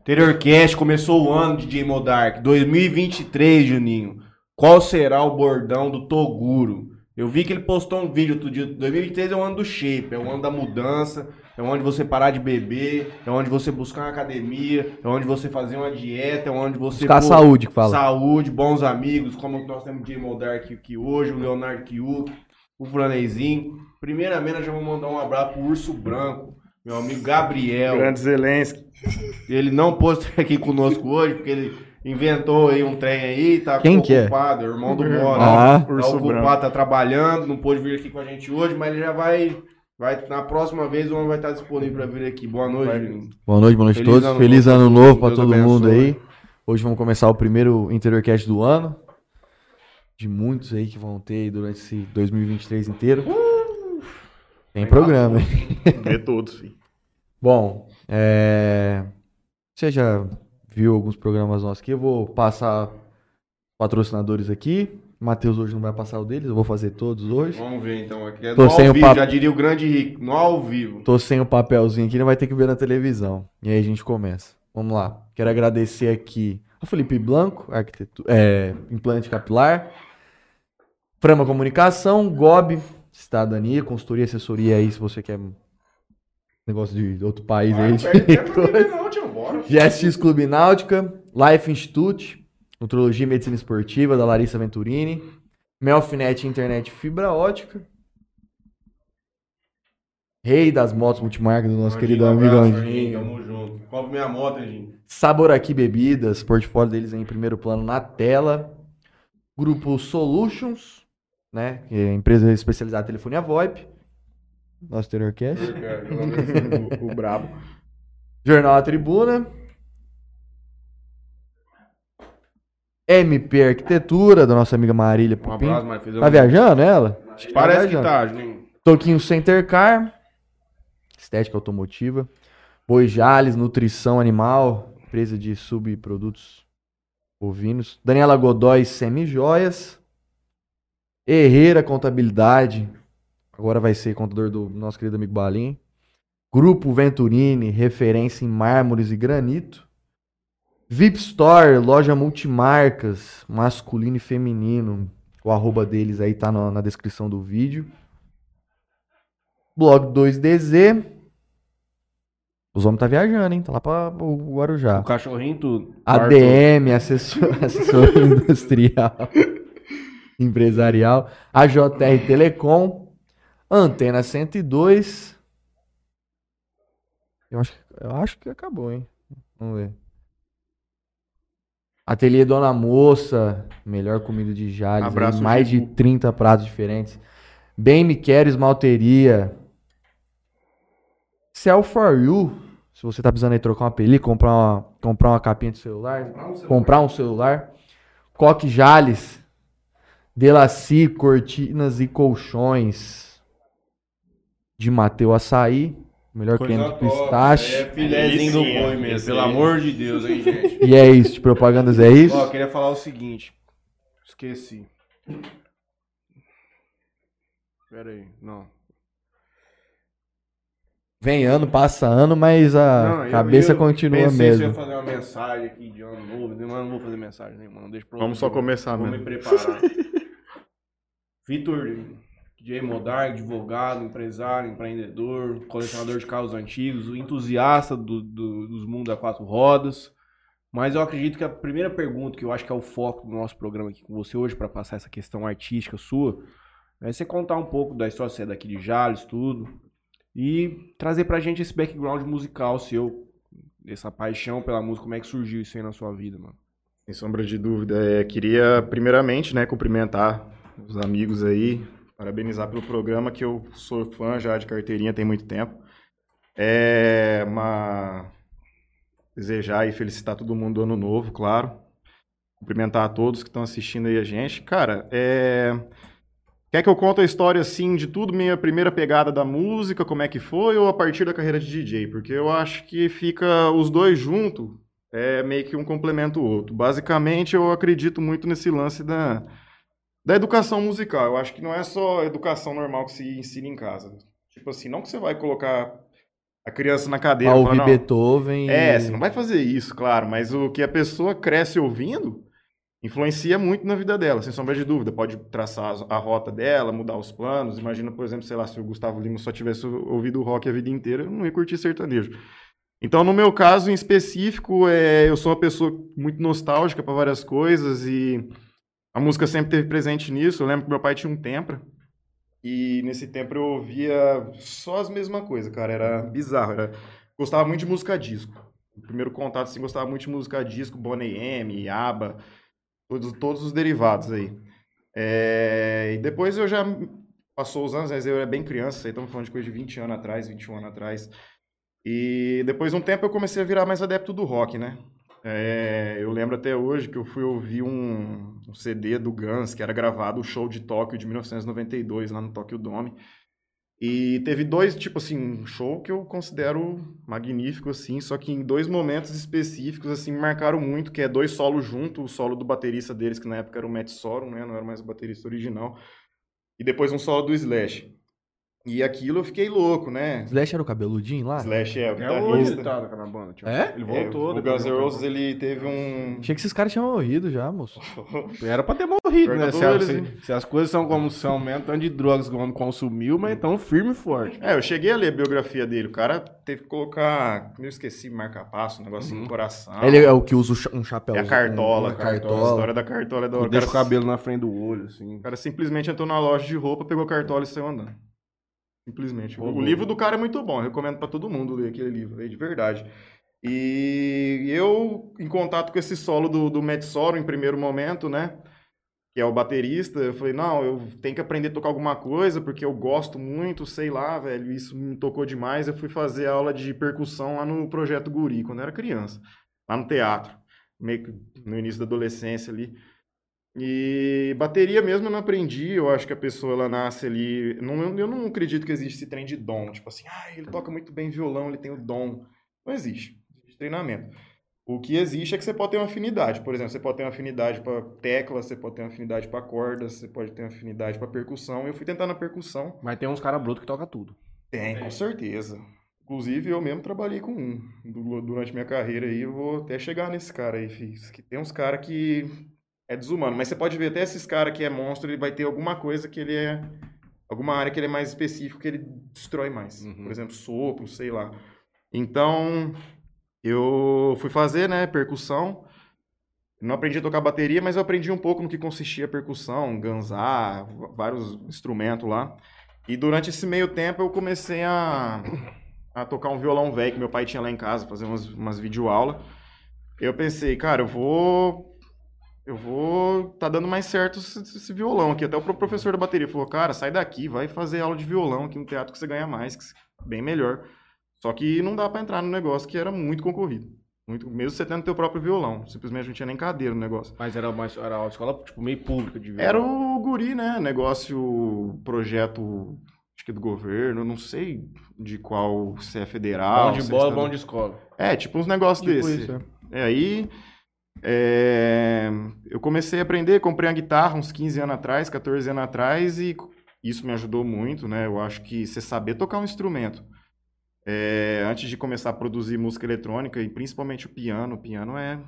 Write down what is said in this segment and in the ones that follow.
Interiorcast começou o ano de DJ Modark, 2023, Juninho. Qual será o bordão do Toguro? Eu vi que ele postou um vídeo outro dia. 2023 é o ano do shape, é o ano da mudança, é onde você parar de beber, é onde você buscar uma academia, é onde você fazer uma dieta, é onde você. Buscar pô, saúde, que fala. Saúde, bons amigos, como nós temos o DJ Modark aqui hoje, o Leonardo Kiuk, o Franezinho. Primeiramente, nós já vamos mandar um abraço pro Urso Branco, meu amigo Gabriel. Grande Zelensky. Ele não pôde estar aqui conosco hoje, porque ele inventou aí um trem aí, tá Quem que é? ocupado, é o irmão do Mora. Ah. tá Urso ocupado, Branco. tá trabalhando, não pôde vir aqui com a gente hoje, mas ele já vai, vai na próxima vez o homem vai estar disponível para vir aqui. Boa noite, Vai. Boa noite, boa noite a todos. ano Feliz ano novo Deus todo mundo aí. Hoje vamos começar o primeiro Interiorcast do ano. De muitos aí que vão ter aí durante esse 2023 inteiro. Tem programa, hein? Vê todos, filho. Bom, é... você já viu alguns programas nossos aqui. Eu vou passar patrocinadores aqui. Matheus hoje não vai passar o deles, eu vou fazer todos hoje. Vamos ver então aqui. É Tô no sem o vivo, papo. já diria o grande rico, no ao vivo. Tô sem o papelzinho aqui, não vai ter que ver na televisão. E aí a gente começa. Vamos lá. Quero agradecer aqui ao Felipe Blanco, arquitetu... é, implante capilar. Frama Comunicação, GOB, Cidadania, consultoria, assessoria aí, se você quer negócio de outro país aí. De. GSX Clube Náutica, Life Institute, Nutrologia e Medicina Esportiva, da Larissa Venturini, Melfinet Internet Fibra Ótica, Rei das Motos Multimarca, do nosso querido amigo abraço, Anjinho. Tamo junto. Compre minha moto, Anjinho. Sabor Aqui Bebidas, portfólio deles em primeiro plano na tela. Grupo Solutions, né? É empresa especializada em telefonia VoIP. Nosso Terrorcast. O, o brabo. Jornal A Tribuna. MP Arquitetura, da nossa amiga Marília Um Pupim. abraço, mas fez Tá viajando ela? Acho Parece que viajando. tá, Juninho. Toquinho Center Car. Estética automotiva. Boi Jales, Nutrição Animal. Empresa de subprodutos bovinos. Daniela Godoy, Semijoias. Herreira Contabilidade. Agora vai ser contador do nosso querido amigo Balim. Grupo Venturini, referência em mármores e granito. VIP Store, loja multimarcas, masculino e feminino. O arroba deles aí tá na, na descrição do vídeo. Blog 2DZ. Os homens tá viajando, hein? Tá lá pra o Guarujá. O cachorrinho tudo. ADM, assessor, assessor industrial, empresarial, AJR Telecom, Antena 102. Eu acho, eu acho que acabou, hein? Vamos ver. Ateliê Dona Moça, melhor comida de Jales, Abraço, aí, mais de Chico. 30 pratos diferentes. Bem Me Queres Malteria. Cell for You, se você tá precisando aí trocar uma película, comprar uma, comprar uma capinha de celular, comprar um celular. Coque Jales, Delaci, Cortinas e Colchões. De Mateu Açaí, melhor Coisa creme de top, pistache. É filézinho do boi mesmo, pelo aí. amor de Deus, hein, gente. E é isso, de propagandas é isso. Ó, eu queria falar o seguinte. Esqueci. Pera aí, não. Vem ano, passa ano, mas a Não, eu- cabeça eu continua pensei se eu ia mesmo. fazer uma mensagem aqui de ano novo, mas não vou fazer mensagem nenhuma, deixa pra Vamos só começar Vou me mesmo. preparar. Vitor J. Modar, advogado, empresário, empreendedor, colecionador de carros antigos, entusiasta do, do- dos mundos a quatro rodas. Mas eu acredito que a primeira pergunta, que eu acho que é o foco do nosso programa aqui com você hoje, para passar essa questão artística sua, é você contar um pouco da história, você é daqui de Jales, tudo, e trazer pra gente esse background musical seu, essa paixão pela música, como é que surgiu isso aí na sua vida, mano? Sem sombra de dúvida. É, queria, primeiramente, né, cumprimentar os amigos aí, parabenizar pelo programa, que eu sou fã já de carteirinha tem muito tempo. É uma... Desejar e felicitar todo mundo do ano novo, claro. Cumprimentar a todos que estão assistindo aí a gente. Cara, é... Quer que eu conte a história, assim, de tudo, minha primeira pegada da música, como é que foi, ou a partir da carreira de DJ? Porque eu acho que fica os dois juntos é meio que um complementa o outro. Basicamente, eu acredito muito nesse lance da, da educação musical. Eu acho que não é só educação normal que se ensina em casa. Tipo assim, não que você vai colocar a criança na cadeira. Fala, ouvir "Não, Beethoven. É, você não vai fazer isso, claro, mas o que a pessoa cresce ouvindo influencia muito na vida dela, sem sombra de dúvida. Pode traçar a rota dela, mudar os planos. Imagina, por exemplo, sei lá, se o Gustavo Lima só tivesse ouvido rock a vida inteira, eu não ia curtir sertanejo. Então, no meu caso em específico, é, eu sou uma pessoa muito nostálgica para várias coisas e a música sempre teve presente nisso. Eu lembro que meu pai tinha um Tempra e nesse tempo eu ouvia só as mesmas coisas, cara. Era bizarro. Era... Gostava muito de música disco. O primeiro contato, assim, gostava muito de música disco, Boney M, ABBA, todos, todos os derivados aí. É, E depois eu já... Passou os anos, mas eu era bem criança, estamos falando de coisa de 20 anos atrás, 21 anos atrás. E depois de um tempo eu comecei a virar mais adepto do rock, né? É, eu lembro até hoje que eu fui ouvir um, um CD do Guns, que era gravado o show de Tóquio de 1992, lá no Tokyo Dome. E teve dois, tipo assim, um show que eu considero magnífico, assim, só que em dois momentos específicos, assim, me marcaram muito, que é dois solos juntos, o solo do baterista deles, que na época era o Matt Sorum, né, não era mais o baterista original, e depois um solo do Slash. E aquilo eu fiquei louco, né? Slash era o cabeludinho lá? Slash é o É hoje ele tá na banda. Tipo, É? Ele É, voltou. o depois Guns N'. Roses, ele teve um... Achei que esses caras tinham morrido já, moço. Era pra ter morrido, né? Se, se- se as coisas são como são mesmo, tanto de drogas que o homem consumiu, mas então firme e forte. É, eu cheguei a ler a biografia dele. O cara teve que colocar. Eu esqueci, marca-passo, um negocinho no coração. Ele é o que usa o um chapéu. É a cartola. Uma A cartola. história da cartola é da hora. O Deixa o cabelo na frente do olho, assim. o cara simplesmente entrou na loja de roupa, pegou a cartola e saiu andando. Simplesmente. O livro do cara é muito bom. Eu recomendo pra todo mundo ler aquele livro, aí, de verdade. E eu, em contato com esse solo do, do Matt Sorum, em primeiro momento, né? Que é o baterista, eu falei, não, eu tenho que aprender a tocar alguma coisa, porque eu gosto muito, sei lá, velho, isso me tocou demais. Eu fui fazer aula de percussão lá no Projeto Guri, quando eu era criança, lá no teatro, meio que no início da adolescência ali. E bateria mesmo eu não aprendi, eu acho que a pessoa ela nasce ali. Não, eu não acredito que existe esse trem de dom, tipo assim, ah, ele toca muito bem violão, ele tem o dom. Não existe, existe treinamento. O que existe é que você pode ter uma afinidade. Por exemplo, você pode ter uma afinidade para tecla, você pode ter uma afinidade para cordas, você pode ter uma afinidade para percussão. Eu fui tentar na percussão. Mas tem uns caras brutos que tocam tudo. Tem, com certeza. Inclusive, eu mesmo trabalhei com um du- durante minha carreira aí. Eu vou até chegar nesse cara aí, fiz. Que tem uns caras que é desumano. Mas você pode ver até esses caras que é monstro, ele vai ter alguma coisa que ele é. Alguma área que ele é mais específico, que ele destrói mais. Uhum. Por exemplo, sopro, sei lá. Então, eu fui fazer, né, percussão. Não aprendi a tocar bateria, mas eu aprendi um pouco no que consistia a percussão, ganzar, vários instrumentos lá. E durante esse meio tempo eu comecei a, a tocar um violão velho que meu pai tinha lá em casa, fazer umas, umas videoaulas. Eu pensei, cara, eu vou. Eu vou. Tá dando mais certo esse, violão aqui. Até o pro- professor da bateria falou, cara, sai daqui, vai fazer aula de violão aqui no teatro que você ganha mais, que você- bem melhor. Só que não dá pra entrar no negócio que era muito concorrido. Muito, mesmo você tendo teu próprio violão. Simplesmente não tinha nem cadeira no negócio. Mas era uma, era uma escola, tipo, meio pública de violão. Era o guri, né? Negócio, projeto, acho que do governo, não sei de qual, se é federal. Bom de é bola, bom de escola. É, tipo uns negócios Tipo desses. isso, é. É, aí é, eu comecei a aprender, comprei uma guitarra uns 15 anos atrás, 14 anos atrás, e isso me ajudou muito, né? Eu acho que você saber tocar um instrumento, é, antes de começar a produzir música eletrônica, e principalmente o piano, o piano é...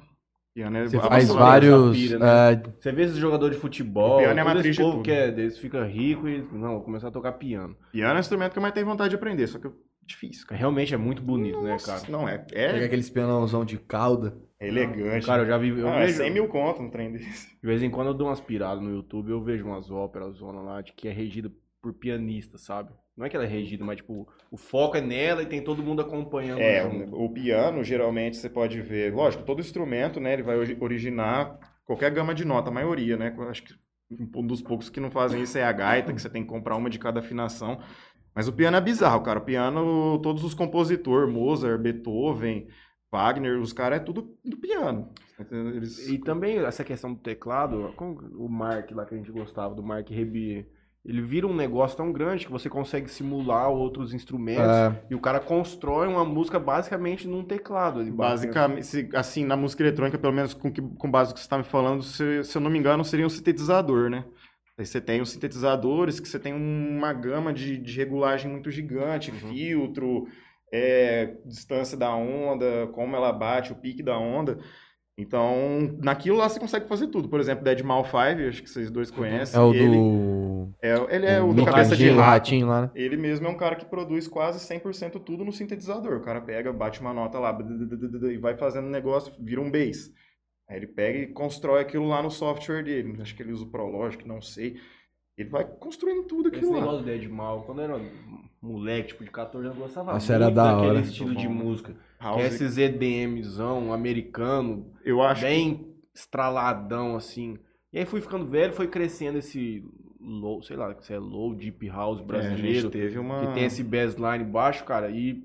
Piano é Você a faz vários. pira, né? é, Você vê esses jogadores de futebol, O piano é a todo matriz esse povo que é deles fica rico e, não, vou começar a tocar piano. Piano é o instrumento que eu mais tenho vontade de aprender, só que é difícil, cara. Realmente é muito bonito, né, cara? Não, é, pega é, aqueles pianãozão de cauda. é elegante. Cara, eu já vi. Eu Ah, é vejo, 100 mil conto um trem desse. De vez em quando eu dou umas piradas no YouTube, eu vejo umas óperas zona lá de que é regida por pianista, sabe? Não é que ela é regida, mas tipo, o foco é nela e tem todo mundo acompanhando. É, junto. o, o piano, geralmente, você pode ver... Lógico, todo instrumento, né, ele vai ori- originar qualquer gama de nota, a maioria, né? Acho que um dos poucos que não fazem isso é a gaita, que você tem que comprar uma de cada afinação. Mas o piano é bizarro, cara. O piano, todos os compositores, Mozart, Beethoven, Wagner, os caras é tudo do piano. Eles... E também essa questão do teclado, como o Mark lá que a gente gostava, do Mark Rebier, ele vira um negócio tão grande que você consegue simular outros instrumentos É, e o cara constrói uma música basicamente num teclado. Basicamente, assim, na música eletrônica, pelo menos com, que, com base no que você está me falando, se, se eu não me engano, seria um sintetizador, né? Aí você tem os sintetizadores, que você tem uma gama de, de regulagem muito gigante, Uhum. filtro, é, distância da onda, como ela bate, o pique da onda. Então, naquilo lá você consegue fazer tudo. Por exemplo, Dead Mal 5, acho que vocês dois conhecem. É o ele, do. é, ele é o, do Mickey cabeça de rato. ratinho lá, né? Ele mesmo é um cara que produz quase 100% tudo no sintetizador. O cara pega, bate uma nota lá e vai fazendo negócio, vira um bass. Aí ele pega e constrói aquilo lá no software dele. Acho que ele usa o Prologic, não sei. Ele vai construindo tudo Esse aquilo lá. negócio do Dead Mal, quando eu era moleque, tipo de 14 anos, eu gostava Nossa, muito era da daquele hora. estilo de bom. música. Que House, é esses EDMzão americano, eu acho que bem estraladão, assim. E aí fui ficando velho, foi crescendo esse low, sei lá, se é low, deep house é, a brasileiro, gente teve uma... que tem esse bassline baixo, cara, e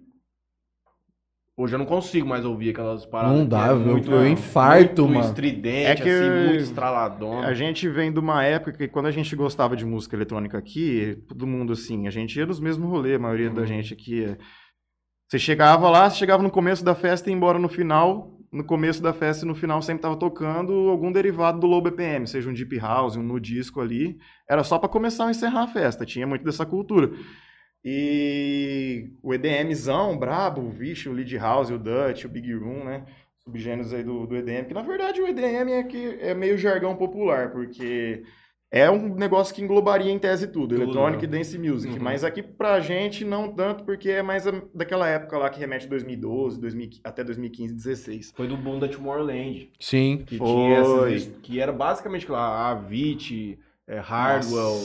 hoje eu não consigo mais ouvir aquelas paradas. Não que dá, é muito, eu infarto, muito mano. estridente, É que assim, muito estraladona. A gente vem de uma época que quando a gente gostava de música eletrônica aqui, todo mundo assim, a gente ia nos mesmos rolês, a maioria da Uhum. gente aqui. é- Você chegava lá, você chegava no começo da festa e ia embora no final. No começo da festa e no final sempre tava tocando algum derivado do low BPM, seja um deep house, um no disco ali. Era só para começar ou encerrar a festa, tinha muito dessa cultura. E o EDMzão, brabo, vixe, o lead house, o Dutch, o Big Room, né? Subgêneros aí do, do EDM, que na verdade o EDM é que é meio jargão popular, porque é um negócio que englobaria em tese tudo, Tudo, eletrônica né? e dance music. Uhum. Mas aqui pra gente não tanto, porque é mais a- daquela época lá que remete 2012, 2000, até 2015, 16. Foi do boom da Tomorrowland. Sim. Que Foi. tinha essas, que era basicamente lá, a Avicii, é, Hardwell,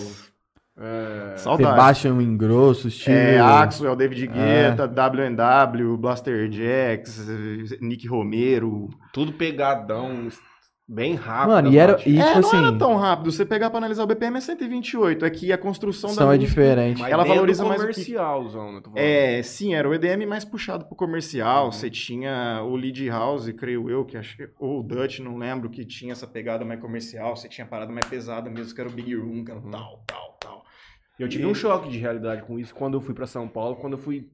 é, Saudade. Sebastian Ingrosso, Steve. É, Axel, David É. Guetta, W&W, Blaster Jacks, Nick Romero. tudo pegadão, bem rápido. Mano, e era. E, é, tipo não assim. era tão rápido. Você pegar pra analisar o BPM é 128. É que a construção da é música- diferente. Mas ela valoriza mais o que- comercialzão, né? É, sim, era o EDM mais puxado pro comercial. Uhum. Você tinha o Lead House, creio eu, que acho que, ou o Dutch, não lembro, que tinha essa pegada mais comercial. Você tinha parada mais pesada mesmo, que era o Big Room, que era Uhum. tal, tal, tal. Eu tive E- um choque de realidade com isso quando eu fui pra São Paulo, quando eu fui,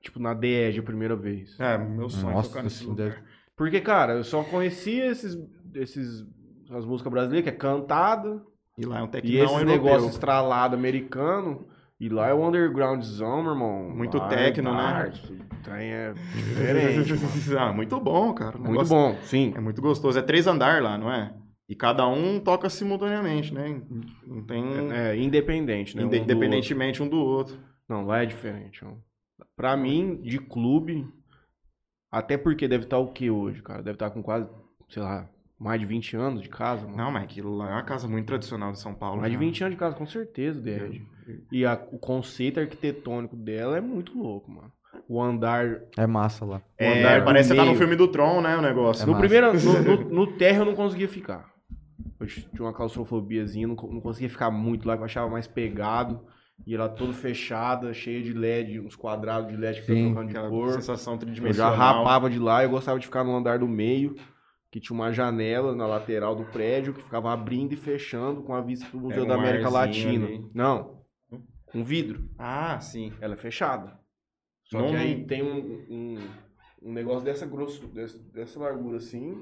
tipo, na DEG a primeira vez. É, meu sonho é Nossa, tocar nesse assim, lugar. deve- Porque, cara, eu só conhecia esses, esses as músicas brasileiras, que é cantada, E lá é um e tecnão esses europeu. negócios estralado americano, e lá é o undergroundzão, meu irmão. Muito Lá é techno, né? Tem é diferente, ah, muito bom, cara. Muito negócio bom, sim. É muito gostoso. É três andar lá, não é? E cada um toca simultaneamente, né? Não tem... É, independente, né? um inde- do outro. independentemente um do outro. Não, lá é diferente. Pra mim, de clube, até porque deve estar o que hoje, cara? Deve estar com quase, sei lá, mais de 20 anos de casa, mano. Não, mas aquilo lá é uma casa muito tradicional de São Paulo. mais de né? 20 anos de casa, com certeza, Derd. E a- o conceito arquitetônico dela é muito louco, mano. O andar. É massa lá. o É, andar do parece que você tá no filme do Tron, né? O negócio. É No massa. primeiro, no, no, no terra eu não conseguia ficar. Eu tinha uma claustrofobiazinha, não, não conseguia ficar muito lá, que eu achava mais pegado. E ela toda fechada, cheia de LED, uns quadrados de LED que Sim, trocando de Aquela cor. sensação Eu já tridimensional. rapava de lá, eu gostava de ficar no andar do meio, que tinha uma janela na lateral do prédio que ficava abrindo e fechando com a vista pro Museu da um América Latina. ali. Não, com vidro. Ah, sim. Ela é fechada. Só Não- que aí tem um, um, um negócio dessa grosso, dessa, dessa largura assim,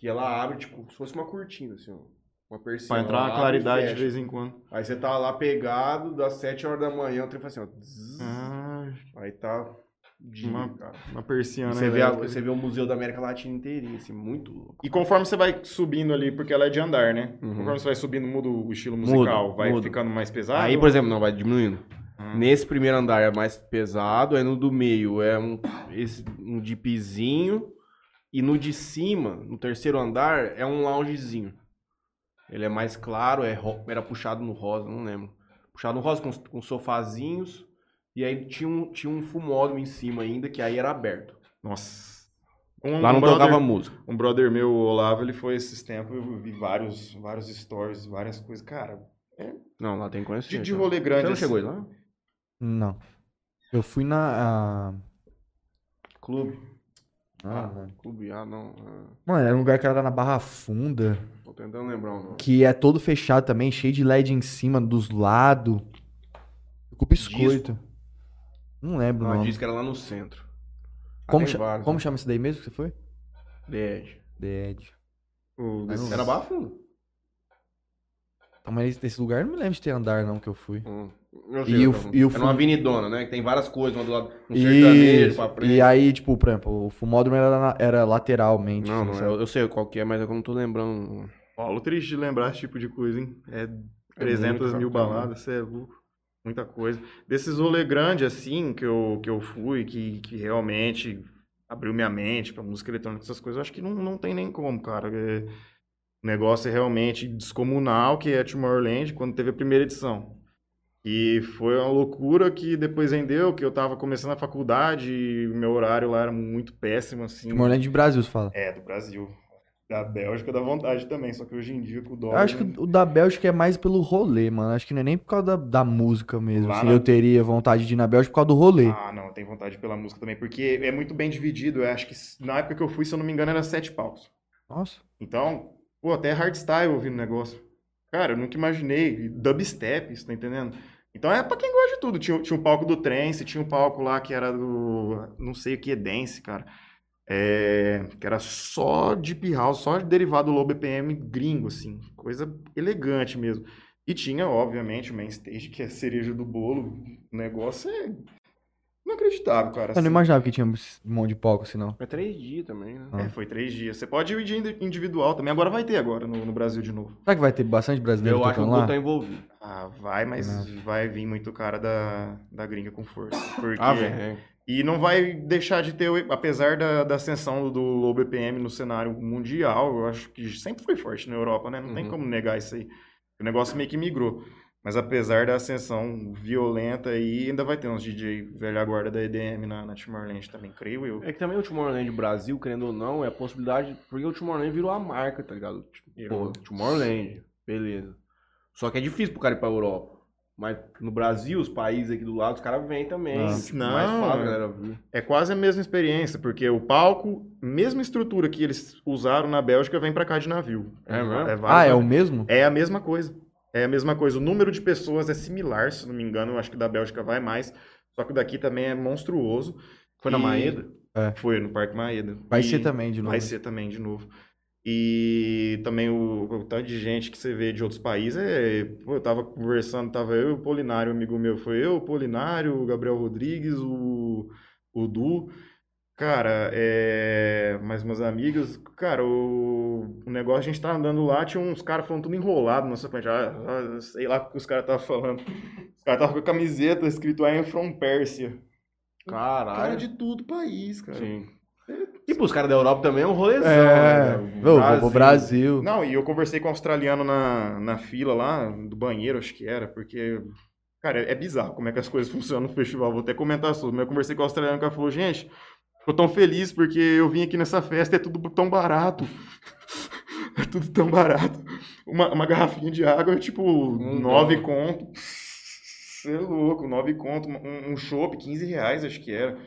que ela abre tipo se fosse uma cortina, assim, ó. Uma persiana. Pra entrar uma claridade de vez em quando. Aí você tá lá pegado, das 7 horas da manhã, o trem faz assim, ó. zzz, Ah, Aí tá. dia, Uma- cara. uma persiana. Você vê, a- você vê o Museu da América Latina inteirinho, assim, muito louco. E conforme você vai subindo ali, porque ela é de andar, né? Uhum. Conforme você vai subindo, muda o estilo Muda, musical. vai muda. ficando mais pesado. Aí, por exemplo, não, vai diminuindo. Ah. Nesse primeiro andar é mais pesado, aí no do meio é um, esse, um deepzinho, e no de cima, no terceiro andar, é um loungezinho. Ele é mais claro, é ro- era puxado no rosa, não lembro. Puxado no rosa com, com sofazinhos, e aí tinha um, tinha um fumódromo em cima ainda, que aí era aberto. Nossa. Um, Lá não um brother, tocava música. Um brother meu, o Olavo, ele foi esses tempos, eu vi vários, vários stories, várias coisas. Cara, Não, lá tem conhecido. de, de rolê grande. Você não assim. chegou aí lá? Não. Eu fui na. Clube. Ah, Ah, mano. clube, ah, não. ah, Mano, era um lugar que era na Barra Funda. tô tentando lembrar o nome. Que é todo fechado também, cheio de LED em cima, dos lados. Com biscoito. Não lembro, Não, não. disse que era lá no centro. Como, cha- vários, como né? chama esse daí mesmo que você foi? The Edge. The Edge. O- Era Barra Funda. Tá, mas esse lugar eu não me lembro de ter andar, não, que eu fui. Hum. Eu E o- e o é numa fu- avenidona, né? Que tem várias coisas, uma do lado, um sertanejo pra frente. E aí, tipo, por exemplo, o fumódromo era, na- era lateralmente. Não, assim, não, sabe? eu, eu sei qual que é, mas é que eu não tô lembrando. Paulo, triste de lembrar esse tipo de coisa, hein? É É 300 muito mil bacana. baladas, você é louco. Muita coisa. Desses rolê grande, assim, que eu, que eu fui, que, que realmente abriu minha mente pra música eletrônica, essas coisas, eu acho que não, não tem nem como, cara. É, o negócio é realmente descomunal, que é Tomorrowland, quando teve a primeira edição. E foi uma loucura que depois rendeu, que eu tava começando a faculdade e o meu horário lá era muito péssimo, assim. Tomorrowland de Brasil, você fala. É, do Brasil. Da Bélgica dá vontade também, só que hoje em dia com o Eu dólar... acho que o da Bélgica é mais pelo rolê, mano. Acho que não é nem por causa da, da música mesmo. Lá assim, na- Eu teria vontade de ir na Bélgica por causa do rolê. Ah, não, tem vontade pela música também, porque é muito bem dividido. Eu acho que na época que eu fui, se eu não me engano, era sete palcos. Nossa. Então, pô, até hardstyle ouvindo o negócio. Cara, eu nunca imaginei. Dubstep, você tá entendendo? Então é pra quem gosta de tudo. Tinha, tinha um palco do trance, tinha um palco lá que era do. Não sei o que é dance, cara. É, que era só deep house, só derivado do low BPM gringo, assim. Coisa elegante mesmo. E tinha, obviamente, o main stage, que é a cereja do bolo. O negócio é inacreditável, cara. Eu não assim. imaginava que tinha um monte de palco assim, não. É três dias também, né? Ah. É, foi três dias. Você pode ir de indi- individual também. Agora vai ter agora no, no Brasil de novo. Será que vai ter bastante brasileiro Eu acho que o tá envolvido. Ah, vai, mas vai vir muito cara da, da gringa com força. Porque... Ah, velho. E não vai deixar de ter, apesar da, da ascensão do low BPM no cenário mundial, eu acho que sempre foi forte na Europa, né? Não tem Uhum. como negar isso aí. O negócio meio que migrou. Mas apesar da ascensão violenta aí, ainda vai ter uns DJ velha guarda da EDM na, na Tomorrowland também, creio eu. É que também o Tomorrowland Brasil, querendo ou não, é a possibilidade. Porque o Tomorrowland virou a marca, tá ligado? Tipo, Eu- pô, Tomorrowland, beleza. Só que é difícil pro cara ir pra Europa. Mas no Brasil, os países aqui do lado, os caras vêm também. Ah. Tipo, Não, mais fácil, é. galera. É quase a mesma experiência, porque o palco, mesma estrutura que eles usaram na Bélgica, vem pra cá de navio. É mesmo? vários- Ah, é o mesmo? É a mesma coisa. É a mesma coisa. O número de pessoas é similar, se não me engano. Acho que da Bélgica vai mais. Só que o daqui também é monstruoso. Foi na E- Maeda? Foi no Parque Maeda. Vai E ser também de novo. Vai ser também de novo. E também o, o tanto de gente que você vê de outros países. É, pô, eu tava conversando, tava eu e o Polinário, um amigo meu. Foi eu, o Polinário, o Gabriel Rodrigues, o, o Du. Cara, é, mais umas amigas. Cara, o, o negócio, a gente tá andando lá, tinha uns caras falando tudo enrolado na nossa frente. Ah, ah, sei lá o que os caras estavam falando. Os caras estavam com a camiseta escrito I am from Persia. Caralho. Cara de tudo país, cara. Sim. E pros caras da Europa também é um rolezão, É, né? eu vou pro Brasil. Não, e eu conversei com um australiano na, na fila lá, do banheiro, acho que era, porque, cara, é bizarro como é que as coisas funcionam no festival. Vou até comentar sobre, mas eu conversei com o australiano que falou, gente, tô tão feliz porque eu vim aqui nessa festa e é tudo tão barato. é tudo tão barato. Uma, uma garrafinha de água é tipo Um nove dólar. conto. Você é louco, nove conto. Um, um chopp, 15 reais, acho que era.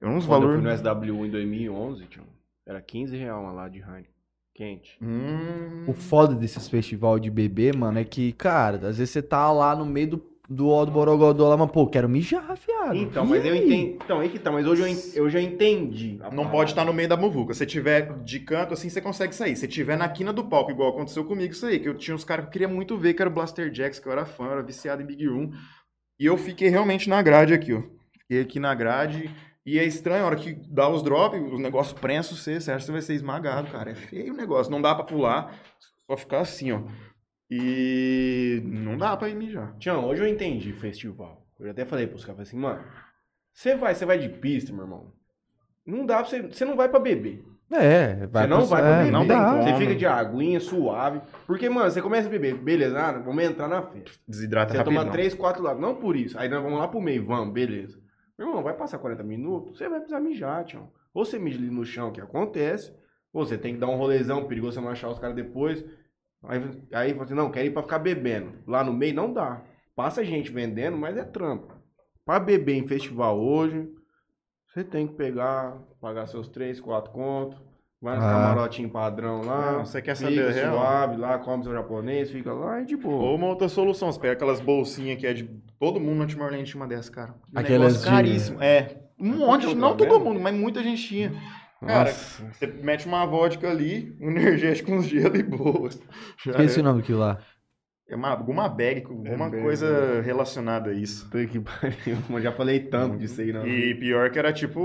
É uns Quando eu valores. fui no SW em 2011, tio, era 15 reais uma lá de Heineken. Quente. Hum... O foda desses festival de bebê, mano, é que, cara, às vezes você tá lá no meio do, do ó do Borogodó lá, mas, pô, quero mijar, fiado. Então, E mas eu entendi. Então, aí que tá, mas hoje eu, en- eu já entendi. Não parada. pode estar no meio da muvuca. Se tiver de canto assim, você consegue sair. Se tiver na quina do palco, igual aconteceu comigo isso aí, que eu tinha uns caras que eu queria muito ver, que era o Blaster Jacks, que eu era fã, eu era viciado em Big Room. E eu fiquei realmente na grade aqui, ó. Fiquei aqui na grade. E é estranho, a hora que dá os drops, os negócios prensam você, você acha que você vai ser esmagado, cara. É feio o negócio, não dá pra pular, só ficar assim, ó. E não dá pra ir mijar. Tião, hoje eu entendi festival. Eu até falei pros caras, falei assim, mano, você vai, você vai de pista, meu irmão. Não dá pra você. Você não vai pra beber. É, vai você não pro- vai pra é, beber. não como. Você fica de aguinha, suave. Porque, mano, você começa a beber, beleza, ah, vamos entrar na festa. Desidrata Você rapidão. toma três, quatro lá. Não por isso. Aí nós vamos lá pro meio, vamos, beleza. Meu irmão, vai passar 40 minutos, você vai precisar mijar, tio. Ou você mija ali no chão, que acontece. Ou você tem que dar um rolezão, perigoso você não achar os caras depois. Aí, aí você, não, quer ir pra ficar bebendo. Lá no meio não dá. Passa gente vendendo, mas é trampo. Pra beber em festival hoje, você tem que pegar, pagar seus 3, 4 contos. Vai nos Ah. camarotinho padrão lá. Não, você quer saber real? suave lá, come seu japonês, fica lá e de boa. Ou uma outra solução, você pega aquelas bolsinhas que é de. Todo mundo na Timor-Leste tinha uma dessas, cara. Um Aquelas negócio de- caríssimo. É. Um monte, qualquer não todo mundo, mas muita gente tinha. Cara, Nossa. você mete uma vodka ali, um energético, uns gelo e boas. Já Esqueci é. o nome daquilo lá. É uma, alguma bag, alguma bag, coisa relacionada a isso. Que pariu, mas já falei tanto disso aí, não. E pior que era tipo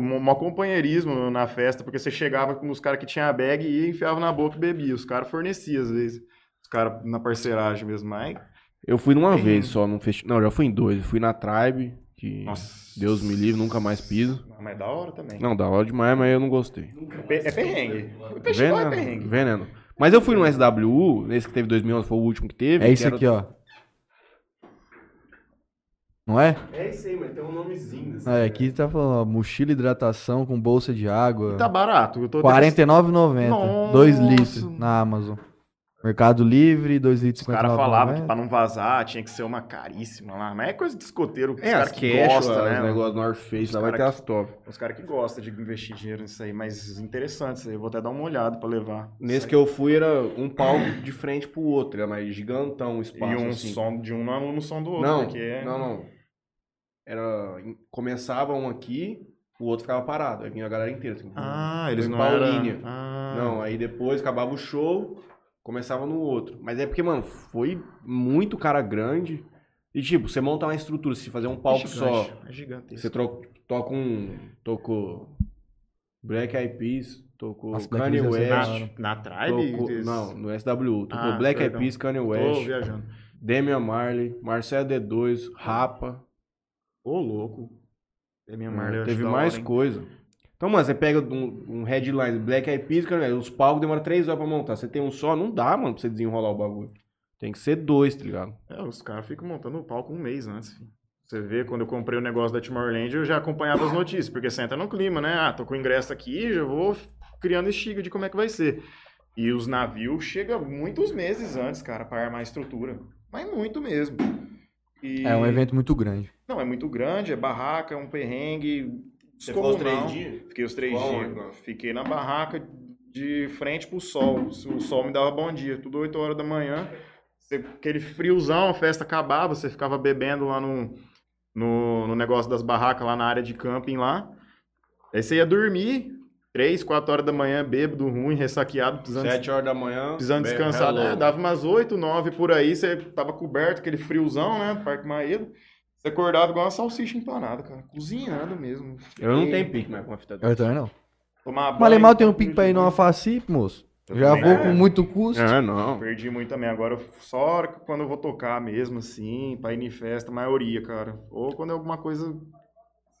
um companheirismo na festa, porque você chegava com os caras que tinham a bag e enfiava na boca e bebia. Os caras forneciam às vezes. Os caras na parceiragem mesmo. Mas, Eu fui numa vez só num festival. Não, já fui em dois. Eu fui na Tribe, que nossa. Deus me livre, nunca mais piso. Mas é da hora também. Não, da hora demais, mas eu não gostei. É É perrengue. O festival é perrengue. veneno. Mas eu fui no SWU, nesse que teve 2011, foi o último que teve. É que isso era- aqui, ó. Não é? É isso aí, mas tem um nomezinho. assim, É, aqui tá falando, ó, mochila hidratação com bolsa de água. Tá barato. Eu tô R$ 49,90. Nossa. 2 litros na Amazon. Mercado Livre, 2 litros Os caras 59,90. falavam que pra não vazar tinha que ser uma caríssima lá. Mas é coisa de escoteiro. Os É, caras as que gostam, os né? negócios North Face, Os lá vai ter as top. Os caras que gostam de investir dinheiro nisso aí. Mas interessante isso aí. Eu vou até dar uma olhada pra levar. Nesse que eu fui era um palco de frente pro outro, era mais gigantão o espaço. E um assim. som de um não no som do outro. Não, porque é- não, não. Era. Começava um aqui, o outro ficava parado. Aí vinha a galera inteira. Assim, Ah, eles não eram... Ah. Não, aí depois acabava o show, começava no outro. Mas é porque, mano, foi muito cara grande. E tipo, você monta uma estrutura, se fazer um palco é só. gigante, É gigantesco. Você tro- toca um. Tocou Black Eyed Peas, tocou Nossa, Kanye é West. Na, na Tribe? Tocou, Eles- não, no SWU. Tocou Ah, Black Eyed. Peas, Kanye Tô West, viajando. Damian Marley, Marcelo D2, Rapa. Ô, louco. É minha É, Marley, acho teve mais hora, hein? coisa. Então, mano, você pega um, um headline Black Eyed Peas, West, os palcos demoram três horas pra montar. Você tem um só, não dá, mano, pra você desenrolar o bagulho. Tem que ser dois, tá ligado? É, os caras ficam montando o palco um mês antes. filho. Você vê, quando eu comprei o negócio da Tomorrowland, eu já acompanhava as notícias, porque você entra no clima, né? Ah, tô com o ingresso aqui, já vou criando estiga de como é que vai ser. E os navios chegam muitos meses antes, cara, para armar a estrutura. Mas muito mesmo. E- É um evento muito grande. Não, é muito grande, é barraca, é um perrengue. Você ficou os três dias? Fiquei os três Qual dias. ônibus? Fiquei na barraca de frente pro sol. O sol me dava bom dia, tudo 8 horas da manhã. Aquele friozão, a festa acabava, você ficava bebendo lá no, no, no negócio das barracas, lá na área de camping lá. Aí você ia dormir, 3, 4 horas da manhã, bêbado, ruim, ressaqueado, precisando, Sete horas da manhã. precisando bem, descansar. hello. É, dava umas 8, 9 por aí, você tava coberto, aquele friozão, né, Parque Maído. Você acordava igual uma salsicha empanada, cara. Cozinhando mesmo. Eu não tenho pique mais com uma fita Eu também não. Tomar Mas Lemal tem um pique pra ir numa muito. Facip, moço. Eu Já também, vou é. com muito custo. É, não. Perdi muito também. Agora, eu- só a hora que- quando eu vou tocar mesmo, assim, pra ir em festa, a maioria, cara. Ou quando é alguma coisa,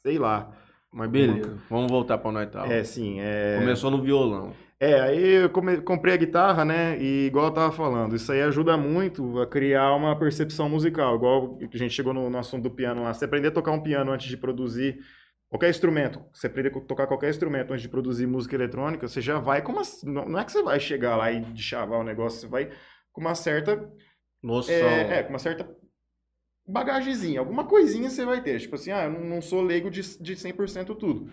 sei lá. Mas beleza, vamos voltar pra nós tal. É, sim, é... Começou no violão. É, aí eu come- comprei a guitarra, né? E igual eu tava falando, isso aí ajuda muito a criar uma percepção musical. Igual a gente chegou no, no assunto do piano lá. Você aprender a tocar um piano antes de produzir qualquer instrumento, você aprender a tocar qualquer instrumento antes de produzir música eletrônica, você já vai com uma. Não é que você vai chegar lá e chavar o negócio, você vai com uma certa Noção. É, é, com uma certa bagagezinha, alguma coisinha você vai ter. Tipo assim, ah, eu não, não sou leigo de, de 100% tudo.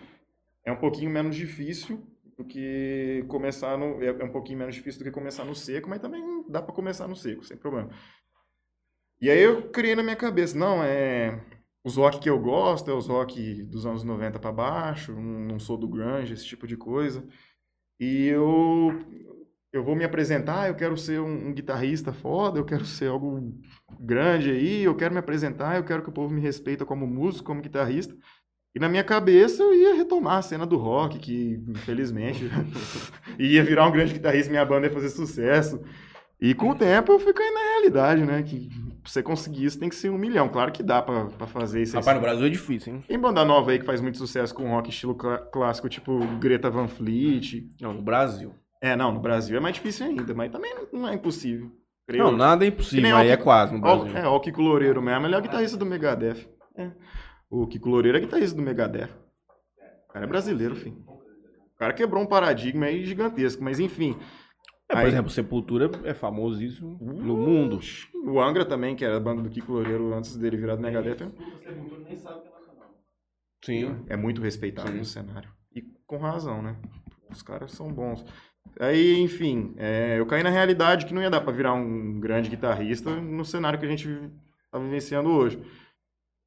É um pouquinho menos difícil do que começar no... É, é um pouquinho menos difícil do que começar no seco, mas também dá pra começar no seco, sem problema. E aí eu criei na minha cabeça, não, é... Os rock que eu gosto é os rock dos anos 90 pra baixo, não sou do grunge, esse tipo de coisa. E eu eu vou me apresentar, eu quero ser um, um guitarrista foda, eu quero ser algo grande aí, eu quero me apresentar, eu quero que o povo me respeita como músico, como guitarrista. E na minha cabeça eu ia retomar a cena do rock, que infelizmente ia virar um grande guitarrista, minha banda ia fazer sucesso. E com o tempo eu fui caindo na realidade, né? Que pra você conseguir isso tem que ser um milhão. Claro que dá pra, pra fazer isso. Rapaz, no Brasil é difícil, hein? Tem banda nova aí que faz muito sucesso com rock estilo clá- clássico, tipo Greta Van Fleet. Não, no Brasil. É, não, no Brasil é mais difícil ainda, mas também não é impossível. Creio Não, nada é impossível, aí é quase no Ó, Brasil. é, ó, o Kiko Loureiro mesmo, ele é o guitarrista do Megadeth. É. O Kiko Loureiro é guitarrista do Megadeth. O cara é brasileiro, filho. O cara quebrou um paradigma aí gigantesco, mas enfim. É, por Aí- exemplo, Sepultura é famosíssimo no mundo. O Angra também, que era a banda do Kiko Loureiro antes dele virar do Megadeth, Sim. é muito respeitado Sim. no cenário. E com razão, né? Os caras são bons. Aí, enfim, é, eu caí na realidade que não ia dar pra virar um grande guitarrista no cenário que a gente tá vivenciando hoje.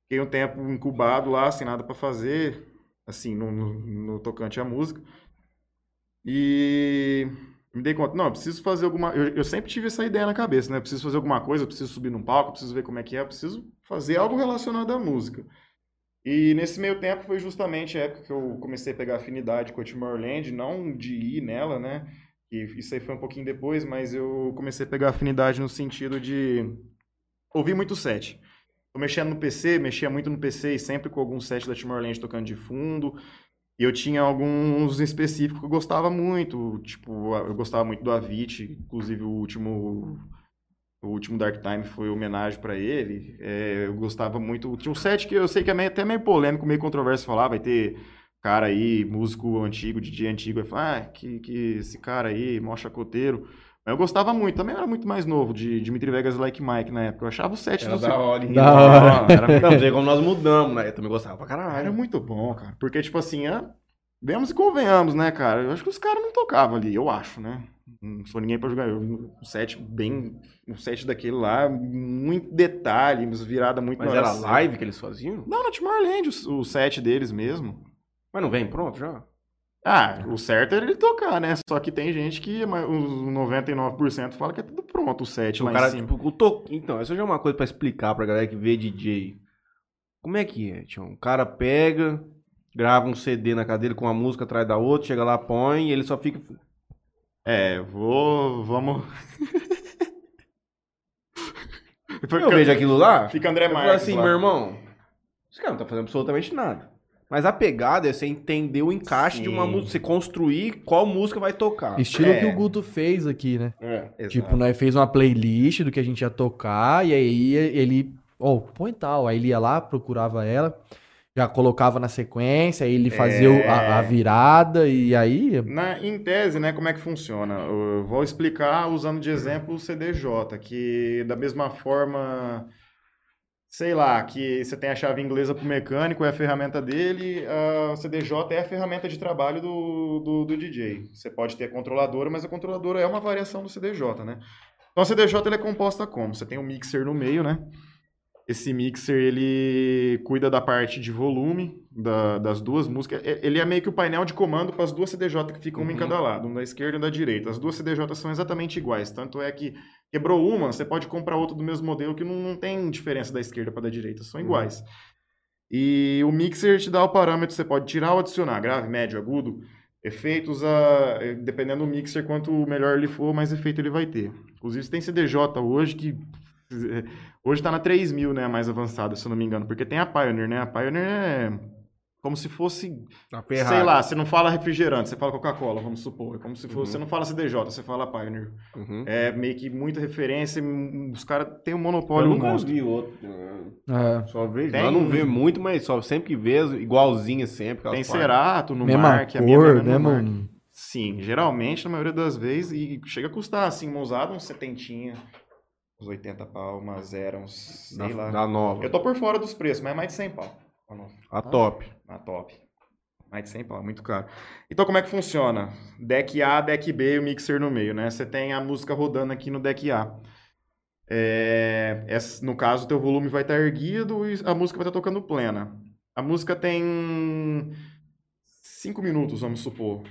Fiquei um tempo incubado lá, sem nada pra fazer, assim, no, no- no tocante à música. E me dei conta, não, preciso fazer alguma. Eu, eu sempre tive essa ideia na cabeça, né? Eu preciso fazer alguma coisa, preciso subir num palco, preciso ver como é que é, preciso fazer algo relacionado à música. E nesse meio tempo foi justamente a época que eu comecei a pegar afinidade com a Tomorrowland, não de ir nela, né? E isso aí foi um pouquinho depois, mas eu comecei a pegar afinidade no sentido de ouvir muito set. Tô mexendo no PC, mexia muito no PC e sempre com algum set da Tomorrowland tocando de fundo. E eu tinha alguns específicos que eu gostava muito, tipo, eu gostava muito do Avicii, inclusive o último o último Dark Time foi homenagem para ele. É, eu gostava muito. Tinha um set que eu sei que é meio, até meio polêmico, meio controverso falar. Vai ter cara aí, músico antigo, DJ antigo, vai falar, ah, que, que esse cara aí, mó chacoteiro. Eu gostava muito, também era muito mais novo, de Dimitri Vegas Like Mike na época. Eu achava o set Era do da hora? Da hora. Era, não, sei como nós mudamos, né? Eu também gostava pra caralho. Era muito bom, cara. Porque, tipo assim, é... vemos e convenhamos, né, cara? Eu acho que os caras não tocavam ali, eu acho, né? Não sou ninguém pra jogar. Um set bem. Um set daquele lá, muito detalhe, virada muito Mas era certa. live que eles faziam? Não, na Tomorrowland, o, o set deles mesmo. Mas não vem pronto já? Ah, o certo era ele tocar, né? Só que tem gente que, os 99% fala que é tudo pronto o set lá o cara, em cima. tipo, o to... Então, essa já é uma coisa pra explicar pra galera que vê DJ. Como é que é, tio? O cara pega, grava um CD na cadeira com uma música atrás da outra, chega lá, põe, e ele só fica. É, vou. Vamos. Eu vejo aquilo lá, Fica André eu falo Marques. assim, lá. meu irmão, esse cara não tá fazendo absolutamente nada. Mas a pegada é você entender o encaixe de uma Sim. música, você construir qual música vai tocar. Estilo É. que o Guto fez aqui, né? É. Exato. Tipo, nós fez uma playlist do que a gente ia tocar, e aí ele, ó, põe tal. Aí ele ia lá, procurava ela, já colocava na sequência, aí ele fazia É. a, a virada, e aí. Na, em tese, né, como é que funciona? Eu vou explicar usando de exemplo o CDJ, que da mesma forma, sei lá, que você tem a chave inglesa para o mecânico, é a ferramenta dele, a CDJ é a ferramenta de trabalho do, do, do DJ. Você pode ter a controladora, mas a controladora é uma variação do CDJ, né? Então a CDJ é composta como? Você tem um mixer no meio, né? Esse mixer, ele cuida da parte de volume da- das duas músicas. E- Ele é meio que o painel de comando para as duas CDJ que ficam uma em Uhum. cada lado, um da esquerda e um da direita. As duas CDJ são exatamente iguais. Tanto é que quebrou uma, você pode comprar outra do mesmo modelo que não, não tem diferença da esquerda para da direita, são Uhum. iguais. E o mixer te dá o parâmetro, você pode tirar ou adicionar, grave, médio, agudo, efeitos, a, dependendo do mixer, quanto melhor ele for, mais efeito ele vai ter. Inclusive, tem CDJ hoje que eh, hoje está na 3000, né, a mais avançada, se eu não me engano, porque tem a Pioneer, né? A Pioneer é como se fosse, sei lá, você não fala refrigerante, você fala Coca-Cola, vamos supor. É como se fosse, Uhum. você não fala CDJ, você fala Pioneer. Uhum. É meio que muita referência, os caras têm um Eu monopólio nunca monstro. vi outro. né? É, Só vejo. Tem- Eu não vejo muito, mas só sempre que vê, igualzinha sempre. Tem partes. Cerato no mesma Mark, a minha cor, mesma mesmo. marca. Sim, geralmente, na maioria das vezes, e chega a custar, assim, uma usada, uns setentinha, uns 80 pau, uma zero, uns, sei Da, lá. nova. Eu tô por fora dos preços, mas é mais de 100 pau. a nova. A top. Na top. Mais de 100 pau, muito caro. Então, como é que funciona? Deck A, deck B e o mixer no meio, né? Você tem a música rodando aqui no deck A. É, essa- no caso, o teu volume vai estar erguido e a música vai estar tocando plena. A música tem 5 minutos, vamos supor.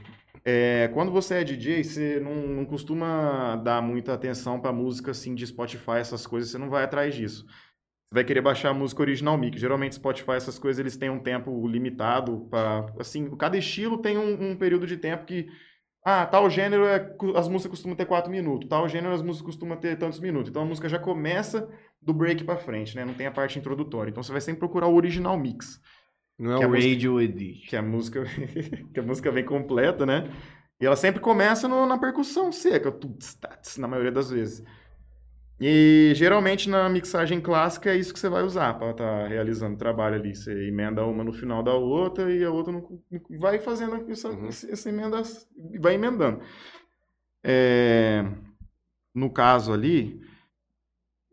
É, quando você é DJ, você não, não costuma dar muita atenção para música assim de Spotify, essas coisas, você não vai atrás disso. Você vai querer baixar a música original mix. Geralmente Spotify, essas coisas, eles têm um tempo limitado para assim, cada estilo tem um, um período de tempo que ah, tal gênero é, as músicas costumam ter 4 minutos, tal gênero as músicas costumam ter tantos minutos. Então a música já começa do break para frente, né? Não tem a parte introdutória. Então você vai sempre procurar o original mix Não é Que o música- Radio Edit. que a música que a música vem completa, né? E ela sempre começa no- na percussão seca, tuts, tats, na maioria das vezes. E geralmente na mixagem clássica é isso que você vai usar para estar realizando o trabalho ali. Você emenda uma no final da outra e a outra no- vai fazendo essa, Uhum. essa, essa emenda, vai emendando. É, no caso ali,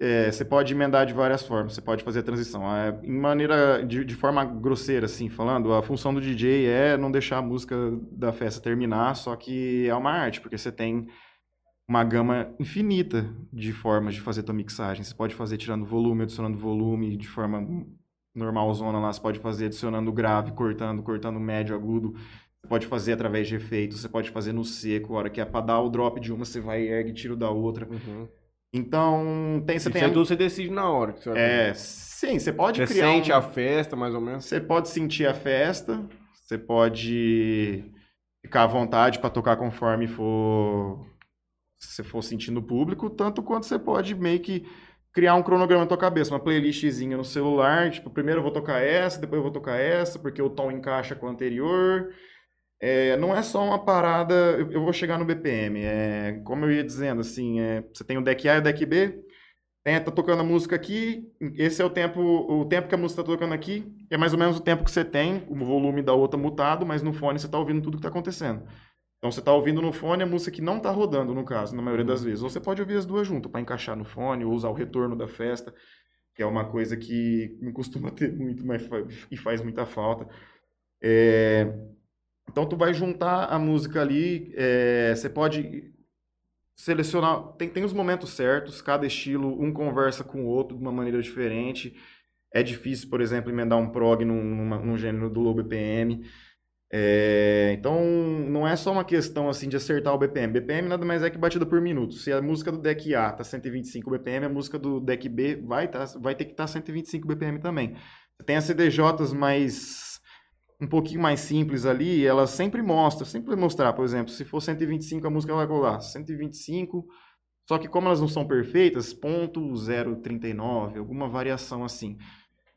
é, você pode emendar de várias formas, você pode fazer a transição. É, em maneira, de, de forma grosseira, assim, falando, a função do DJ é não deixar a música da festa terminar, só que é uma arte, porque você tem uma gama infinita de formas de fazer tua mixagem. Você pode fazer tirando volume, adicionando volume de forma normalzona lá, você pode fazer adicionando grave, cortando, cortando médio, agudo. Você pode fazer através de efeitos, você pode fazer no seco, a hora que é pra dar o drop de uma, você vai ergue e tira da outra. Uhum. Então, tem, você Isso tem... tudo você decide na hora. Que você vai É, fazer. sim, você pode Você criar sente um- a festa, mais ou menos. Você pode sentir a festa, você pode ficar à vontade para tocar conforme for se você for sentindo o público, tanto quanto você pode meio que criar um cronograma na tua cabeça, uma playlistzinha no celular, tipo, primeiro eu vou tocar essa, depois eu vou tocar essa, porque o tom encaixa com o anterior. É, não é só uma parada, eu, eu vou chegar no BPM, é, como eu ia dizendo, assim, é, você tem o deck A e o deck B, tem, tá tocando a música aqui, esse é o tempo, o tempo que a música tá tocando aqui, é mais ou menos o tempo que você tem, o volume da outra mutado, mas no fone você tá ouvindo tudo que tá acontecendo. Então você tá ouvindo no fone a música que não tá rodando, no caso, na maioria das vezes. Ou você pode ouvir as duas juntas para encaixar no fone, ou usar o retorno da festa, que é uma coisa que não costuma ter muito, mas e faz muita falta. É, Então tu vai juntar a música ali, é, você pode selecionar, tem, tem os momentos certos, cada estilo, um conversa com o outro de uma maneira diferente. É difícil, por exemplo, emendar um prog num, numa- num gênero do low BPM. É, então, não é só uma questão assim de acertar o BPM. BPM nada mais é que batida por minuto. Se a música do deck A tá 125 BPM, a música do deck B vai, tá, vai ter que estar 125 BPM também. Tem as CDJs mais um pouquinho mais simples ali, elas sempre mostram, sempre mostrar, por exemplo, se for 125 a música vai rolar 125, só que como elas não são perfeitas, ponto 039, alguma variação assim.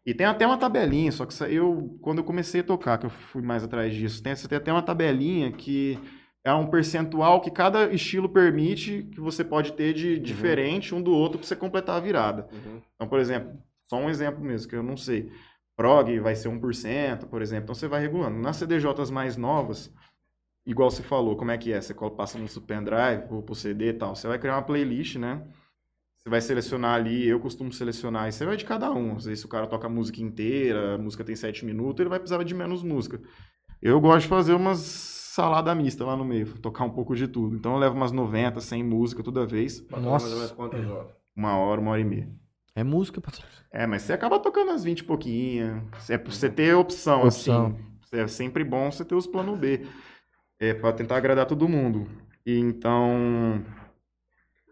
E tem até uma tabelinha, só que eu, quando eu comecei a tocar, que eu fui mais atrás disso, tem, você tem até uma tabelinha que é um percentual que cada estilo permite que você pode ter de diferente um do outro para você completar a virada. Uhum. Então, por exemplo, só um exemplo mesmo, que eu não sei. Prog vai ser 1%, por exemplo. Então você vai regulando. Nas CDJs mais novas, igual você falou, como é que é? Você passa no pendrive ou pro CD e tal. Você vai criar uma playlist, né? Você vai selecionar ali, eu costumo selecionar, isso aí vai de cada um. Às vezes se o cara toca a música inteira, a música tem 7 minutos, ele vai precisar de menos música. Eu gosto de fazer umas salada mista lá no meio, tocar um pouco de tudo. Então eu levo umas 90, 100 músicas toda vez, Nossa. uma hora, uma hora e meia. É música, patrão. É, mas você acaba tocando as 20 e pouquinho. É pra você ter opção, Opção. assim. É sempre bom você ter os plano B. É pra tentar agradar todo mundo. E então.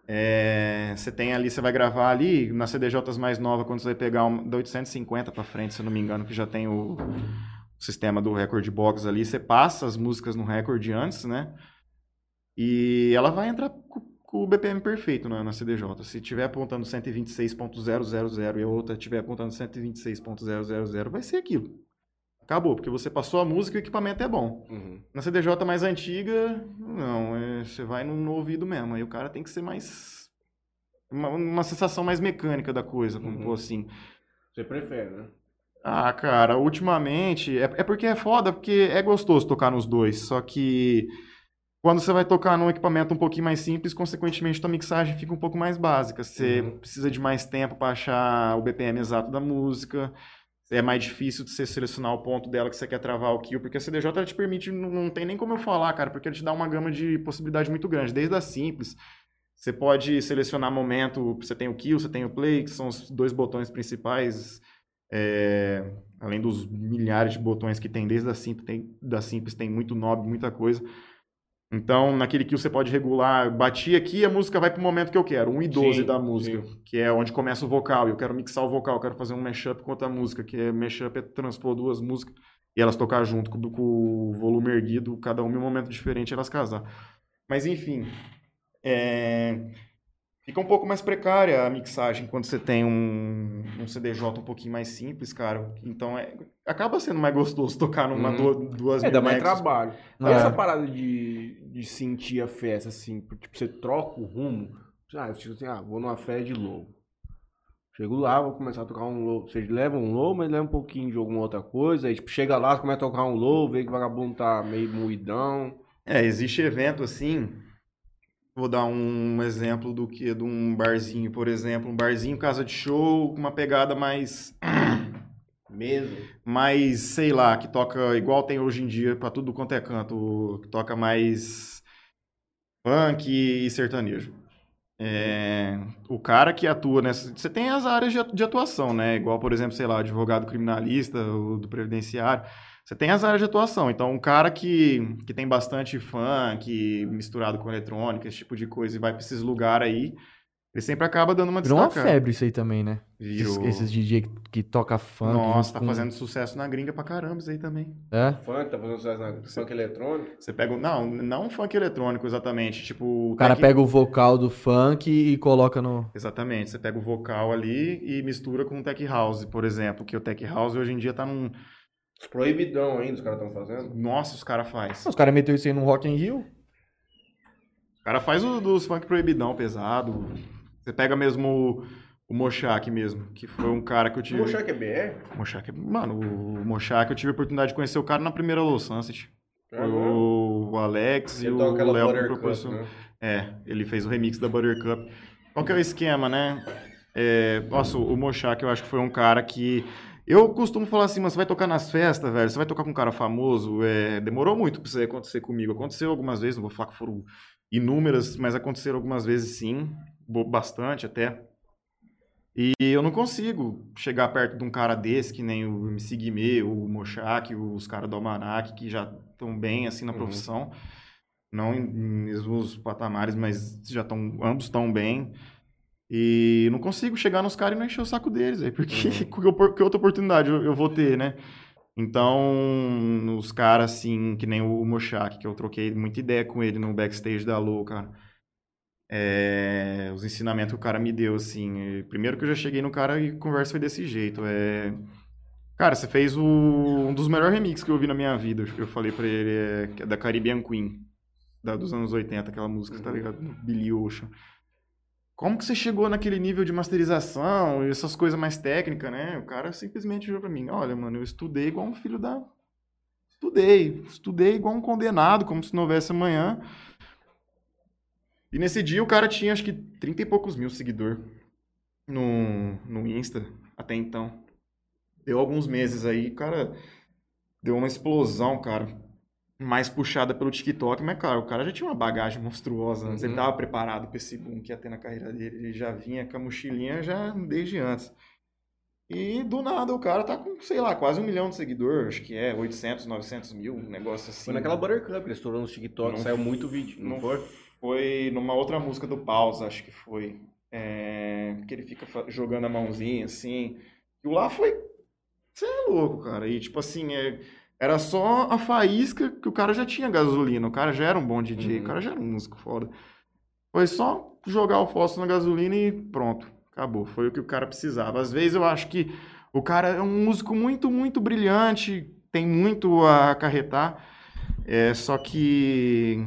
é, você tem ali, você vai gravar ali, nas CDJs mais novas, quando você vai pegar uma, da 850 pra frente, se eu não me engano, que já tem o, o sistema do Record Box ali, você passa as músicas no Record antes, né? E ela vai entrar o BPM perfeito na, na CDJ. Se tiver apontando 126.000 e a outra tiver apontando 126.000, vai ser aquilo. Acabou, porque você passou a música e o equipamento é bom. Uhum. Na CDJ mais antiga, não, é, você vai no, no ouvido mesmo. Aí o cara tem que ser mais. Uma, uma sensação mais mecânica da coisa, vamos Uhum. assim. Você prefere, né? Ah, cara, ultimamente. É, é porque é foda, porque é gostoso tocar nos dois. Só que quando você vai tocar num equipamento um pouquinho mais simples, consequentemente tua mixagem fica um pouco mais básica. Você Uhum. precisa de mais tempo para achar o BPM exato da música. É mais difícil de você selecionar o ponto dela que você quer travar o kill, porque a CDJ ela te permite, não, não tem nem como eu falar, cara, porque ele te dá uma gama de possibilidade muito grande, desde a simples. Você pode selecionar momento, você tem o kill, você tem o play, que são os dois botões principais, é, além dos milhares de botões que tem desde a simples, tem, da simples tem muito knob, muita coisa. Então, naquele kill você pode regular, bati aqui, a música vai pro momento que eu quero, 1 e 12 Sim, da música, sim. que é onde começa o vocal, e eu quero mixar o vocal, eu quero fazer um mashup com outra música, que é mashup é transpor duas músicas e elas tocar junto com, com o volume erguido, cada uma em um momento diferente, elas casar. Mas enfim, é, fica um pouco mais precária a mixagem quando você tem um, um CDJ um pouquinho mais simples, cara. Então é, acaba sendo mais gostoso tocar numa Uhum. du- duas É, dá mais trabalho. E É. essa parada de, de sentir a festa, assim, tipo, você troca o rumo. Ah, eu tipo assim, ah, vou numa festa de lobo. Chego lá, vou começar a tocar um low. Vocês levam um low, mas leva um pouquinho de alguma outra coisa. Aí, tipo, chega lá, começa a tocar um low, vê que o vagabundo tá meio moidão. É, existe evento assim. Vou dar um exemplo do que de um barzinho, por exemplo, um barzinho casa de show com uma pegada mais Mesmo. mais, sei lá, que toca igual tem hoje em dia pra tudo quanto é canto, que toca mais funk e sertanejo. É, o cara que atua nessa. Você tem as áreas de, atuação, né? Igual, por exemplo, sei lá, advogado criminalista, o do previdenciário. Você tem as áreas de atuação. Então, um cara que, que tem bastante funk misturado com eletrônica, esse tipo de coisa, e vai pra esses lugares aí, ele sempre acaba dando uma Virou uma febre isso aí também, né? Esses, Virou. esses DJ que, que toca funk. Nossa, tá com- fazendo sucesso na gringa pra caramba isso aí também. É? Funk, tá fazendo sucesso na funk eletrônico. Você pega. um- Não, não funk eletrônico exatamente. Tipo. O cara pega o vocal do funk e coloca no. Exatamente. Você pega o vocal ali e mistura com o tech house, por exemplo. Que o tech house hoje em dia tá num. Os proibidão ainda, os caras estão fazendo. Nossa, os caras faz. Os caras meteram isso aí no Rock in Rio. O cara faz o dos funk proibidão pesado. Você pega mesmo o, o Mochak mesmo, que foi um cara que eu tive. O Mochak é BR? Mochak, mano, o Mochak eu tive a oportunidade de conhecer o cara na primeira Low Sunset. Foi o, o Alex e Ele o Léo que proporcionou. né? É, ele fez o remix da Buttercup. Qual que é o esquema, né? É, nossa, o Mochak eu acho que foi um cara que. Eu costumo falar assim, mas você vai tocar nas festas, velho, você vai tocar com um cara famoso. É, demorou muito pra isso acontecer comigo. Aconteceu algumas vezes, não vou falar que foram inúmeras, mas aconteceram algumas vezes sim, bastante até. E eu não consigo chegar perto de um cara desse, que nem o MC Guimê, o Mochak, os caras do Almanac, que já estão bem assim na Uhum. profissão. Não em mesmos patamares, mas já estão, ambos estão bem. E não consigo chegar nos caras e não encher o saco deles, aí, porque que, opor- que outra oportunidade eu, eu vou ter, né? Então, os caras, assim, que nem o Mochak, que eu troquei muita ideia com ele no backstage da Lou, cara. É, os ensinamentos que o cara me deu, assim. Primeiro que eu já cheguei no cara e a conversa foi desse jeito. É... Cara, você fez o- um dos melhores remixes que eu vi na minha vida. Eu falei pra ele, é, que é da Caribbean Queen, da, dos anos 80, aquela música, tá ligado? Billy Ocean. Como que você chegou naquele nível de masterização e essas coisas mais técnicas, né? O cara simplesmente jogou pra mim, olha, mano, eu estudei igual um filho da... Estudei, estudei igual um condenado, como se não houvesse amanhã. E nesse dia o cara tinha acho que 30 e poucos mil seguidores no, no Insta até então. Deu alguns meses aí, o cara deu uma explosão, cara. Mais puxada pelo TikTok, mas claro, o cara já tinha uma bagagem monstruosa antes. Ele Uhum. tava preparado pra esse boom que ia ter na carreira dele. Ele já vinha com a mochilinha já desde antes. E do nada o cara tá com, sei lá, quase um milhão de seguidores, acho que é 800, 900 mil, um negócio assim. Foi naquela Buttercup, ele estourou nos TikTok, Não saiu muito vídeo, não, não foi? Foi numa outra música do Pausa, acho que foi. É, que ele fica jogando a mãozinha assim. E o lá foi. Você é louco, cara. E tipo assim, é, era só a faísca que o cara já tinha gasolina. O cara já era um bom DJ, Uhum. o cara já era um músico foda. Foi só jogar o fósforo na gasolina e pronto. Acabou. Foi o que o cara precisava. Às vezes eu acho que o cara é um músico muito, muito brilhante, tem muito a acarretar. É, só que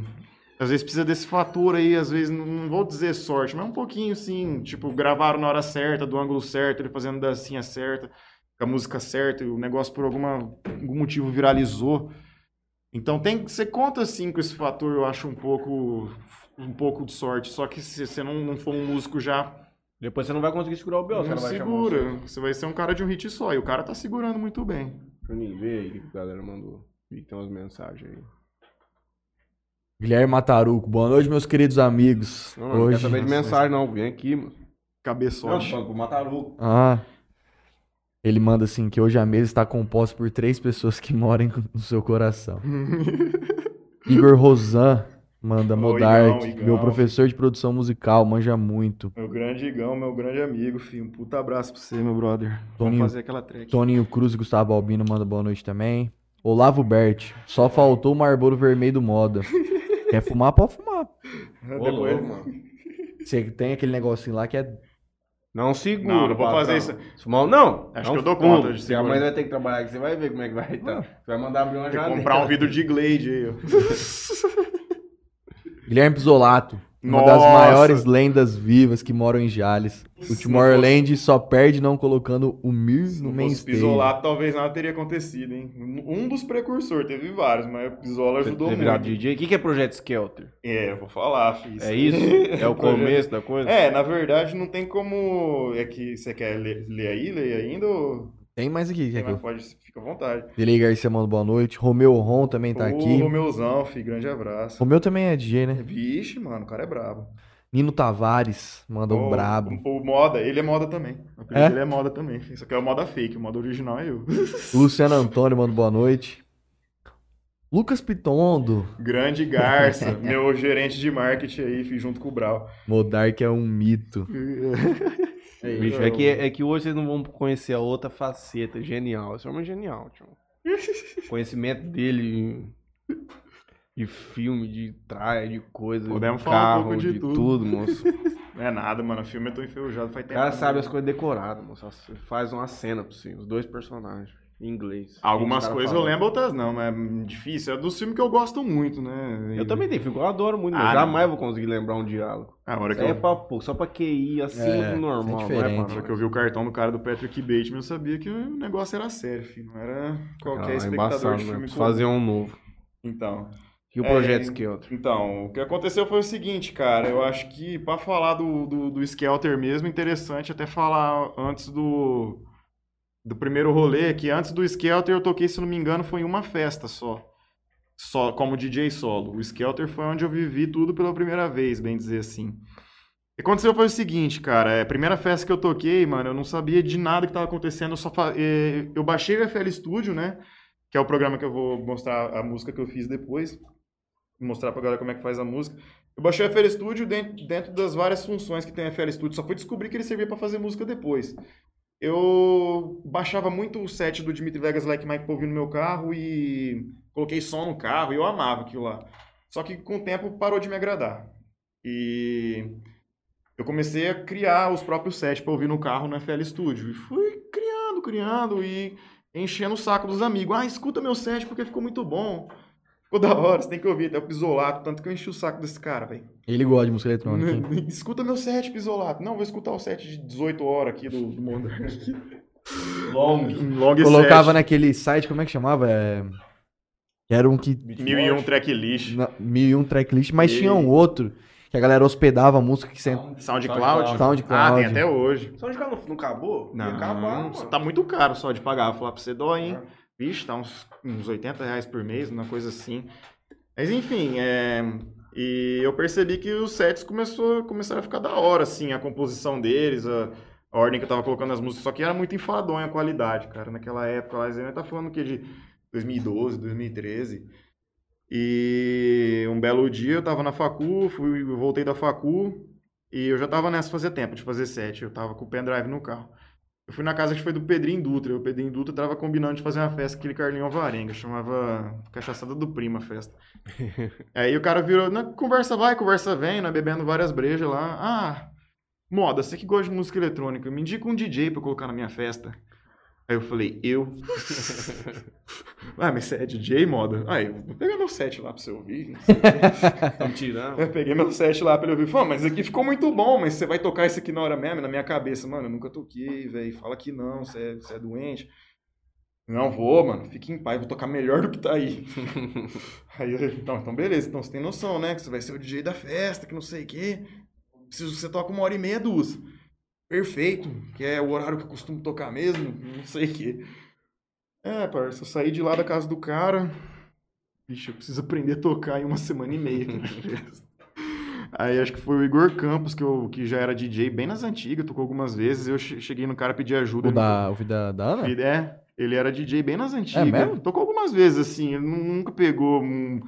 às vezes precisa desse fator aí, às vezes, não não vou dizer sorte, mas um pouquinho sim. Tipo, gravaram na hora certa, do ângulo certo, ele fazendo dancinha certa, com a música certa, e o negócio por alguma, algum motivo viralizou. Então tem você conta sim com esse fator, eu acho um pouco um pouco de sorte. Só que se você não, não for um músico já, Depois você não vai conseguir segurar o você não não vai segura. chamar Você vai ser um cara de um hit só. E o cara tá segurando muito bem. o... Deixa eu nem ver aí o que a galera mandou. Vi que tem umas mensagens aí. Guilherme Mataruco, boa noite, meus queridos amigos. Não, não Hoje. quer saber de mensagem não, vem aqui, mano. Não, tô Cabeçote. falando pro Mataruco. Ah. Ele manda assim que hoje a mesa está composta por três pessoas que moram no seu coração. Igor Rosan manda Modart, Igão, Igão. meu professor de produção musical, manja muito. Meu grande Igão, meu grande amigo, filho. Um puta abraço pra você, meu brother. Toninho. Vamos fazer aquela track. Toninho Cruz e Gustavo Albino manda boa noite também. Olavo Bert, só faltou o Marlboro Vermelho do Moda. Quer fumar, pode fumar. Depois- mano. Você tem aquele negocinho lá que é. Não segura, Não, não vou patrão. fazer isso. Fumar- Não, Acho não que eu dou fumo. conta de Se a segurar. mãe vai ter que trabalhar aqui, você vai ver como é que vai estar. Você vai mandar abrir uma janela. comprar um vidro de Glade aí, ó. Guilherme Pisolato, uma das Nossa. maiores lendas vivas que moram em Jales. O Tomorrowland só perde não colocando o Mir Se no main fosse stage. Pisolato, talvez nada teria acontecido, hein? Um dos precursores, teve vários, mas o Pisola ajudou ter muito. DJ. O que é Projeto Skelter? É, eu vou falar, filho. É isso? É o começo da coisa? É, na verdade não tem como. É que você quer ler, ler aí, ler ainda? Ou... Tem mais aqui, que Mas eu... pode, fica à vontade. Delei Garcia manda boa noite. Romeu Ron também tá Ô, aqui. Romeuzão, filho, grande abraço. Romeu também é DJ, né? Vixe, mano, o cara é brabo. Nino Tavares manda um brabo. O, o Moda, ele é moda também. É? dele é moda também. Isso aqui é o moda fake, o moda original é eu. Luciano Antônio manda boa noite. Lucas Pitondo. Grande Garça, meu gerente de marketing aí, junto com o Brau. Modark é um mito. Bicho, é que, é que hoje vocês não vão conhecer a outra faceta. Genial. Esse homem é genial, tio. Conhecimento dele de filme, de traia, de coisa, Podemos de falar um carro, pouco de de, tudo. tudo. moço. Não é nada, mano. O filme eu tô enferrujado faz O tempo. cara sabe as coisas decoradas, moço. Faz uma cena pra você, os dois personagens, em inglês. Algumas coisas eu lembro, outras não, mas é difícil. É dos filmes que eu gosto muito, né? Eu também tenho filme que eu adoro muito, Ah, mas não. jamais vou conseguir lembrar um diálogo. A hora que, é eu, pra, pô, só pra QI, assim, É, normal, é não é diferente. hora que eu vi o cartão do cara do Patrick Bateman, eu sabia que o negócio era sério, filho. Não era qualquer Ah, espectador embaçado, de né? filme. Preciso fazer um novo. Então. E o É, Projeto e- Skelter? Então, o que aconteceu foi o seguinte, cara. Eu acho que pra falar do, do, do Skelter mesmo, interessante até falar antes do, do primeiro rolê, que antes do Skelter eu toquei, se não me engano, foi em uma festa só. Só como DJ solo. O Skelter foi onde eu vivi tudo pela primeira vez, bem dizer assim. Que aconteceu foi o seguinte, cara. É, primeira festa que eu toquei, mano, eu não sabia de nada que tava acontecendo. Eu, só fa- eh, eu baixei o FL Studio, né? Que é o programa que eu vou mostrar a música que eu fiz depois mostrar pra galera como é que faz a música. Eu baixei o FL Studio dentro, dentro das várias funções que tem o FL Studio, só fui descobrir que ele servia pra fazer música depois. Eu baixava muito o set do Dimitri Vegas Like Mike pra ouvir no meu carro e coloquei som no carro e eu amava aquilo lá. Só que com o tempo parou de me agradar. E eu comecei a criar os próprios sets pra ouvir no carro no FL Studio. E fui criando, criando e enchendo o saco dos amigos. Ah, escuta meu set porque ficou muito bom. Ficou da hora, você tem que ouvir até o Pisolato, tanto que eu enchi o saco desse cara, velho. Ele gosta de música eletrônica. hein? Escuta meu set, Pisolato. Não, vou escutar o set de 18 horas aqui do, do mundo. Long. Long Colocava set. naquele site, como é que chamava? É... Era um que. 1001 tracklist. na- Mil e um tracklist, mas E- tinha um outro que a galera hospedava a música que sempre. SoundCloud? SoundCloud. Ah, tem até hoje. Cara não, não acabou? Não, Ia acabar, mano. tá muito caro só de pagar. Vou falar pra você, dói, hein? Vixe, tá uns, uns 80 reais por mês, uma coisa assim. Mas enfim, é... E eu percebi que os sets começou, começaram a ficar da hora, assim, a composição deles, a, a ordem que eu tava colocando as músicas, só que era muito enfadonha a qualidade, cara. Naquela época lá, a tá falando que de 2012, 2013. E um belo dia eu tava na facu, fui, voltei da facu e eu já tava nessa fazia tempo de fazer set. Eu tava com o pendrive no carro. Eu fui na casa que foi do Pedrinho Dutra. O Pedrinho Dutra tava combinando de fazer uma festa com aquele Carlinho Alvarenga. Chamava Cachaçada do Prima a festa. Aí o cara virou, "Não, conversa vai, conversa vem, nós bebendo várias brejas lá. Ah, moda, você que gosta de música eletrônica, me indica um DJ pra eu colocar na minha festa. Aí eu falei, eu? ah, mas você é DJ, moda? Aí, eu vou pegar meu set lá pra você ouvir. não sei. Tão tirando. Eu peguei meu set lá pra ele ouvir. Falei, mas aqui ficou muito bom, mas você vai tocar isso aqui na hora mesmo? Na minha cabeça, mano, eu nunca toquei, velho. Fala que não, você é, você é doente. Não vou, mano, fique em paz, vou tocar melhor do que tá aí. aí eu, então, então beleza, então você tem noção, né? Que você vai ser o DJ da festa, que não sei o quê. Preciso que você toque uma hora e meia, duas. Perfeito, que é o horário que eu costumo tocar mesmo, não sei o quê. É, parça, eu saí de lá da casa do cara. Bicho, eu preciso aprender a tocar em uma semana e meia. Aí acho que foi o Igor Campos, que, eu, que já era DJ bem nas antigas, tocou algumas vezes. Eu che- cheguei no cara pedir ajuda. O da, o da, da Ana? É, ele era DJ bem nas antigas. mesmo? Tocou algumas vezes, assim, ele nu- nunca pegou um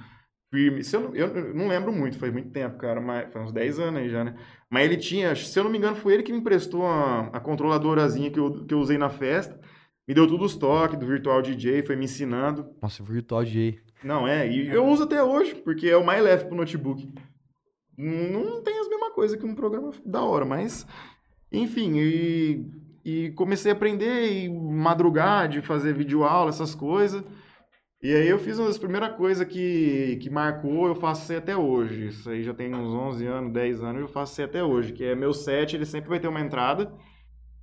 firme. Se eu, não- eu não lembro muito, faz muito tempo, cara, mas faz uns 10 anos aí já, né? Mas ele tinha, se eu não me engano, foi ele que me emprestou a, a controladorazinha que eu, que eu usei na festa. Me deu todos os toques do Virtual DJ, foi me ensinando. Nossa, Virtual DJ. Não, é, e eu uso até hoje, porque é o mais leve pro notebook. Não não tem as mesmas coisas que um programa da hora, mas. Enfim, e, e comecei a aprender e madrugar de fazer videoaula, essas coisas. E aí eu fiz uma das primeiras coisas que, que marcou, eu faço aí até hoje. Isso aí já tem uns 11 anos, 10 anos, eu faço aí até hoje. Que é meu set, ele sempre vai ter uma entrada.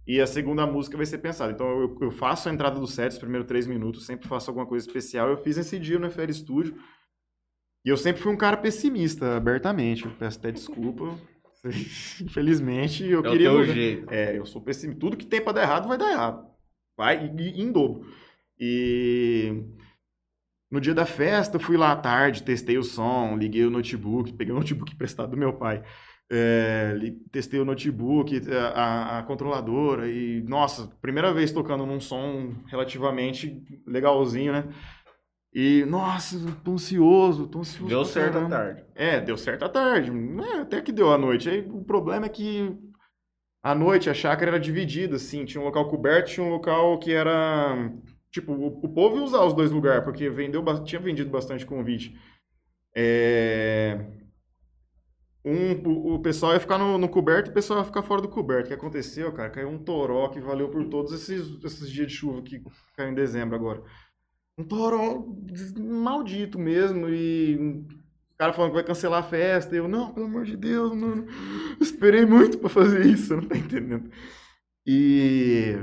E a segunda música vai ser pensada. Então eu, eu faço a entrada do set, os primeiros três minutos, sempre faço alguma coisa especial. Eu fiz esse dia no FL Studio. E eu sempre fui um cara pessimista, abertamente. Eu peço até desculpa. Infelizmente, eu É o queria. teu mudar. jeito. É, eu sou pessimista. Tudo que tem pra dar errado vai dar errado. Vai e, e em dobro. E no dia da festa, fui lá à tarde, testei o som, liguei o notebook, peguei o notebook emprestado do meu pai. É, testei o notebook, a, a- controladora e, nossa, primeira vez tocando num som relativamente legalzinho, né? E, nossa, tô ansioso, tô ansioso. Deu certo à tarde. É, deu certo à tarde. É, até que deu à noite. Aí o problema é que à noite a chácara era dividida, assim. Tinha um local coberto, tinha um local que era. Tipo, o, o povo ia usar os dois lugares, porque vendeu, tinha vendido bastante convite. É, um, o, pessoal ia ficar no, no coberto e o pessoal ia ficar fora do coberto. O que aconteceu, cara? Caiu um toró que valeu por todos esses, esses dias de chuva que caiu em dezembro agora. Um toró maldito mesmo. E o cara falando que vai cancelar a festa. Eu, não, pelo amor de Deus, mano. Esperei muito pra fazer isso, não tá entendendo. E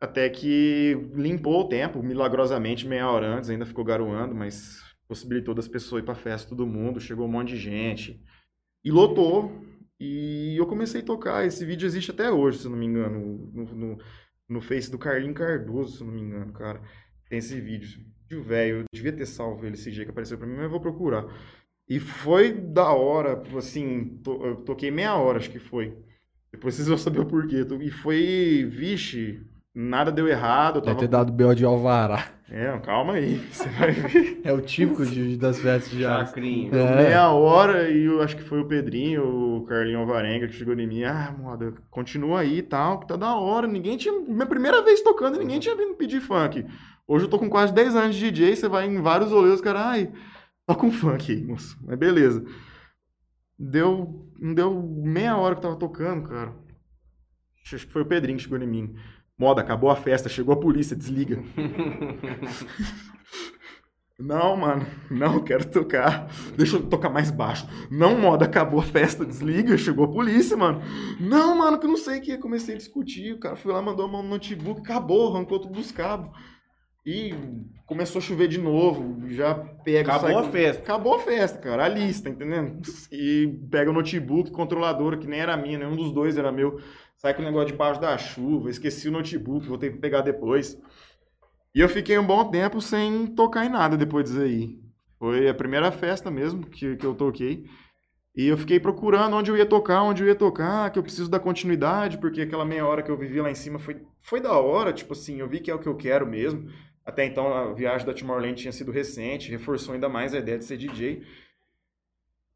até que limpou o tempo, milagrosamente, meia hora antes, ainda ficou garoando, mas possibilitou das pessoas ir pra festa, todo mundo, chegou um monte de gente. E lotou. E eu comecei a tocar. Esse vídeo existe até hoje, se não me engano. No, no, no Face do Carlinho Cardoso, se não me engano, cara. Tem esse vídeo. Vídeo velho. Eu devia ter salvo ele esse dia que apareceu pra mim, mas eu vou procurar. E foi da hora, assim, to- eu toquei meia hora, acho que foi. Depois vocês vão saber o porquê. E foi, vixe, nada deu errado. Eu Deve tava... ter dado B.O. de Alvará. É, calma aí, você vai ver. É o típico de, das festas de Ares. Chacrinha. É. Meia hora e eu acho que foi o Pedrinho, o Carlinho Alvarenga que chegou em mim. Ah, moda, continua aí e tal, que tá da hora. Ninguém tinha. Minha primeira vez tocando e ninguém tinha vindo pedir funk. Hoje eu tô com quase 10 anos de DJ, você vai em vários rolês, cara, ai, toca um funk aí, moço. Mas beleza. Deu. Não deu meia hora que eu tava tocando, cara. Acho que foi o Pedrinho que chegou em mim. Moda, acabou a festa, chegou a polícia, desliga. Não, mano, não quero tocar. Deixa eu tocar mais baixo. Não, moda, acabou a festa, desliga, chegou a polícia, mano. Não, mano, que eu não sei o que. Comecei a discutir. O cara foi lá, mandou a mão no notebook, acabou, arrancou tudo dos cabos. E começou a chover de novo. Já pega. Acabou sai- a festa. Acabou a festa, cara. A lista, entendendo? E pega o notebook, controladora, que nem era minha, nenhum dos dois era meu. Sai com o negócio debaixo da chuva. Esqueci o notebook, vou ter que pegar depois. E eu fiquei um bom tempo sem tocar em nada depois disso aí. Foi a primeira festa mesmo que, que eu toquei. E eu fiquei procurando onde eu ia tocar, onde eu ia tocar, que eu preciso dar continuidade, porque aquela meia hora que eu vivi lá em cima foi, foi da hora, tipo assim, eu vi que é o que eu quero mesmo. Até então a viagem da Tomorrowland tinha sido recente, reforçou ainda mais a ideia de ser DJ.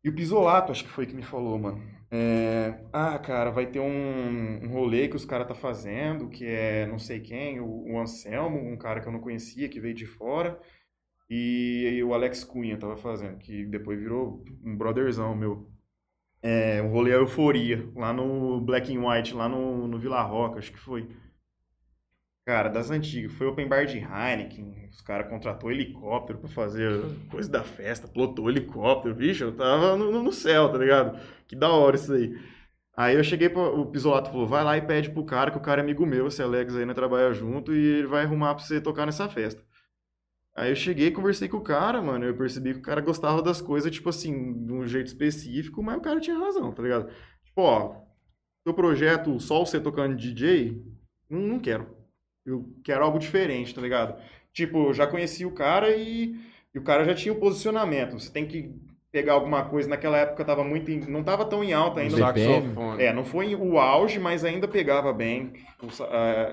E o Pisolato, acho que foi que me falou, mano. É, ah, cara, vai ter um, um rolê que os caras tá fazendo, que é não sei quem, o, o Anselmo, um cara que eu não conhecia, que veio de fora, e, o Alex Cunha tava fazendo, que depois virou um brotherzão meu. É, um rolê Euforia, lá no Black and White, lá no, no Vila Roca, acho que foi. Cara, das antigas. Foi open bar de Heineken. Os caras contratou helicóptero pra fazer coisa da festa. Plotou helicóptero. Bicho, eu tava no, no céu, tá ligado? Que da hora isso aí. Aí eu cheguei pro o Pisolato falou: vai lá e pede pro cara, que o cara é amigo meu, esse Alex aí, né? Trabalha junto e ele vai arrumar pra você tocar nessa festa. Aí eu cheguei, conversei com o cara, mano. Eu percebi que o cara gostava das coisas, tipo assim, de um jeito específico, mas o cara tinha razão, tá ligado? Tipo, ó, teu projeto só você tocando DJ, não, não quero. Eu quero algo diferente, tá ligado? Tipo, eu já conheci o cara e, e o cara já tinha o posicionamento. Você tem que pegar alguma coisa. Naquela época tava muito. em- não tava tão em alta ainda. Saxofone. É, não foi o auge, mas ainda pegava bem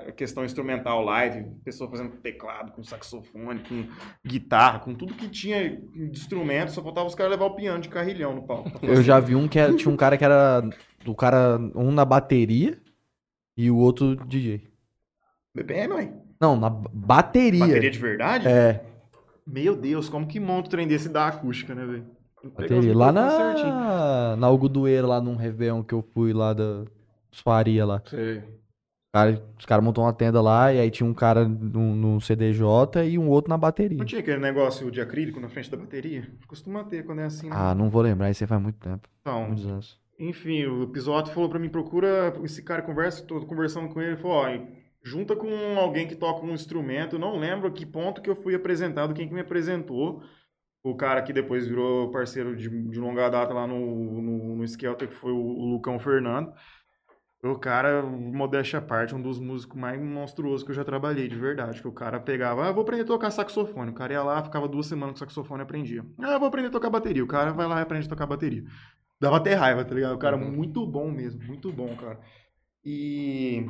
a questão instrumental live, pessoa fazendo teclado, com saxofone, com guitarra, com tudo que tinha de instrumento, só faltava os caras levar o piano de carrilhão no palco. Eu já vi um que era, tinha um cara que era. O cara, um na bateria e o outro DJ. BPM, ué? Não, na bateria. Bateria de verdade? É, Meu Deus, como que monta o trem desse da acústica, né, velho? Bateria. Lá microfones certinho. na, na Algodoeira, lá num Réveillon que eu fui lá da Faria lá. Sei. Cara, os caras montou uma tenda lá e aí tinha um cara no, no CDJ e um outro na bateria. Não tinha aquele negócio de acrílico na frente da bateria? Costuma ter quando é assim, né? Ah, não vou lembrar, isso aí faz muito tempo. então, Muitos anos. Enfim, o Pisoto falou pra mim, procura esse cara, conversa, tô conversando com ele, ele falou, ó, junta com alguém que toca um instrumento, não lembro a que ponto que eu fui apresentado, quem que me apresentou, o cara que depois virou parceiro de, de longa data lá no, no, no Skelter, que foi o, o Lucão Fernando. O cara, modéstia à parte, um dos músicos mais monstruosos que eu já trabalhei, de verdade. Que o cara pegava, ah, vou aprender a tocar saxofone. O cara ia lá, ficava duas semanas com saxofone e aprendia. Ah, vou aprender a tocar bateria. O cara vai lá e aprende a tocar bateria. Dava até raiva, tá ligado? O cara Uhum. muito bom mesmo, muito bom, cara. E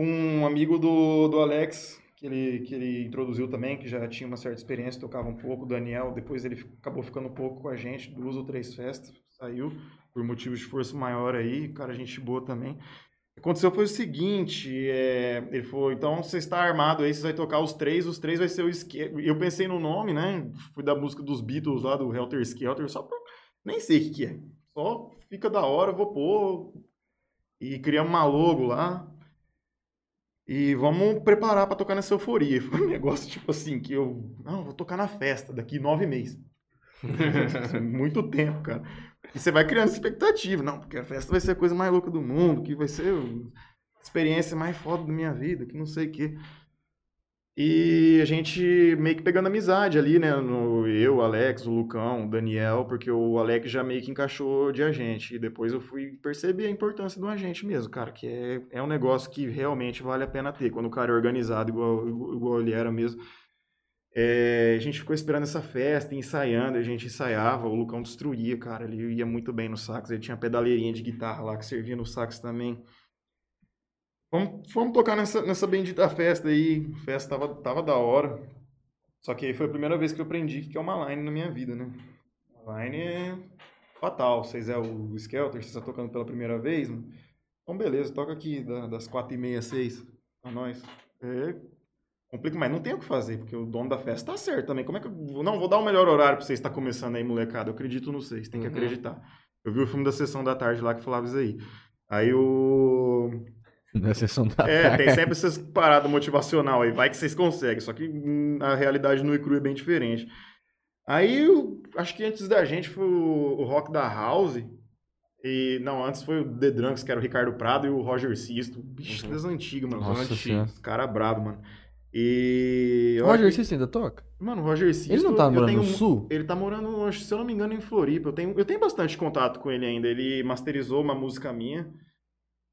um amigo do, do Alex, que ele, que ele introduziu também, que já tinha uma certa experiência, tocava um pouco, o Daniel, depois ele acabou ficando um pouco com a gente, duas ou três festas, saiu por motivos de força maior aí, cara, gente boa também. O que aconteceu foi o seguinte, é, ele falou, então você está armado aí, você vai tocar os três, os três vai ser o esquerdo. Eu pensei no nome, né, fui da música dos Beatles lá, do Helter Skelter, só pra, nem sei o que que é, só fica da hora, vou pôr, e criamos uma logo lá, e vamos preparar para tocar nessa euforia. Foi um negócio tipo assim, que eu. Não, vou tocar na festa daqui nove meses. Muito tempo, cara. E você vai criando expectativa. Não, porque a festa vai ser a coisa mais louca do mundo, que vai ser a experiência mais foda da minha vida, que não sei o quê. E a gente meio que pegando amizade ali, né? No, eu, Alex, o Lucão, o Daniel, porque o Alex já meio que encaixou de agente. E depois eu fui perceber a importância do agente mesmo, cara, que é, é um negócio que realmente vale a pena ter. Quando o cara é organizado, igual, igual ele era mesmo. É, a gente ficou esperando essa festa, ensaiando, a gente ensaiava, o Lucão destruía, cara, ele ia muito bem no sax, ele tinha pedaleirinha de guitarra lá que servia no sax também. Vamos, vamos tocar nessa, nessa bendita festa aí. A festa tava, tava da hora. Só que aí foi a primeira vez que eu aprendi que é uma line na minha vida, né? A line é fatal. Vocês é o Skelter, você está tocando pela primeira vez. Então, beleza, toca aqui das quatro e meia, seis, pra nós. É complica, mas não tem o que fazer, porque o dono da festa tá certo também. Como é que eu. Não, vou dar o melhor horário pra vocês estar tá começando aí, molecada. Eu acredito no vocês, tem que uhum. acreditar. Eu vi o filme da sessão da tarde lá que falava isso aí. Aí o. Na sessão da É, tarde. tem sempre essas paradas motivacional aí, vai que vocês conseguem, só que hum, a realidade no Icru é bem diferente. Aí, eu, acho que antes da gente foi o, o rock da House, e não, antes foi o The Drunks, que era o Ricardo Prado e o Roger Sisto. Bicho, uhum. das antigas, mano. Nossa antigas. Cara brabo, mano. E. O Roger que... Sisto ainda toca? Mano, o Roger Sisto. Ele não tá morando no sul? Ele tá morando, se eu não me engano, em Floripa. Eu tenho, eu tenho bastante contato com ele ainda. Ele masterizou uma música minha.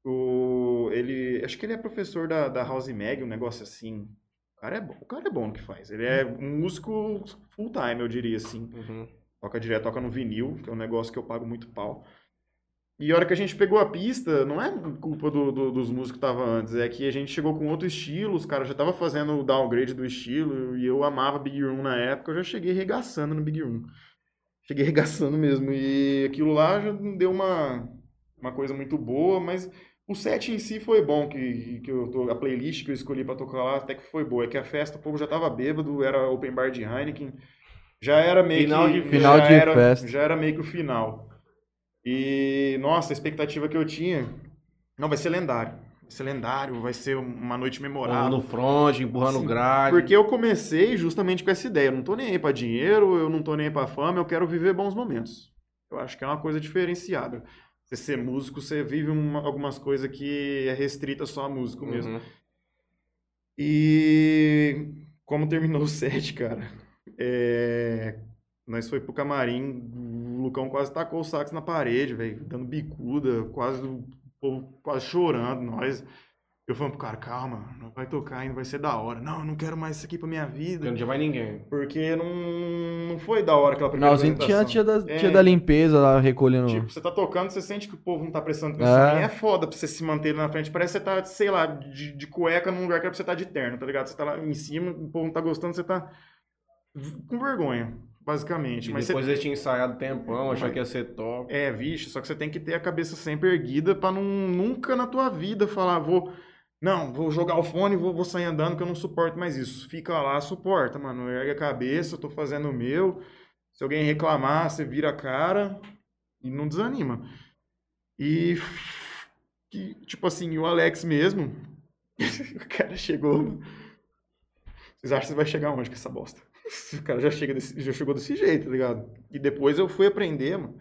O, ele, acho que ele é professor da, da House Mag, um negócio assim. O cara é bom, o cara é bom no que faz. Ele é um músico full time, eu diria assim. Uhum. Toca direto, toca no vinil, que é um negócio que eu pago muito pau. E a hora que a gente pegou a pista, não é culpa do, do, dos músicos que estavam antes, é que a gente chegou com outro estilo, os caras já estavam fazendo o downgrade do estilo, e eu amava Big Room na época, eu já cheguei regaçando no Big Room. Cheguei regaçando mesmo, e aquilo lá já deu uma, uma coisa muito boa, mas o set em si foi bom, que, que eu tô, a playlist que eu escolhi para tocar lá até que foi boa. É que a festa, o povo já tava bêbado, era open bar de Heineken. Já era meio final que. De, final já de era, festa. Já era meio que o final. E, nossa, a expectativa que eu tinha. Não, vai ser lendário. Vai ser lendário, vai ser uma noite memorável. No front, empurrando Sim, grade. Porque eu comecei justamente com essa ideia. Eu não tô nem aí pra dinheiro, eu não tô nem aí pra fama, eu quero viver bons momentos. Eu acho que é uma coisa diferenciada você ser músico, você vive uma, algumas coisas que é restrita só a músico mesmo. Uhum. E como terminou o set, cara, é... nós foi pro camarim, o Lucão quase tacou o sax na parede, velho, dando bicuda, quase o povo quase chorando, nós eu falando pro cara, calma, não vai tocar ainda, vai ser da hora. Não, eu não quero mais isso aqui pra minha vida. Porque não tinha mais ninguém. Porque não, não foi da hora aquela primeira Não, tinha, tinha, da, é, tinha da limpeza lá, recolhendo... Tipo, você tá tocando, você sente que o povo não tá prestando atenção. É, é foda pra você se manter na frente. Parece que você tá, sei lá, de, de cueca num lugar que é pra você tá de terno, tá ligado? Você tá lá em cima, o povo não tá gostando, você tá com vergonha basicamente. E mas depois você... eles tinham ensaiado tempão, achou que ia ser top. É, vixe, só que você tem que ter a cabeça sempre erguida para não nunca na tua vida falar, vou não, vou jogar o fone e vou, vou sair andando que eu não suporto mais isso. Fica lá, suporta, mano. Ergue a cabeça, eu tô fazendo o meu. Se alguém reclamar, você vira a cara e não desanima. E, tipo assim, o Alex mesmo, o cara chegou. Vocês acham que vai chegar onde com essa bosta? O cara já, chega desse, já chegou desse jeito, tá ligado? E depois eu fui aprender, mano,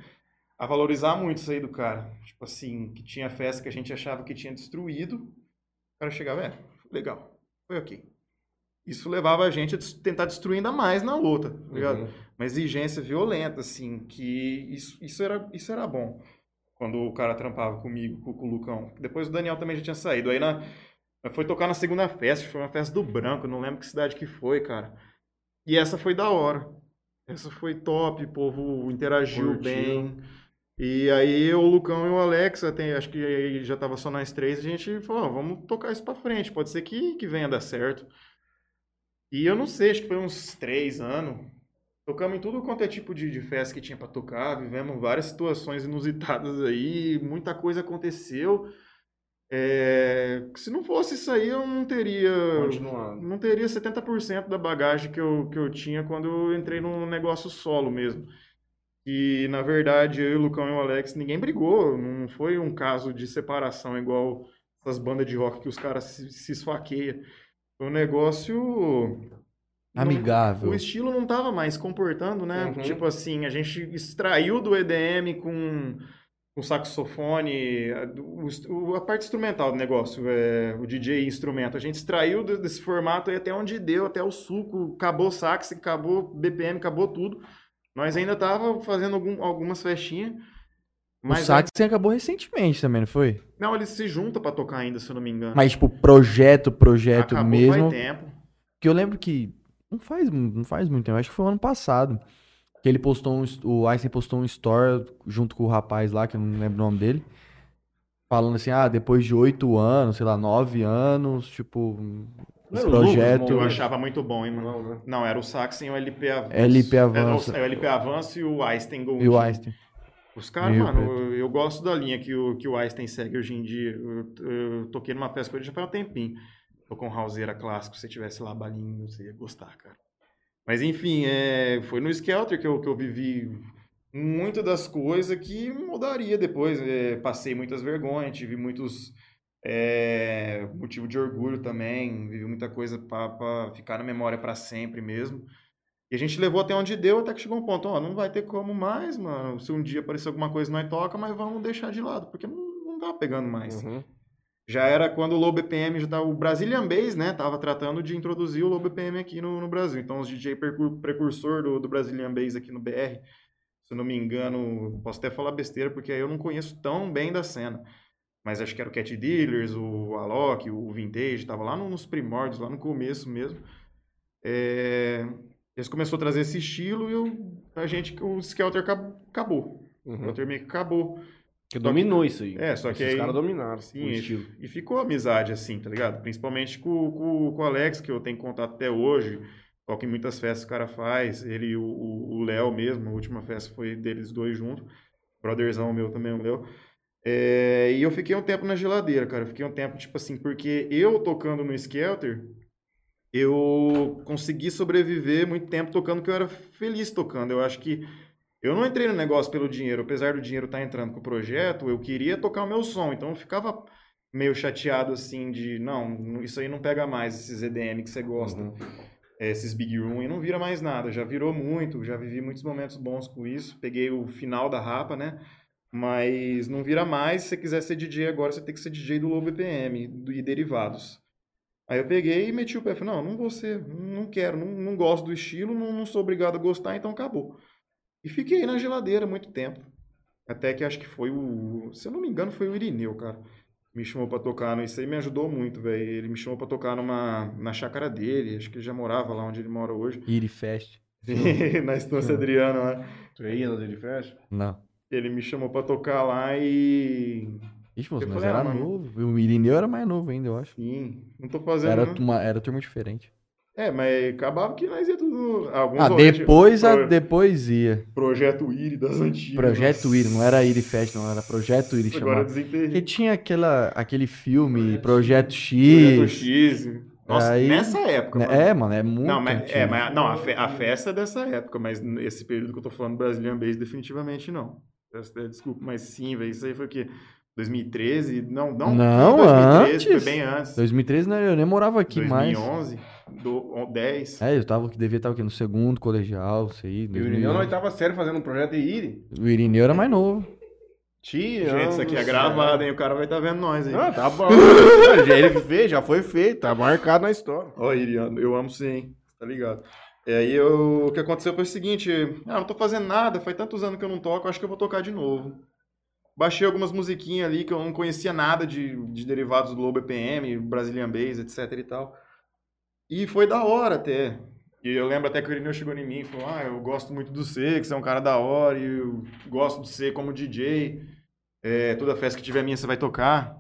a valorizar muito isso aí do cara. Tipo assim, que tinha festa que a gente achava que tinha destruído o cara chegava, é, legal, foi ok. Isso levava a gente a tentar destruir ainda mais na luta, tá ligado? Uhum. Uma exigência violenta, assim, que isso, isso, era, isso era bom. Quando o cara trampava comigo, com, com o Lucão. Depois o Daniel também já tinha saído. Aí na, foi tocar na segunda festa, foi uma festa do Branco, não lembro que cidade que foi, cara. E essa foi da hora. Essa foi top, o povo interagiu Curtiu. bem. E aí o Lucão e o Alex, até, acho que já tava só nós três, a gente falou, vamos tocar isso para frente, pode ser que, que venha dar certo. E eu não sei, acho que foi uns três anos. Tocamos em tudo quanto é tipo de, de festa que tinha para tocar, vivemos várias situações inusitadas aí, muita coisa aconteceu. É, se não fosse isso aí, eu não teria. Não teria 70% da bagagem que eu, que eu tinha quando eu entrei no negócio solo mesmo. E, na verdade, eu, o Lucão e o Alex, ninguém brigou. Não foi um caso de separação igual essas bandas de rock que os caras se, se esfaqueiam. Foi um negócio. não- Amigável. o estilo não tava mais comportando, né? Uhum. Tipo assim, a gente extraiu do EDM com o saxofone, a, o- a parte instrumental do negócio, é, o DJ instrumento. A gente extraiu de- desse formato aí até onde deu, até o suco, acabou o sax, acabou BPM, acabou tudo. Nós ainda tava fazendo algum- algumas festinhas. O Mas sax acabou recentemente também, não foi? Não, eles se juntam pra tocar ainda, se eu não me engano. Mas, tipo, projeto, projeto Acabou mesmo. faz tempo. Que eu lembro que. Não faz, não faz muito tempo, acho que foi ano passado. Que ele postou um. O Einstein postou um story junto com o rapaz lá, que eu não lembro o nome dele. Falando assim, ah, depois de oito anos, sei lá, nove anos, tipo. Não Esse era o Lucas, projeto. Eu achava muito bom, hein, mano. Não, né? Era o Sax e o LP Avanço. LP É, Avanço. não, É, o LP Avanço e o Einstein Gold. E o Einstein. Os caras, mano, eu, eu gosto da linha que o, que o Einstein segue hoje em dia. Eu, eu toquei numa festa com ele já faz um tempinho. Tô com Houseira clássico, se você tivesse lá balinho, você ia gostar, cara. Mas enfim, é, foi no Skelter que eu, que eu vivi muito das coisas que mudaria depois. É, passei muitas vergonhas, tive muitos é, motivo de orgulho também, vivi muita coisa para ficar na memória para sempre mesmo. E a gente levou até onde deu, até que chegou um ponto, ó, não vai ter como mais, mano. Se um dia aparecer alguma coisa, nós toca, mas vamos deixar de lado, porque não, não tá pegando mais. Uhum. Já era quando o Low BPM, já tava, o Brazilian Bass, né, tava tratando de introduzir o Low BPM aqui no, no Brasil. Então, os DJ precursor do, do Brazilian Bass aqui no BR, se eu não me engano, posso até falar besteira, porque eu não conheço tão bem da cena. Mas acho que era o Cat Dealers, o Alok, o Vintage, tava lá no- nos primórdios, lá no começo mesmo. É, Eles começaram a trazer esse estilo e eu, a gente, o Skelter acab- acabou. O Uhum. Skelter meio que acabou. Que dominou isso aí. É, só que Esses aí- caras dominaram Sim, o e, estilo. e ficou amizade assim, tá ligado? Principalmente com, com, com o Alex, que eu tenho contato até hoje. Toca em muitas festas que o cara faz. Ele e o- o o Léo mesmo, a última festa foi deles dois juntos. Brotherzão meu também, o Léo. É, e eu fiquei um tempo na geladeira, cara. Eu fiquei um tempo, tipo assim, porque eu tocando no Skelter, eu consegui sobreviver muito tempo tocando, que eu era feliz tocando. Eu acho que eu não entrei no negócio pelo dinheiro, apesar do dinheiro estar entrando com o projeto, eu queria tocar o meu som, então eu ficava meio chateado assim de, não, isso aí não pega mais, esses EDM que você gosta, Uhum. eh, esses Big Room, e não vira mais nada, já virou muito, já vivi muitos momentos bons com isso, peguei o final da rapa, né, mas não vira mais, se você quiser ser DJ agora, você tem que ser DJ do Low BPM e derivados. Aí eu peguei e meti o pé, falei, não, não vou ser, não quero, não, não gosto do estilo, não, não sou obrigado a gostar, então acabou. E fiquei na geladeira muito tempo. Até que acho que foi o. Se eu não me engano, foi o Irineu, cara. Me chamou pra tocar. no- Isso aí me ajudou muito, velho. Ele me chamou pra tocar numa, na chácara dele. Acho que ele já morava lá onde ele mora hoje. Iri Fest. na Estância Adriana lá. Tu ia na Daily Fest? Não. Ele me chamou pra tocar lá e. Ixi, moço, mas falei, era ah, mano. novo. O Irineu era mais novo ainda, eu acho. Sim, não tô fazendo. Era, né? uma, era turma diferente. É, mas acabava que nós ia tudo. Alguns Ah, rolês, depois, tipo, a, pro- depois ia. Projeto Iri das antigas. Projeto Iri, não era Iri Fest, não, era Projeto Iri Agora chamado. desenterrei. Porque tinha aquela, aquele filme, Projeto Projeto X. X. Nossa, Aí- nessa época. mano. É, mano, é muito Não, mas, antigo. é, mas não, a, fe- a festa é dessa época, mas esse período que eu tô falando Brazilian Base, definitivamente não. Desculpa, mas sim, velho. Isso aí foi o quê? 2013? Não, não. Não, 2013, antes. Foi bem antes. 2013 não, eu nem morava aqui mais. 2011, do, 10. É, eu tava, devia estar aqui no segundo colegial, aí. E o 2011. Irineu na oitava série fazendo um projeto em Iri. O Irineu era mais novo. Tia, Gente, isso aqui é gravado, hein? O cara vai estar vendo nós aí. Ah, tá bom. Ele fez, já foi feito, tá marcado na história. Ó, Iriano, eu amo sim, tá ligado? E aí eu, o que aconteceu foi o seguinte, ah, não tô fazendo nada, faz tantos anos que eu não toco, acho que eu vou tocar de novo. Baixei algumas musiquinhas ali que eu não conhecia nada de, de derivados do Low BPM, Brazilian Bass, etc e tal. E foi da hora até. E eu lembro até que o Irineu chegou em mim e falou, ah, eu gosto muito do C, que você é um cara da hora, e eu gosto do C como DJ. É, toda festa que tiver minha você vai tocar.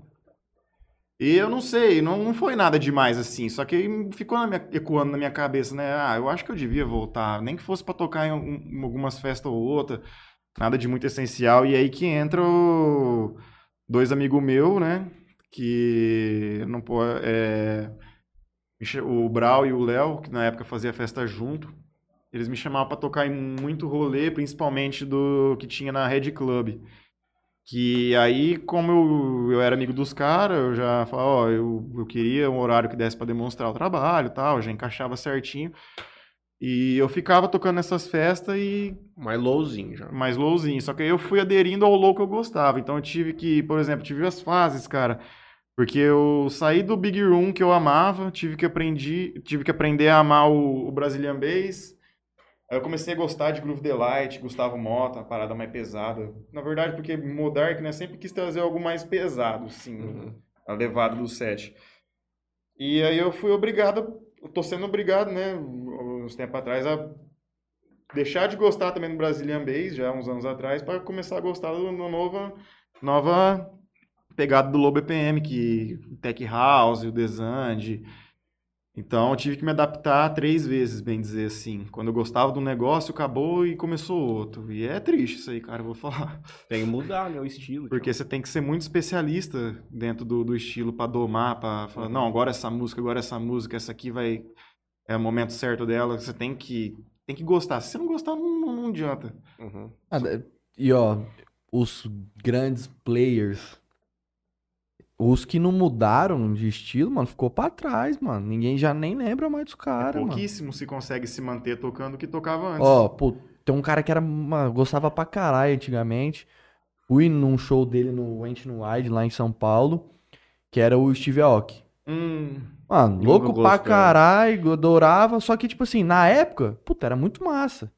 E eu não sei, não, não foi nada demais assim, só que ficou na minha- ecoando na minha cabeça, né? Ah, eu acho que eu devia voltar, nem que fosse pra tocar em, em algumas festas ou outra, nada de muito essencial. E aí que entra o- dois amigos meus, né? Que não pode. É, o Brau e o Léo, que na época fazia festa junto, eles me chamavam pra tocar em muito rolê, principalmente do que tinha na Red Club. Que aí, como eu, eu era amigo dos caras, eu já falava, ó, eu, eu queria um horário que desse pra demonstrar o trabalho e tal, já encaixava certinho. E eu ficava tocando nessas festas e Mais lowzinho já. mais lowzinho. Só que aí eu fui aderindo ao low que eu gostava. Então eu tive que, por exemplo, tive as fases, cara. Porque eu saí do Big Room que eu amava, tive que, aprendi, tive que aprender a amar o, o Brazilian Bass. Aí eu comecei a gostar de Groove Delight, Gustavo Mota, uma parada mais pesada. Na verdade, porque Modark, né, sempre quis trazer algo mais pesado, assim, Uhum. a levada do set. E aí eu fui obrigado, eu tô sendo obrigado, né, uns tempos atrás, a deixar de gostar também do Brazilian Bass, já uns anos atrás, para começar a gostar da nova, nova pegada do Low BPM, que Tech House, o Desand. Então eu tive que me adaptar três vezes, bem dizer assim. Quando eu gostava de um negócio, acabou e começou outro. E é triste isso aí, cara, eu vou falar. Tem que mudar, né, o estilo. Porque você tem que ser muito especialista dentro do, do estilo para domar, para falar, Uhum. não, agora essa música, agora essa música, essa aqui vai é o momento certo dela. Você tem que tem que gostar. Se você não gostar, não, não, não adianta. Uhum. Ah, E ó, os grandes players, os que não mudaram de estilo, mano, ficou pra trás, mano. Ninguém já nem lembra mais dos caras, mano. Pouquíssimo se consegue se manter tocando o que tocava antes. Ó, pô, tem um cara que era, mano, gostava pra caralho antigamente. Fui num show dele no Went no Wide, lá em São Paulo, que era o Steve Aoki. Hum, Mano, louco pra caralho, adorava. Só que, tipo assim, na época, puta, era muito massa.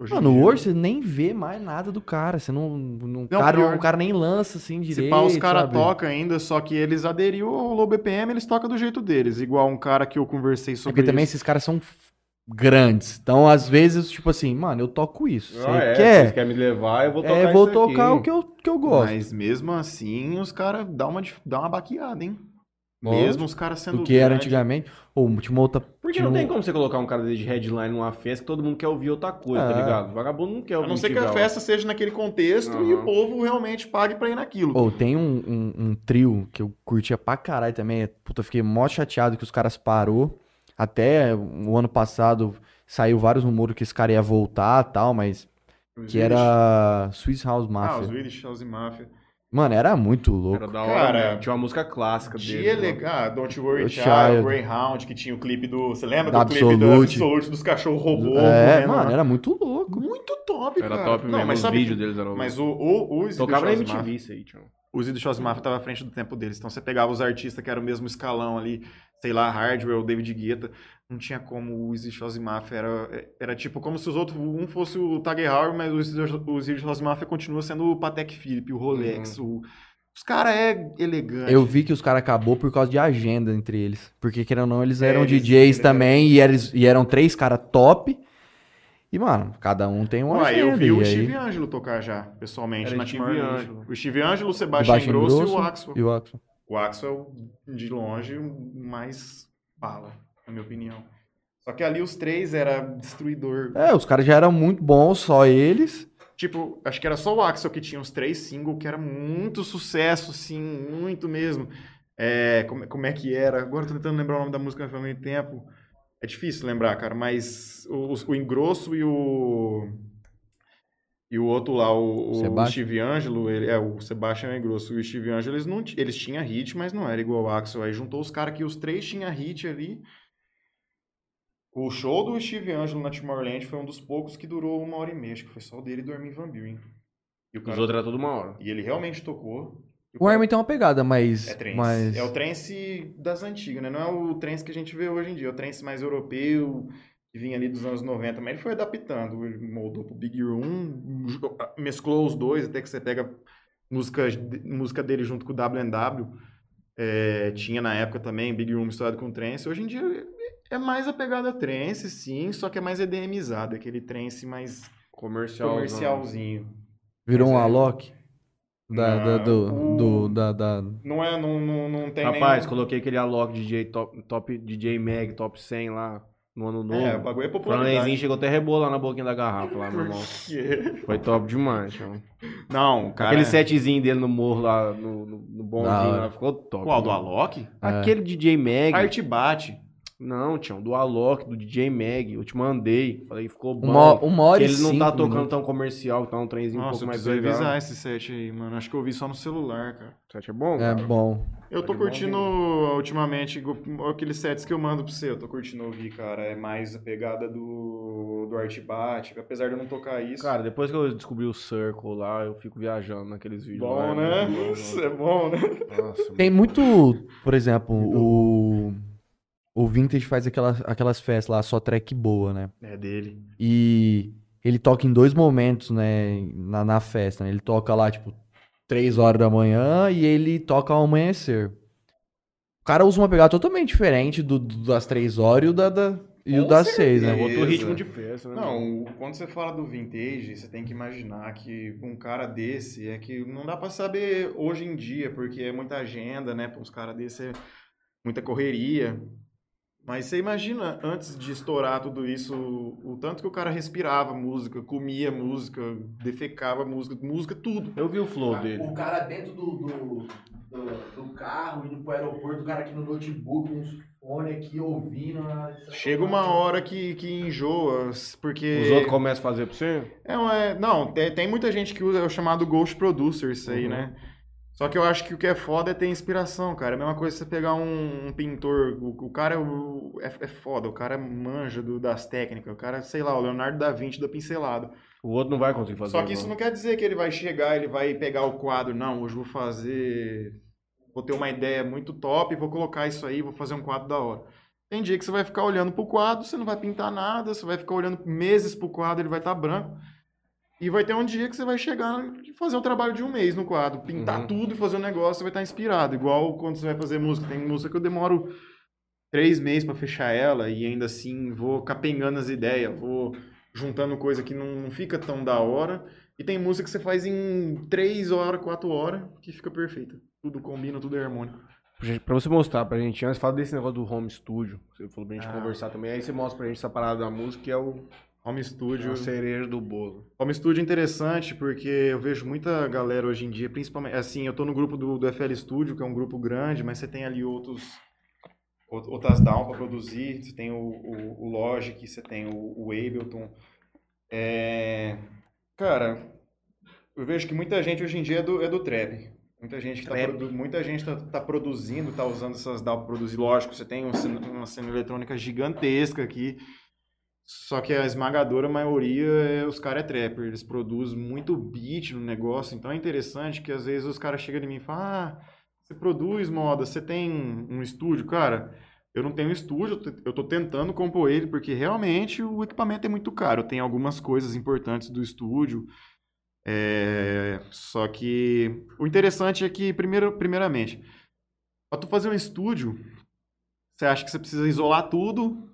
Hoje Mano, dia- hoje você nem vê mais nada do cara. Você não. não, Não, cara, pior. o cara nem lança assim Se direito. pá, os caras tocam ainda, só que eles aderiu ao low BPM, eles tocam do jeito deles. Igual um cara que eu conversei É sobre Porque também isso. esses caras são grandes. Então, às vezes, tipo assim, mano, eu toco isso. Você Ah, é, quer? Vocês querem me levar, eu vou tocar É, vou isso tocar aqui. o que eu, que eu gosto. Mas mesmo assim, os caras dão uma, dá uma baqueada, hein? Bom, mesmo os caras sendo Do que era grande. antigamente. Ou tinha uma outra. Porque não um- tem como você colocar um cara de headline numa festa que todo mundo quer ouvir outra coisa, tá É. ligado? Vagabundo não quer A ouvir não ser que a festa seja naquele contexto e Aham. o povo realmente pague pra ir naquilo. Ou tem um, um, um trio que eu curtia pra caralho também. Puta, eu fiquei mó chateado que os caras parou. Até o ano passado saiu vários rumores que esse cara ia voltar e tal, mas. Os Que Swedish- era Swiss House Ah, os Mafia. Swedish House Mafia. Mano, era muito Era louco. da hora, Cara, mesmo. Tinha uma música clássica dele. Dia mano. legal. Ah, Don't Worry O Child, Child. Greyhound, que tinha o clipe do. Você lembra Da do clipe do Absolute. Absolute dos cachorros robô? É, mano, era muito louco. Muito top, Era cara. top mesmo, Não, mas os sabe vídeos deles eram... Mas o, o, os Tocava na MTV isso aí, tio. os Ido Shows Mafia tava à frente do tempo deles. Então você pegava os artistas que eram o mesmo escalão ali, sei lá, Hardware, o David Guetta. Não tinha como o Easy Shows Mafia. Era, era tipo como se os outros, um fosse o Tag Heuer, mas o Easy Shows Mafia continua sendo o Patek Philippe, o Rolex, o... Os caras é elegante. Eu vi que os caras acabou por causa de agenda entre eles. Porque, querendo ou não, eles É, eram eles- DJs eles também e, eles, e eram três caras top. E, mano, cada um tem uma Ué, agenda. eu vi o aí- Steve Angelo tocar já, pessoalmente, Era na Steve. Angelo. O Steve Angelo, o o Sebastian Baixo Grosso, e o Axel. E o Axel. O Axel, de longe, o mais bala, na minha opinião. Só que ali os três era destruidor. É, os caras já eram muito bons, só eles. Tipo, acho que era só o Axel que tinha os três singles, que era muito sucesso, assim, muito mesmo. É, como, como é que era? Agora eu tô tentando lembrar o nome da música faz muito tempo. É difícil lembrar, cara, mas o, o Engrosso e o. E o outro lá, o, o? Steve Angelo, ele, é, o Sebastian Engrosso e o Steve Angelo, eles, não, eles tinham hit, mas não era igual o Axel. Aí juntou os caras que os três tinham hit ali. O show do Steve Angelo na Tomorrowland foi um dos poucos que durou uma hora e meia, acho que foi só o dele e do Armin Van Buren. E, o Os cara- outros era tudo uma hora. e ele realmente tocou. E O cara- Armin tem uma pegada, mas. é trance. mas... É o trance das antigas, né? Não é o trance que a gente vê hoje em dia. É o trance mais europeu, que vinha ali dos anos 90. Mas ele foi adaptando. Ele moldou pro Big Room, mesclou os dois, até que você pega música, música dele junto com o W&W. É, tinha na época também Big Room misturado com trance. Hoje em dia é mais a pegada trance, sim, só que é mais EDMizado. Aquele trance mais Comercial. comercialzinho. Virou Mas um é. Alok. Da, da, do, o- do, da, da- Não é, não, não, não tem Rapaz, nem... coloquei aquele Alok DJ top, top DJ Mag, top 100 lá no ano novo. É, o bagulho é o Franenzinho popularidade. chegou até a rebolar na boquinha da garrafa lá, meu irmão. quê? Foi top demais, chama. Não, cara... Aquele setzinho dele no morro lá, no, no, no bonzinho lá, ficou top. Qual, do? Alok? Aquele DJ Mag. Arte bate. Não, Tião, do Alok, do DJ Mag. Eu te mandei. Falei, ficou bom. uma, uma hora que e ele não tá tocando minutos. tão comercial, tá um trenzinho um Nossa, pouco eu mais preciso legal. revisar esse set aí, mano. Acho que eu vi só no celular, cara. Você é bom, É cara? bom. Eu tô bom curtindo ultimamente go- aqueles sets que eu mando pra você. Eu tô curtindo ouvir, cara. É mais a pegada do, do Art Bat. Apesar de eu não tocar isso. Cara, depois que eu descobri o Circle lá, eu fico viajando naqueles vídeos. bom, lá, né? é bom, Isso é bom, né? Nossa, Tem muito, por exemplo, o, o Vintage faz aquelas, aquelas festas lá, só track boa, né? É dele. E ele toca em dois momentos, né, na, na festa, né? Ele toca lá, tipo, três horas da manhã e ele toca ao amanhecer. O cara usa uma pegada totalmente diferente do, do- das três horas e o, da, da- e o Com das seis, É né? certeza. outro ritmo de festa, né? Não, o- quando você fala do vintage, você tem que imaginar que um cara desse é que não dá pra saber hoje em dia, porque é muita agenda, né? Para uns caras desse é muita correria. Mas você imagina, antes de estourar tudo isso, o, o tanto que o cara respirava música, comia música, defecava música, música, tudo. Eu vi o flow dele. O cara dentro do, do, do, do carro, indo pro aeroporto, o cara aqui no notebook, com uns fones aqui ouvindo. isso é Chega uma hora que, que enjoa, porque... Os outros começam a fazer pra você? É, uma- é, não, tem, tem muita gente que usa é o chamado Ghost Producer, isso aí, Uhum. né? Só que eu acho que o que é foda é ter inspiração, cara. É a mesma coisa você pegar um, um pintor, o, o cara é, o- é, é foda, o cara manja do- das técnicas, o cara, sei lá, o Leonardo da Vinci da pincelada. O outro não vai conseguir fazer. Só que isso não quer dizer que ele vai chegar, ele vai pegar o quadro, não, hoje eu vou fazer, vou ter uma ideia muito top, vou colocar isso aí, vou fazer um quadro da hora. Tem dia que você vai ficar olhando pro quadro, você não vai pintar nada, você vai ficar olhando meses pro quadro, ele vai estar branco. E vai ter um dia que você vai chegar e fazer um trabalho de um mês no quadro, pintar Uhum. tudo e fazer um negócio, você vai estar inspirado. Igual quando você vai fazer música. Tem música que eu demoro três meses pra fechar ela e ainda assim vou capengando as ideias, vou juntando coisa que não, fica tão da hora. E tem música que você faz em três horas, quatro horas, que fica perfeita. Tudo combina, tudo é harmônico. Pra você mostrar pra gente, antes fala desse negócio do home studio. Você falou pra gente Ah. conversar também. Aí você mostra pra gente essa parada da música, que é o Home é Studio. a cereja do bolo. Home Studio é interessante porque eu vejo muita galera hoje em dia, principalmente, assim, eu tô no grupo do, do FL Studio, que é um grupo grande, mas você tem ali outros out- outras down para produzir, você tem o, o, o Logic, você tem o, o Ableton. É, cara, eu vejo que muita gente hoje em dia é do, é do trap. Muita gente está produ muita gente tá, tá produzindo, tá usando essas DAW para produzir. Lógico, você tem um cena- uma cena eletrônica gigantesca aqui. Só que a esmagadora maioria, é, os caras é trapper, eles produzem muito beat no negócio, então é interessante que às vezes os caras chegam em mim e falam, ah, você produz moda, você tem um estúdio? Cara, eu não tenho estúdio, eu tô tentando compor ele, porque realmente o equipamento é muito caro, tem algumas coisas importantes do estúdio, é, só que o interessante é que, primeiro, primeiramente, para tu fazer um estúdio, você acha que você precisa isolar tudo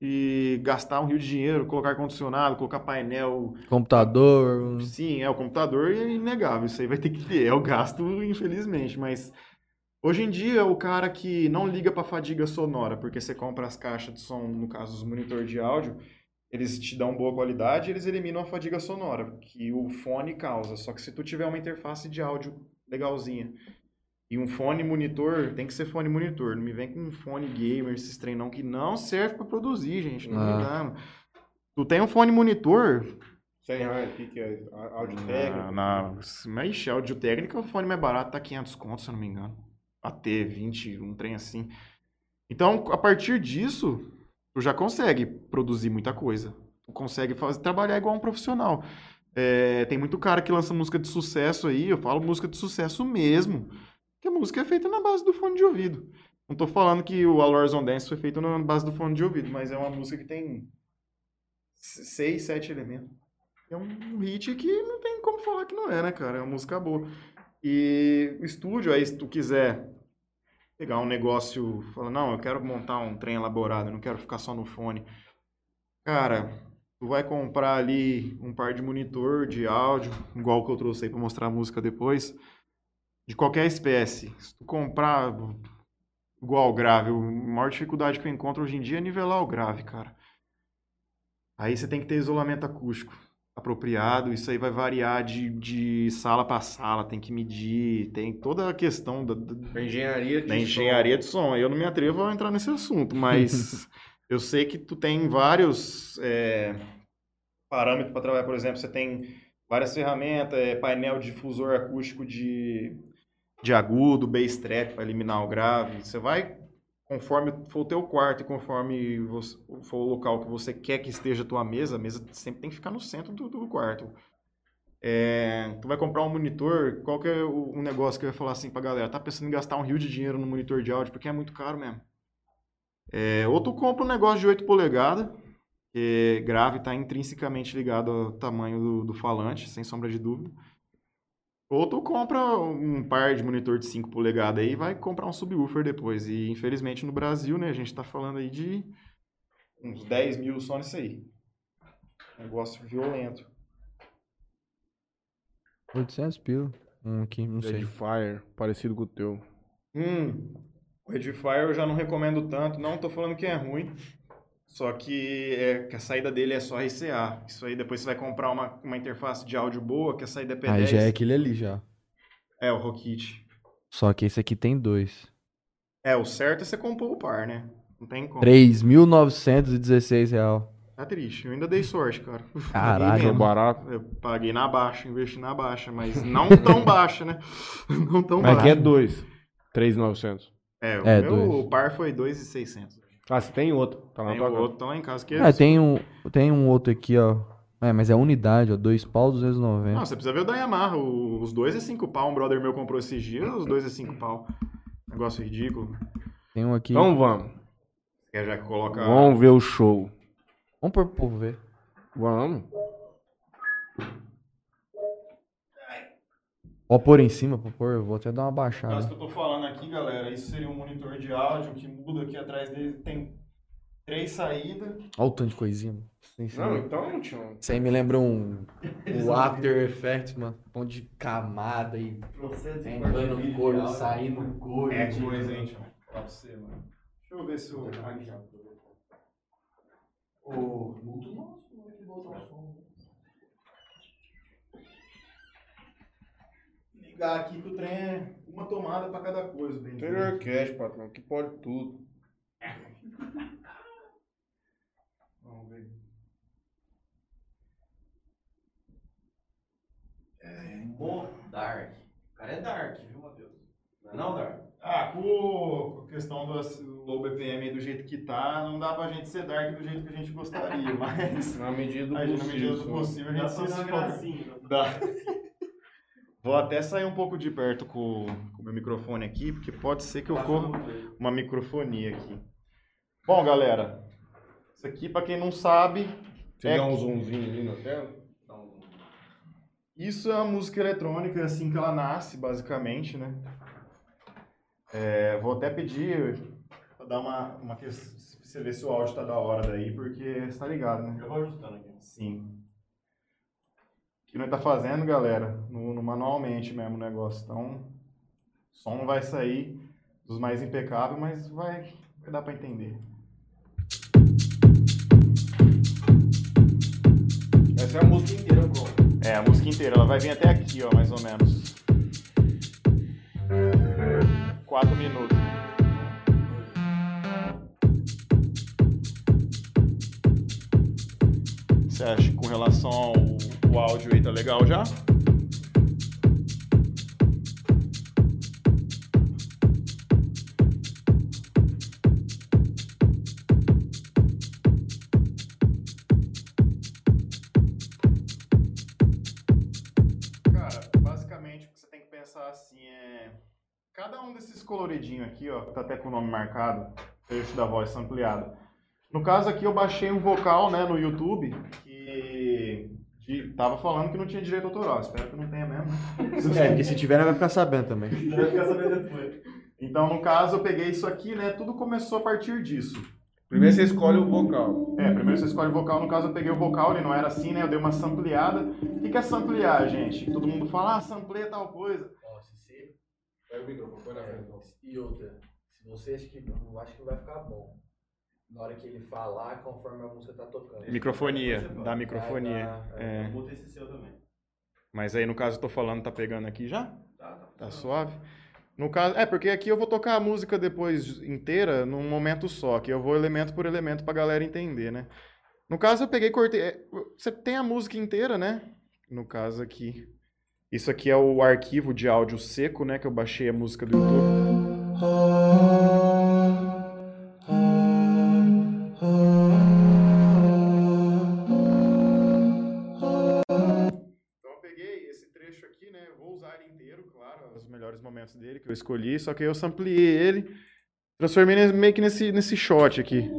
e gastar um rio de dinheiro, colocar ar-condicionado, colocar painel. Computador. Sim, é o computador é inegável, isso aí vai ter que ter, é o gasto, infelizmente, mas hoje em dia o cara que não liga para fadiga sonora, porque você compra as caixas de som, no caso os monitores de áudio, eles te dão boa qualidade, eles eliminam a fadiga sonora, que o fone causa. Só que se tu tiver uma interface de áudio legalzinha e um fone monitor, tem que ser fone monitor. Não me vem com um fone gamer, esses treinão que não serve para produzir, gente. Não me Ah. engano. Tu tem um fone monitor, 100 reais, o que, que é? Áudio não, técnico? não. Mas, ixi, áudio o fone mais barato tá 500 contos, se eu não me engano. AT, 20, um trem assim. Então, a partir disso, tu já consegue produzir muita coisa. Tu consegue fazer, trabalhar igual um profissional. É, tem muito cara que lança música de sucesso aí, eu falo música de sucesso mesmo. Que a música é feita na base do fone de ouvido. Não tô falando que o Allures on Dance foi feito na base do fone de ouvido, mas é uma música que tem seis, sete elementos. É um hit que não tem como falar que não é, né, cara? É uma música boa. E o estúdio, aí se tu quiser pegar um negócio, falar, não, eu quero montar um trem elaborado, eu não quero ficar só no fone. Cara, tu vai comprar ali um par de monitor de áudio, igual que eu trouxe aí pra mostrar a música depois. De qualquer espécie, se tu comprar igual grave, a maior dificuldade que eu encontro hoje em dia é nivelar o grave, cara. Aí você tem que ter isolamento acústico apropriado, isso aí vai variar de, de sala para sala, tem que medir, tem toda a questão da, da, Da engenharia de da som. engenharia de som. Eu não me atrevo a entrar nesse assunto, mas eu sei que tu tem vários é, parâmetros para trabalhar. Por exemplo, você tem várias ferramentas, é, painel difusor acústico de, de agudo, bass trap para eliminar o grave. Você vai, conforme for o teu quarto e conforme você- for o local que você quer que esteja a tua mesa, a mesa sempre tem que ficar no centro do, do quarto. É, tu vai comprar um monitor, qual que é o, um negócio que eu ia falar assim pra galera? Tá pensando em gastar um rio de dinheiro no monitor de áudio, porque é muito caro mesmo. É, ou tu compra um negócio de 8 polegadas, que grave está intrinsecamente ligado ao tamanho do, do falante, sem sombra de dúvida. Ou tu compra um par de monitor de 5 polegadas aí e vai comprar um subwoofer depois. E infelizmente no Brasil, né, a gente tá falando aí de uns 10 mil só nisso aí. Negócio violento. 800 pila. Um aqui, não sei. Edifier, parecido com o teu. Hum, o Edifier eu já não recomendo tanto. Não tô falando que é ruim. Só que, é, que a saída dele é só RCA. Isso aí depois você vai comprar uma, uma interface de áudio boa, que a saída é P10. Aí já é aquele ali já. É, o Rockit. Só que esse aqui tem dois. É, o certo é você compor o par, né? Não tem como. 3.916 real. Tá triste. Eu ainda dei sorte, cara. Caralho, mesmo. barato. Eu paguei na baixa, investi na baixa, mas não tão baixa, né? Não tão Mas baixa. aqui é dois. 3,900. É, o É, meu dois. par foi 2,600. Ah, você tem outro. Tá na Tem casa. outro, tá lá em casa. Que É, tem um, tem um outro aqui, ó. É, mas é unidade, ó. Dois pau, 290. Não, você precisa ver o da Yamaha. o- Os dois é 5 pau. Um brother meu comprou esses dias, os dois é 5 pau. Negócio ridículo. Tem um aqui. Então vamos. Quer já coloca. Vamos ver o show. Vamos pro povo ver. Vamos. Pode pôr em cima, pode pôr. Eu vou até dar uma baixada. que eu tô falando aqui, galera, isso seria um monitor de áudio que muda aqui atrás dele. Tem três saídas. Olha o tanto de coisinha. mano. Isso, Não, então, tio. isso aí me lembra um. O After Effects, mano. Pão de camada e. Entrando no couro, saindo no couro. É coisa, hein, tio. Pra você, mano. Deixa eu ver se o. O. Ligar aqui que o trem é uma tomada pra cada coisa, bem Tem orquestra, patrão, que pode tudo. Vamos ver. Pô, Dark. O cara é Dark, viu, Matheus? Não é não, Dark? Ah, com a questão do low BPM do jeito que tá, não dá pra gente ser dark do jeito que a gente gostaria, mas Na medida do a gente, na medida do possível. possível a gente se esforça. Dá. Vou até sair um pouco de perto com com o meu microfone aqui, porque pode ser que ocorra uma microfonia aqui. Bom, galera, isso aqui pra quem não sabe, Você É dá um zoomzinho ali na tela? Isso é a música eletrônica, é assim que ela nasce, basicamente, né? É, vou até pedir pra dar uma, uma você ver se o áudio tá da hora daí, porque você tá ligado, né? Eu vou ajustando aqui. Sim. Que nós tá fazendo, galera, no, no manualmente mesmo o negócio. Então, o som não vai sair dos mais impecáveis, mas vai, vai dar pra entender. Essa é a música inteira, pronto. É, a música inteira, ela vai vir até aqui, ó, mais ou menos. Quatro minutos. Você acha que com relação ao, ao áudio aí tá legal já? Cara, basicamente o que você tem que pensar assim é. Cada um desses coloridinhos aqui, ó, tá até com o nome marcado, trecho da voz ampliada. No caso aqui eu baixei um vocal, né, no YouTube, que que tava falando que não tinha direito autoral. Espero que não tenha mesmo. É, porque se tiver, nós vai ficar sabendo também. Vai ficar sabendo depois. Então, no caso, eu peguei isso aqui, né? Tudo começou a partir disso. Primeiro você escolhe o vocal. É, primeiro você escolhe o vocal. No caso, eu peguei o vocal, ele não era assim, né? Eu dei uma sampleada. O que é samplear, gente? Todo mundo fala, ah, sampleia tal coisa. Ó, se você Pega o microfone, põe na frente. E outra, se você acha que eu acho que vai ficar bom. Na hora que ele falar, conforme a música tá tocando. Microfonia, dá microfonia. Vai dar, É. Esse seu também. Mas aí, no caso, eu tô falando, tá pegando aqui já? Tá, tá. Tá suave? No caso, é, porque aqui eu vou tocar a música depois inteira num momento só, que eu vou elemento por elemento pra galera entender, né? No caso, eu peguei e cortei. é, Você tem a música inteira, né? No caso aqui. Isso aqui é o arquivo de áudio seco, né? Que eu baixei a música do YouTube. Os melhores momentos dele que eu escolhi, só que eu sampliei ele, transformei meio que nesse, nesse shot aqui.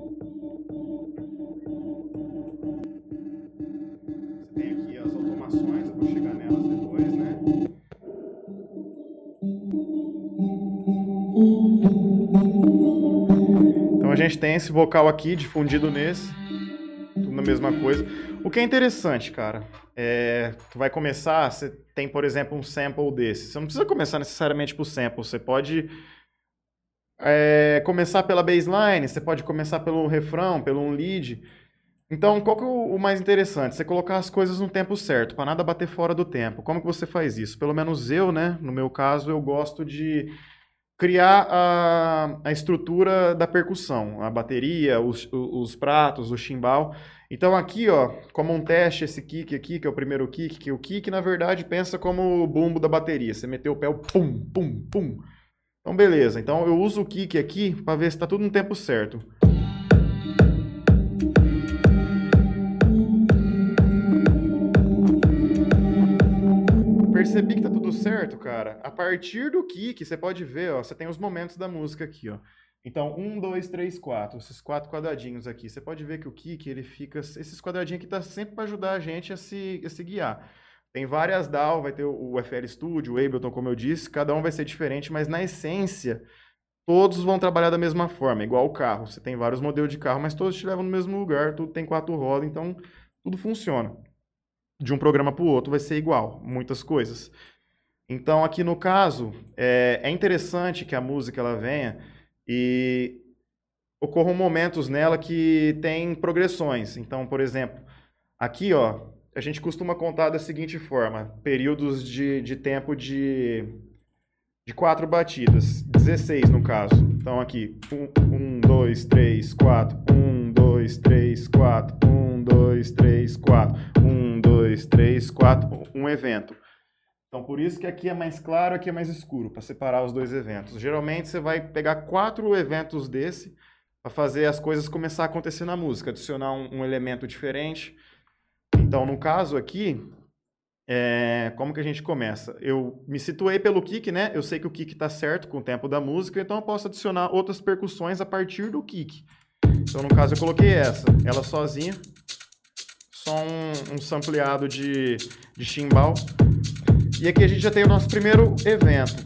Então a gente tem esse vocal aqui difundido nesse, tudo na mesma coisa. O que é interessante, cara, é, tu vai começar, você tem, por exemplo, um sample desse. Você não precisa começar necessariamente por sample, você pode é, começar pela baseline, você pode começar pelo refrão, pelo lead. Então, qual que é o mais interessante? Você colocar as coisas no tempo certo, para nada bater fora do tempo. Como que você faz isso? Pelo menos eu, né, no meu caso, eu gosto de criar a, a estrutura da percussão, a bateria, os, os pratos, o chimbal. Então aqui, ó, como um teste, esse kick aqui, que é o primeiro kick, que o kick, na verdade, pensa como o bumbo da bateria. Você meteu o pé, o pum, pum, pum. Então, beleza. Então, eu uso o kick aqui para ver se está tudo no tempo certo. Percebi que tá tudo certo, cara. A partir do kick, você pode ver, ó, você tem os momentos da música aqui, ó. Então, um, dois, três, quatro. Esses quatro quadradinhos aqui. Você pode ver que o kick, ele fica... Esses quadradinhos aqui tá sempre para ajudar a gente a se, a se guiar. Tem várias DAW, vai ter o o FL Studio, o Ableton, como eu disse. Cada um vai ser diferente, mas na essência, todos vão trabalhar da mesma forma. Igual o carro. Você tem vários modelos de carro, mas todos te levam no mesmo lugar. Tudo tem quatro rodas, então tudo funciona. De um programa para o outro vai ser igual, muitas coisas. Então, aqui no caso, é, é interessante que a música ela venha e ocorram momentos nela que tem progressões. Então, por exemplo, aqui, ó, a gente costuma contar da seguinte forma: períodos de, de tempo de, de quatro batidas, 16 no caso. Então, aqui, 1, 2, 3, 4, 1, 2, 3, 4, 1, 2, 3, 4, 1, 2, 3, 4, um evento. Então, por isso que aqui é mais claro, aqui é mais escuro, para separar os dois eventos. Geralmente, você vai pegar quatro eventos desse para fazer as coisas começar a acontecer na música, adicionar um, um elemento diferente. Então, no caso aqui, é, como que a gente começa? Eu me situei pelo kick, né? Eu sei que o kick está certo com o tempo da música, então eu posso adicionar outras percussões a partir do kick. Então, no caso, eu coloquei essa, ela sozinha, só um, um sampleado de, de chimbal. E aqui a gente já tem o nosso primeiro evento.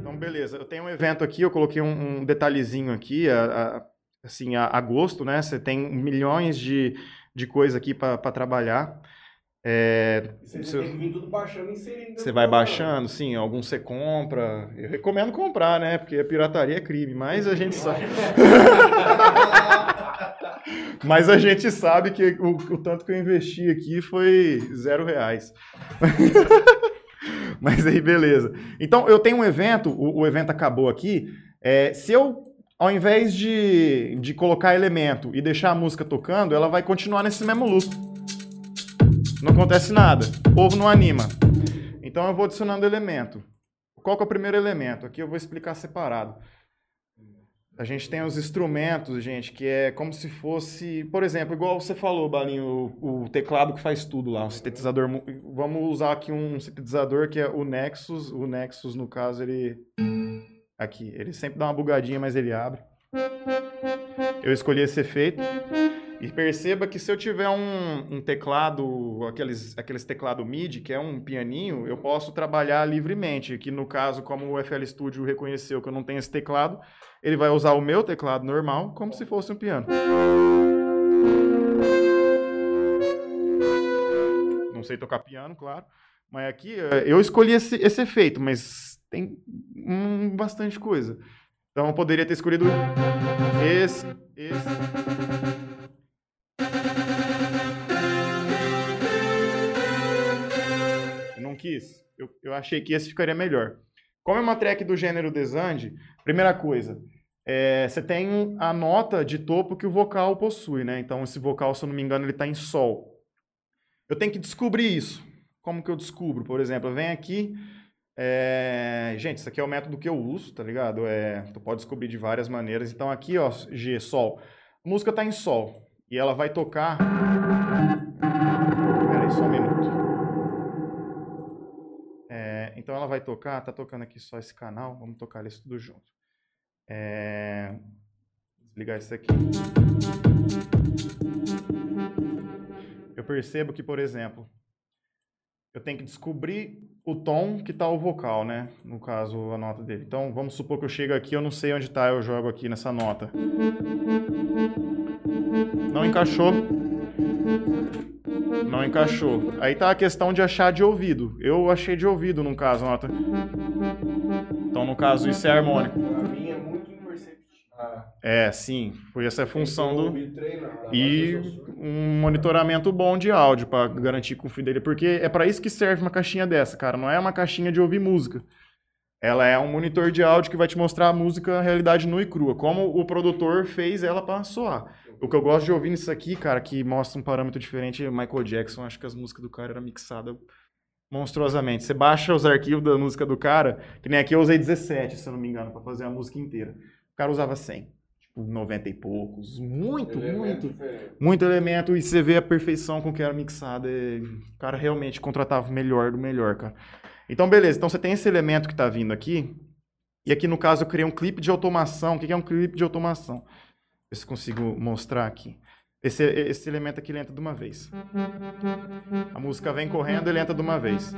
Então, beleza. Eu tenho um evento aqui, eu coloquei um, um detalhezinho aqui, a, a- assim, a, a gosto, né? Você tem milhões de, de coisa aqui para trabalhar. É, Você seu- tem que vir tudo baixando e inserindo. você vai baixando, sim, alguns você compra. Eu recomendo comprar, né? Porque a pirataria é crime, mas a gente sabe. mas a gente sabe que o, o tanto que eu investi aqui foi zero reais. mas aí, beleza. Então, eu tenho um evento, o, o evento acabou aqui. é, se eu, ao invés de, de colocar elemento e deixar a música tocando, ela vai continuar nesse mesmo loop. Não acontece nada. O povo não anima. Então eu vou adicionando elemento. Qual que é o primeiro elemento? Aqui eu vou explicar separado. A gente tem os instrumentos, gente, que é como se fosse, por exemplo, igual você falou, Balinho, o, o teclado que faz tudo lá, um sintetizador. Vamos usar aqui um sintetizador que é o Nexus. O Nexus, no caso, ele. Aqui, ele sempre dá uma bugadinha, mas ele abre. Eu escolhi esse efeito. E perceba que se eu tiver um, um teclado, aqueles, aqueles teclado MIDI, que é um pianinho, eu posso trabalhar livremente. Aqui no caso, como o FL Studio reconheceu que eu não tenho esse teclado, ele vai usar o meu teclado normal como se fosse um piano. sei tocar piano, claro. Mas aqui eh, eu escolhi esse, esse efeito, mas tem hum, bastante coisa. Então eu poderia ter escolhido esse, esse. Eu não quis. Eu, eu achei que esse ficaria melhor. Como é uma track do gênero desande, primeira coisa, é, você tem a nota de topo que o vocal possui, né? Então esse vocal, se eu não me engano, ele está em sol. Eu tenho que descobrir isso. Como que eu descubro? Por exemplo, eu venho aqui. É, Gente, isso aqui é o método que eu uso, tá ligado? É... Tu pode descobrir de várias maneiras. Então aqui, ó, G, sol. A música tá em sol. E ela vai tocar. Peraí, só um minuto. É, Então ela vai tocar, tá tocando aqui só esse canal. Vamos tocar isso tudo junto. É... Desligar isso aqui. Eu percebo que, por exemplo, eu tenho que descobrir o tom que tá o vocal, né? No caso, a nota dele. Então, vamos supor que eu chego aqui, eu não sei onde tá, eu jogo aqui nessa nota. Não encaixou. Não encaixou. Aí tá a questão de achar de ouvido. Eu achei de ouvido, no caso, a nota. Então, no caso, isso é harmônico. Pra mim é muito. É, sim. Foi essa a função do... E um monitoramento bom de áudio para garantir confidencialidade, porque é para isso que serve uma caixinha dessa, cara. Não é uma caixinha de ouvir música. Ela é um monitor de áudio que vai te mostrar a música a realidade nua e crua, como o produtor fez ela para soar. O que eu gosto de ouvir nisso aqui, cara, que mostra um parâmetro diferente, é Michael Jackson. Acho que as músicas do cara eram mixadas monstruosamente. Você baixa os arquivos da música do cara, que nem aqui eu usei 17, se eu não me engano, para fazer a música inteira. O cara usava 100, tipo 90 e poucos. Muito, muito. Muito elemento e você vê a perfeição com que era mixada. e O cara realmente contratava o melhor do melhor, cara. Então, beleza. Então você tem esse elemento que tá vindo aqui. E aqui, no caso, eu criei um clipe de automação. O que que é um clipe de automação? Ver se consigo mostrar aqui. Esse, esse elemento aqui ele entra de uma vez. A música vem correndo, ele entra de uma vez.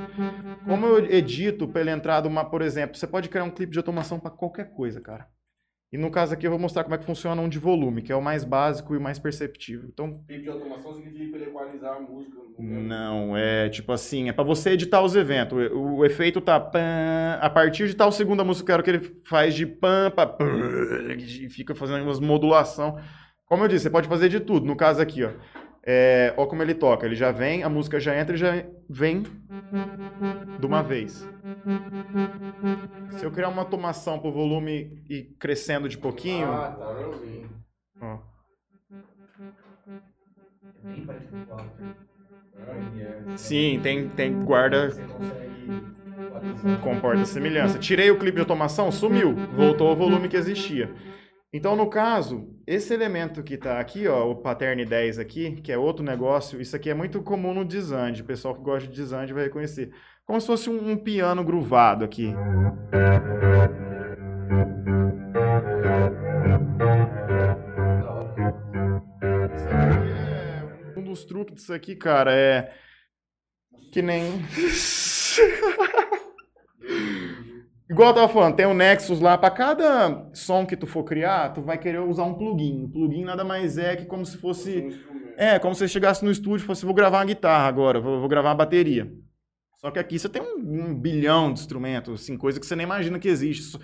Como eu edito para ele entrar de uma, por exemplo, você pode criar um clipe de automação para qualquer coisa, cara. E no caso aqui eu vou mostrar como é que funciona um de volume, que é o mais básico e o mais perceptível. Então, Clipe de automação significa ele equalizar a música. não, é tipo assim, é para você editar os eventos. O, o efeito tá pã, a partir de tal segunda música, eu quero que ele faz de pam pã, e fica fazendo umas modulação. Como eu disse, você pode fazer de tudo. No caso aqui, ó. É, ó como ele toca. Ele já vem, a música já entra e já vem de uma vez. Se eu criar uma automação pro volume ir crescendo de pouquinho, Ah, tá, eu vi. ó. Sim, tem, tem guarda comporta semelhança. Tirei o clipe de automação, sumiu, voltou ao volume que existia. Então, no caso, esse elemento que está aqui, ó, o Pattern 10 aqui, que é outro negócio, isso aqui é muito comum no Desand. O pessoal que gosta de Desand vai reconhecer. Como se fosse um, um piano gruvado aqui. Um dos truques disso aqui, cara, é que nem... Igual eu tava falando, tem o Nexus lá, para cada som que tu for criar, tu vai querer usar um plugin. O plugin nada mais é que como se fosse... Um. É, como se você chegasse no estúdio e fosse, vou gravar uma guitarra agora, vou, vou gravar uma bateria. Só que aqui você tem um, um bilhão de instrumentos, assim, coisa que você nem imagina que existe.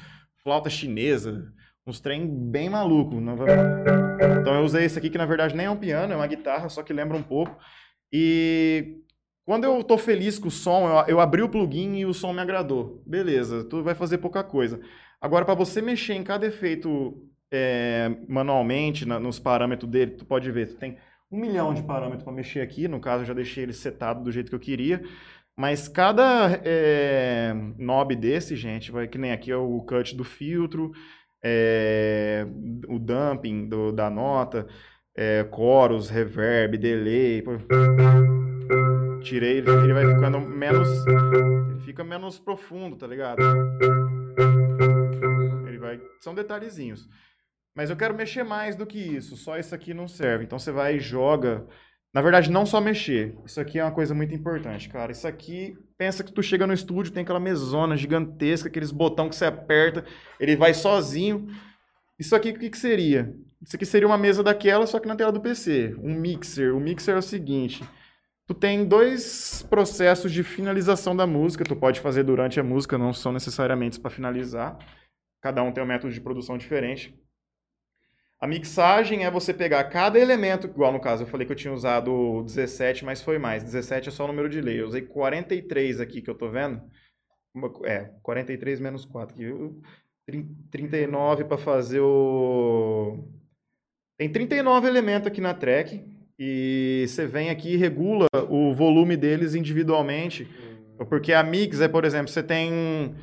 Flauta chinesa, uns trem bem maluco. não Então eu usei esse aqui, que na verdade nem é um piano, é uma guitarra, só que lembra um pouco. E quando eu tô feliz com o som, eu, eu abri o plugin e o som me agradou. Beleza, tu vai fazer pouca coisa. Agora, para você mexer em cada efeito é, manualmente, na- nos parâmetros dele, tu pode ver, tu tem um milhão de parâmetros para mexer aqui. No caso, eu já deixei ele setado do jeito que eu queria. Mas cada é, knob desse, gente, vai que nem aqui é o cut do filtro, é, o dumping do- da nota, é, chorus, reverb, delay. Tirei, ele, vai ficando menos. Ele fica menos profundo, tá ligado? Ele vai. São detalhezinhos. Mas eu quero mexer mais do que isso. Só isso aqui não serve. Então você vai e joga. Na verdade, não só mexer. Isso aqui é uma coisa muito importante, cara. Isso aqui, pensa que tu chega no estúdio, tem aquela mesona gigantesca, aqueles botão que você aperta, ele vai sozinho. Isso aqui, o que, que seria? Isso aqui seria uma mesa daquela, só que na tela do PC. Um mixer. O mixer é o seguinte. Tu tem dois processos de finalização da música. Tu pode fazer durante a música, não são necessariamente para finalizar. Cada um tem um método de produção diferente. A mixagem é você pegar cada elemento, igual no caso eu falei que eu tinha usado 17, mas foi mais. 17 é só o número de lei. Eu usei 43 aqui que eu tô vendo. É, 43 menos 4. aqui. Eu- trin- 39 para fazer o. Tem 39 elementos aqui na track. E você vem aqui e regula o volume deles individualmente. Porque a mix é, por exemplo, você tem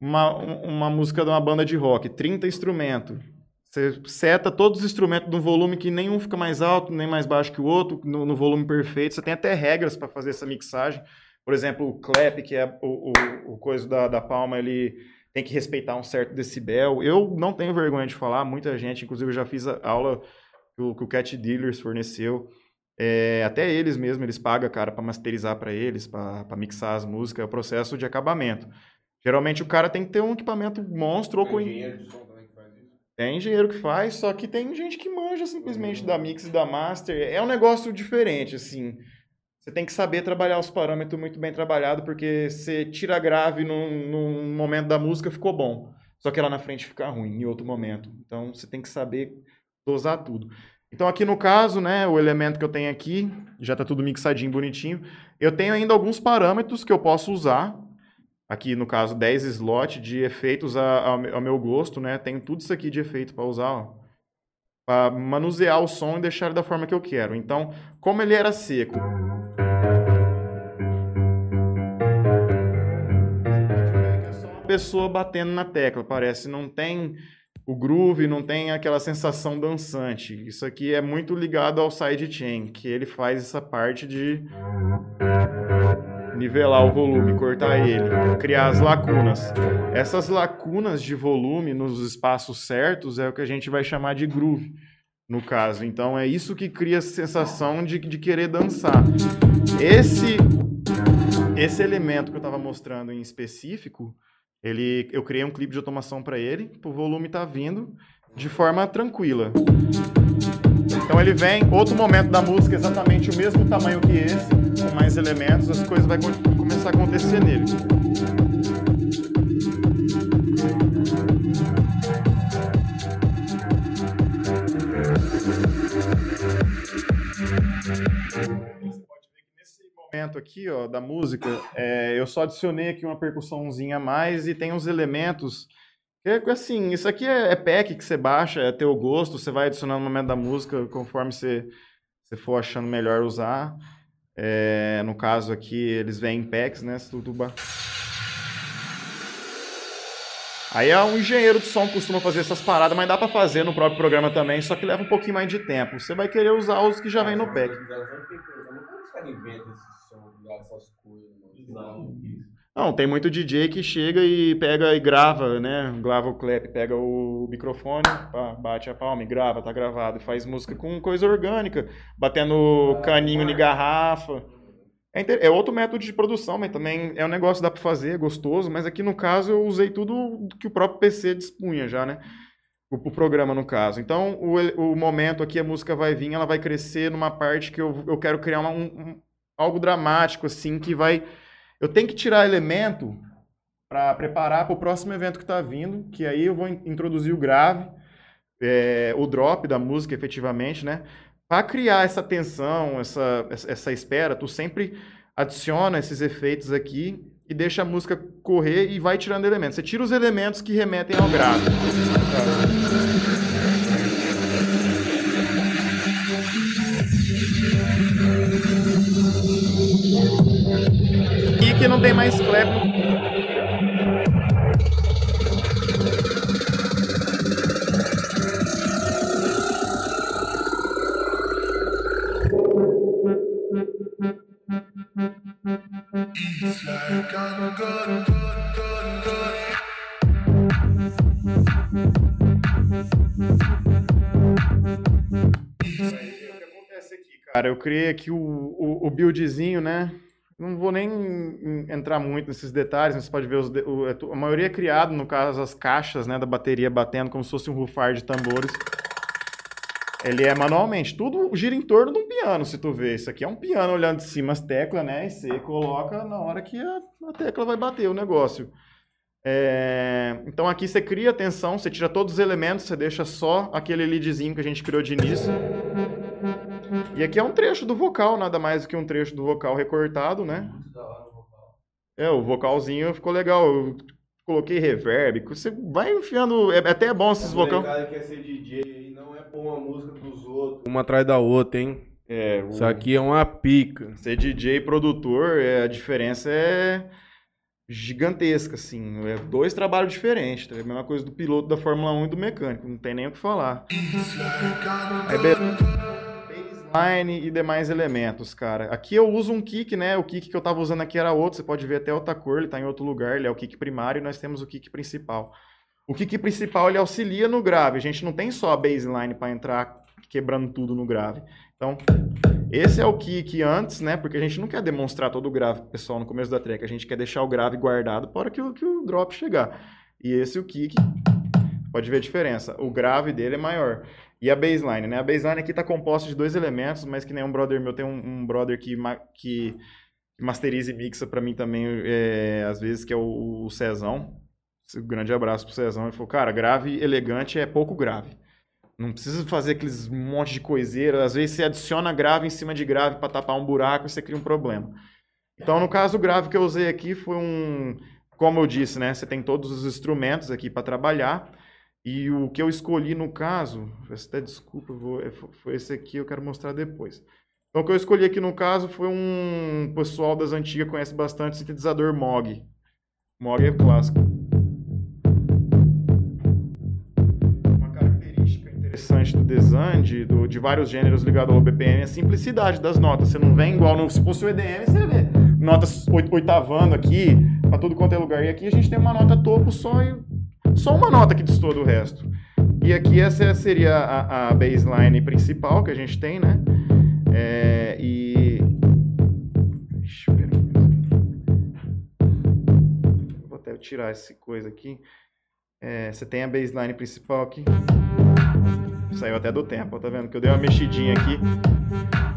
uma, uma música de uma banda de rock, 30 instrumentos. Você seta todos os instrumentos num volume que nenhum fica mais alto, nem mais baixo que o outro, no, no volume perfeito. Você tem até regras para fazer essa mixagem. Por exemplo, o clap, que é o, o, o coisa da, da palma, ele tem que respeitar um certo decibel. Eu não tenho vergonha de falar, muita gente, inclusive eu já fiz a aula que o, que o Cat Dealers forneceu. É, até eles mesmos, eles pagam, cara, para masterizar para eles, para mixar as músicas, é o processo de acabamento. Geralmente o cara tem que ter um equipamento monstro ou com engenheiro de som também que faz isso. tem engenheiro que faz, só que tem gente que manja simplesmente da mix e da master. É um negócio diferente, assim. Você tem que saber trabalhar os parâmetros muito bem trabalhado, porque você tira grave num, num momento da música, ficou bom. Só que lá na frente fica ruim, em outro momento. Então você tem que saber dosar tudo. Então aqui no caso, né, o elemento que eu tenho aqui, já tá tudo mixadinho, bonitinho. Eu tenho ainda alguns parâmetros que eu posso usar. Aqui, no caso, 10 slots de efeitos a- me- ao meu gosto, né? Tenho tudo isso aqui de efeito para usar. Para manusear o som e deixar da forma que eu quero. Então, como ele era seco. Pessoa batendo na tecla, parece. Não tem o groove, não tem aquela sensação dançante. Isso aqui é muito ligado ao sidechain, que ele faz essa parte de nivelar o volume, cortar ele, criar as lacunas. Essas lacunas de volume nos espaços certos é o que a gente vai chamar de groove, no caso. Então é isso que cria a sensação de, de querer dançar. Esse esse elemento que eu estava mostrando em específico, ele, eu criei um clipe de automação para ele, o volume tá vindo de forma tranquila. Então ele vem, outro momento da música exatamente o mesmo tamanho que esse, com mais elementos, as coisas vão começar a acontecer nele. Momento aqui, ó, da música, é, eu só adicionei aqui uma percussãozinha a mais e tem uns elementos é, assim, isso aqui é, é pack que você baixa, é teu gosto, você vai adicionando no momento da música conforme você, você for achando melhor usar. É, no caso aqui, eles vêm em packs, né? Se tu, tu ba- Aí é um engenheiro de som costuma fazer essas paradas, mas dá pra fazer no próprio programa também, só que leva um pouquinho mais de tempo. Você vai querer usar os que já vem no pack. Essas coisas, mano? Não, tem muito DJ que chega e pega e grava, né? Grava o clap, pega o microfone, pá, bate a palma e grava, tá gravado. E faz música com coisa orgânica, batendo caninho de garrafa. É, inter- é outro método de produção, mas também é um negócio que dá pra fazer, é gostoso. Mas aqui no caso eu usei tudo que o próprio PC dispunha já, né? O, o programa no caso. Então o, o momento aqui, a música vai vir, ela vai crescer numa parte que eu, eu quero criar uma- um- um- algo dramático, assim, que vai. Eu tenho que tirar elemento para preparar para o próximo evento que está vindo, que aí eu vou in- introduzir o grave, é, o drop da música, efetivamente, né? Para criar essa tensão, essa, essa espera, tu sempre adiciona esses efeitos aqui e deixa a música correr e vai tirando elementos. Você tira os elementos que remetem ao grave. Não tem mais clap no Cara, eu criei aqui o, o, o buildzinho, né? Não vou nem em- entrar muito nesses detalhes, mas você pode ver os é a maioria é criado, no caso, as caixas né, da bateria batendo como se fosse um rufar de tambores. Ele é manualmente. Tudo gira em torno de um piano, se tu ver. Isso aqui é um piano olhando de cima as teclas, né? E você coloca na hora que a, a tecla vai bater o negócio. É, Então aqui você cria tensão, você tira todos os elementos, você deixa só aquele leadzinho que a gente criou de início. E aqui é um trecho do vocal, nada mais do que um trecho do vocal recortado, né? Muito da hora o vocal. É, o vocalzinho ficou legal. Eu coloquei reverb. Você vai enfiando. É é até bom esses vocal. molecada que quer ser DJ aí não é pôr uma música dos outros. Uma atrás da outra, hein? É, o- Isso aqui é uma pica. Ser DJ e produtor, é, a diferença é gigantesca, assim. É dois trabalhos diferentes. tá? É a mesma coisa do piloto da Fórmula 1 e do mecânico. Não tem nem o que falar. Aí, be- baseline e demais elementos, cara. Aqui eu uso um kick, né? O kick que eu tava usando aqui era outro. Você pode ver até outra cor, ele tá em outro lugar. Ele é o kick primário e nós temos o kick principal. O kick principal, ele auxilia no grave. A gente não tem só a baseline para entrar quebrando tudo no grave. Então, esse é o kick antes, né? Porque a gente não quer demonstrar todo o grave pro pessoal no começo da track. A gente quer deixar o grave guardado para que o, que o drop chegar. E esse, o kick, pode ver a diferença. O grave dele é maior. E a baseline, né? A baseline aqui tá composta de dois elementos, mas que nem um brother meu, tem um, um brother que, ma- que masteriza e mixa para mim também, é, às vezes, que é o, o Cezão. Um grande abraço pro Cezão. Ele falou, cara, grave elegante é pouco grave. Não precisa fazer aqueles monte de coiseira. Às vezes você adiciona grave em cima de grave para tapar um buraco e você cria um problema. Então, no caso, o grave que eu usei aqui foi um. Como eu disse, né? Você tem todos os instrumentos aqui para trabalhar. E o que eu escolhi no caso. Até desculpa, vou- é, fo- foi esse aqui, eu quero mostrar depois. Então, o que eu escolhi aqui no caso foi um. Pessoal das antigas conhece bastante sintetizador Moog. Moog é clássico. Uma característica interessante do design, de, do- de vários gêneros ligados ao BPM, é a simplicidade das notas. Você não vem igual no, se fosse o EDM, você vê notas oit- oitavando aqui, pra tudo quanto é lugar. E aqui a gente tem uma nota topo só e só uma nota que destoa do resto. E aqui essa seria a, a baseline principal que a gente tem, né? É, e. Vou até tirar essa coisa aqui. É, você tem a baseline principal aqui. Saiu até do tempo, tá vendo? Que eu dei uma mexidinha aqui.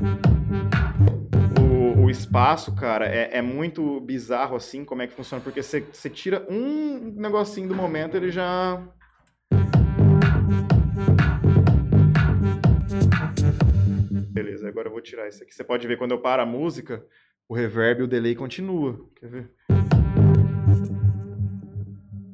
Espaço, cara, é, é muito bizarro assim como é que funciona, porque você, tira um negocinho do momento, ele já. Beleza, agora eu vou tirar isso aqui. Você pode ver quando eu paro a música, o reverb e o delay continua. Quer ver?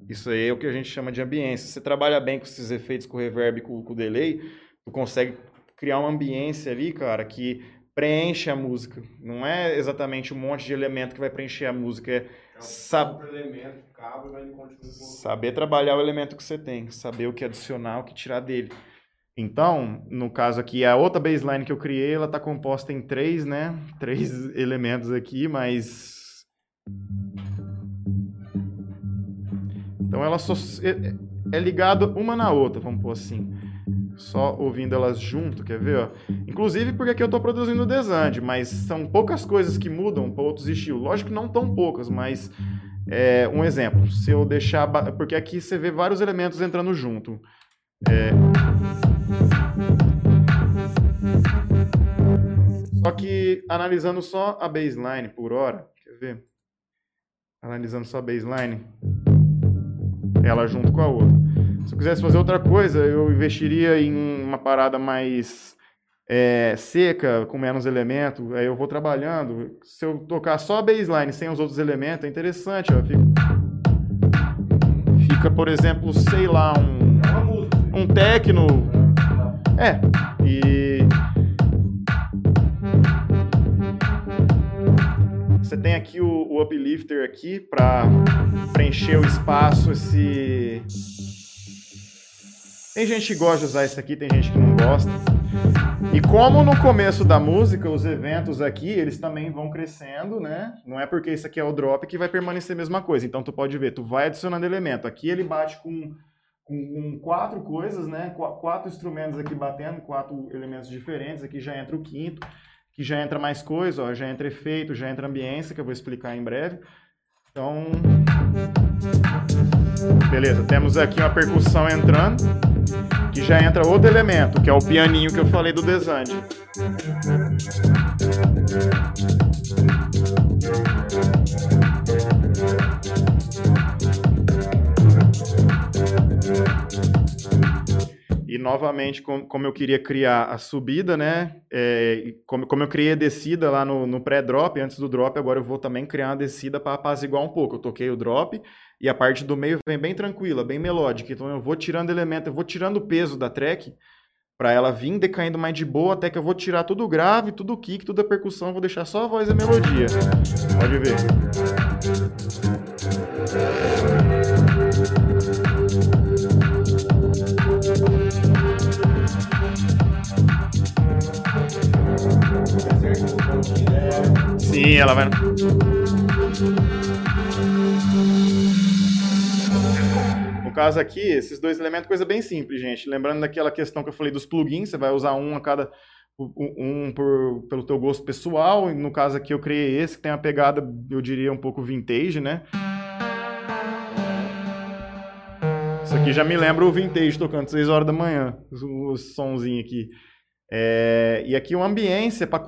Isso aí é o que a gente chama de ambiência. Você trabalha bem com esses efeitos, com o reverb e com, com o delay, tu consegue criar uma ambiência ali, cara, que preenche a música. Não é exatamente um monte de elemento que vai preencher a música, é Sabe- Outro elemento, cabo, vai saber trabalhar o elemento que você tem, saber o que adicionar, o que tirar dele. Então, no caso aqui, a outra baseline que eu criei, ela está composta em três, né? Três elementos aqui, mas Então ela só é, é ligada uma na outra, vamos pôr assim. Só ouvindo elas junto, quer ver? Ó? Inclusive porque aqui eu estou produzindo Desande, mas são poucas coisas que mudam para outros estilos. Lógico que não tão poucas, mas é, um exemplo. Se eu deixar. Porque aqui você vê vários elementos entrando junto. É, Só que analisando só a baseline por hora, quer ver? Analisando só a baseline, ela junto com a outra. Se eu quisesse fazer outra coisa, eu investiria em uma parada mais é, seca, com menos elementos. Aí eu vou trabalhando. Se eu tocar só a baseline sem os outros elementos, é interessante. Ó, fica, fica, por exemplo, sei lá, um, um techno. É, e. Você tem aqui o, o uplifter aqui para preencher o espaço, esse. Tem gente que gosta de usar isso aqui, tem gente que não gosta. E como no começo da música, os eventos aqui, eles também vão crescendo, né? Não é porque isso aqui é o drop que vai permanecer a mesma coisa. Então tu pode ver, tu vai adicionando elemento. Aqui ele bate com, com, quatro coisas, né? Qu- Quatro instrumentos aqui batendo, quatro elementos diferentes. Aqui já entra o quinto, que já entra mais coisa, ó, já entra efeito, já entra ambiência, que eu vou explicar em breve. Então, beleza, temos aqui uma percussão entrando, E já entra outro elemento, que é o pianinho que eu falei do desande. E novamente, com- como eu queria criar a subida, né? é, como, como eu criei a descida lá no, no pré-drop, antes do drop, agora eu vou também criar uma descida para apaziguar um pouco. Eu toquei o drop e a parte do meio vem bem tranquila, bem melódica. Então eu vou tirando elemento, eu vou tirando o peso da track para ela vir decaindo mais de boa, até que eu vou tirar tudo o grave, tudo o kick, tudo a percussão, vou deixar só a voz e a melodia. Pode ver. Sim, ela vai. Caso aqui, esses dois elementos, coisa bem simples, gente. Lembrando daquela questão que eu falei dos plugins, você vai usar um a cada. Um por, pelo teu gosto pessoal. No caso aqui eu criei esse, que tem uma pegada, eu diria, um pouco vintage, né? Isso aqui já me lembra o vintage tocando 6 horas da manhã, os, os sonzinhos aqui. É, e aqui uma ambiência para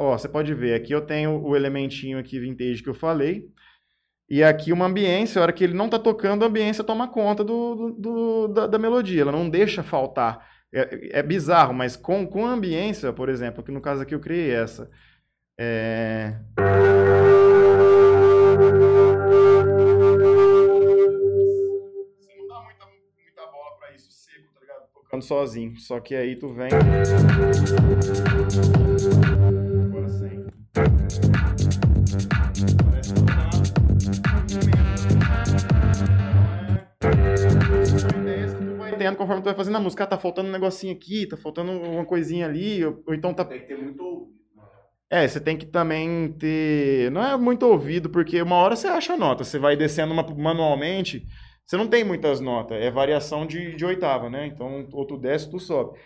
ó, você pode ver, aqui eu tenho o elementinho aqui vintage que eu falei. E aqui uma ambiência, a hora que ele não está tocando, a ambiência toma conta do, do- do- da, da melodia, ela não deixa faltar. É, é bizarro, mas com, com a ambiência, por exemplo, que no caso aqui eu criei essa. É... Você não dá muita, muita bola pra isso seco, tá ligado? Tocando sozinho. Só que aí tu vem. Conforme tu vai fazendo a música. Ah, tá faltando um negocinho aqui, tá faltando uma coisinha ali, ou, ou então tá. Tem que ter muito ouvido. É, você tem que também ter. Não é muito ouvido, porque uma hora você acha a nota. Você vai descendo uma- manualmente, você não tem muitas notas. É variação de, de oitava, né? Então, ou tu desce, ou tu sobe.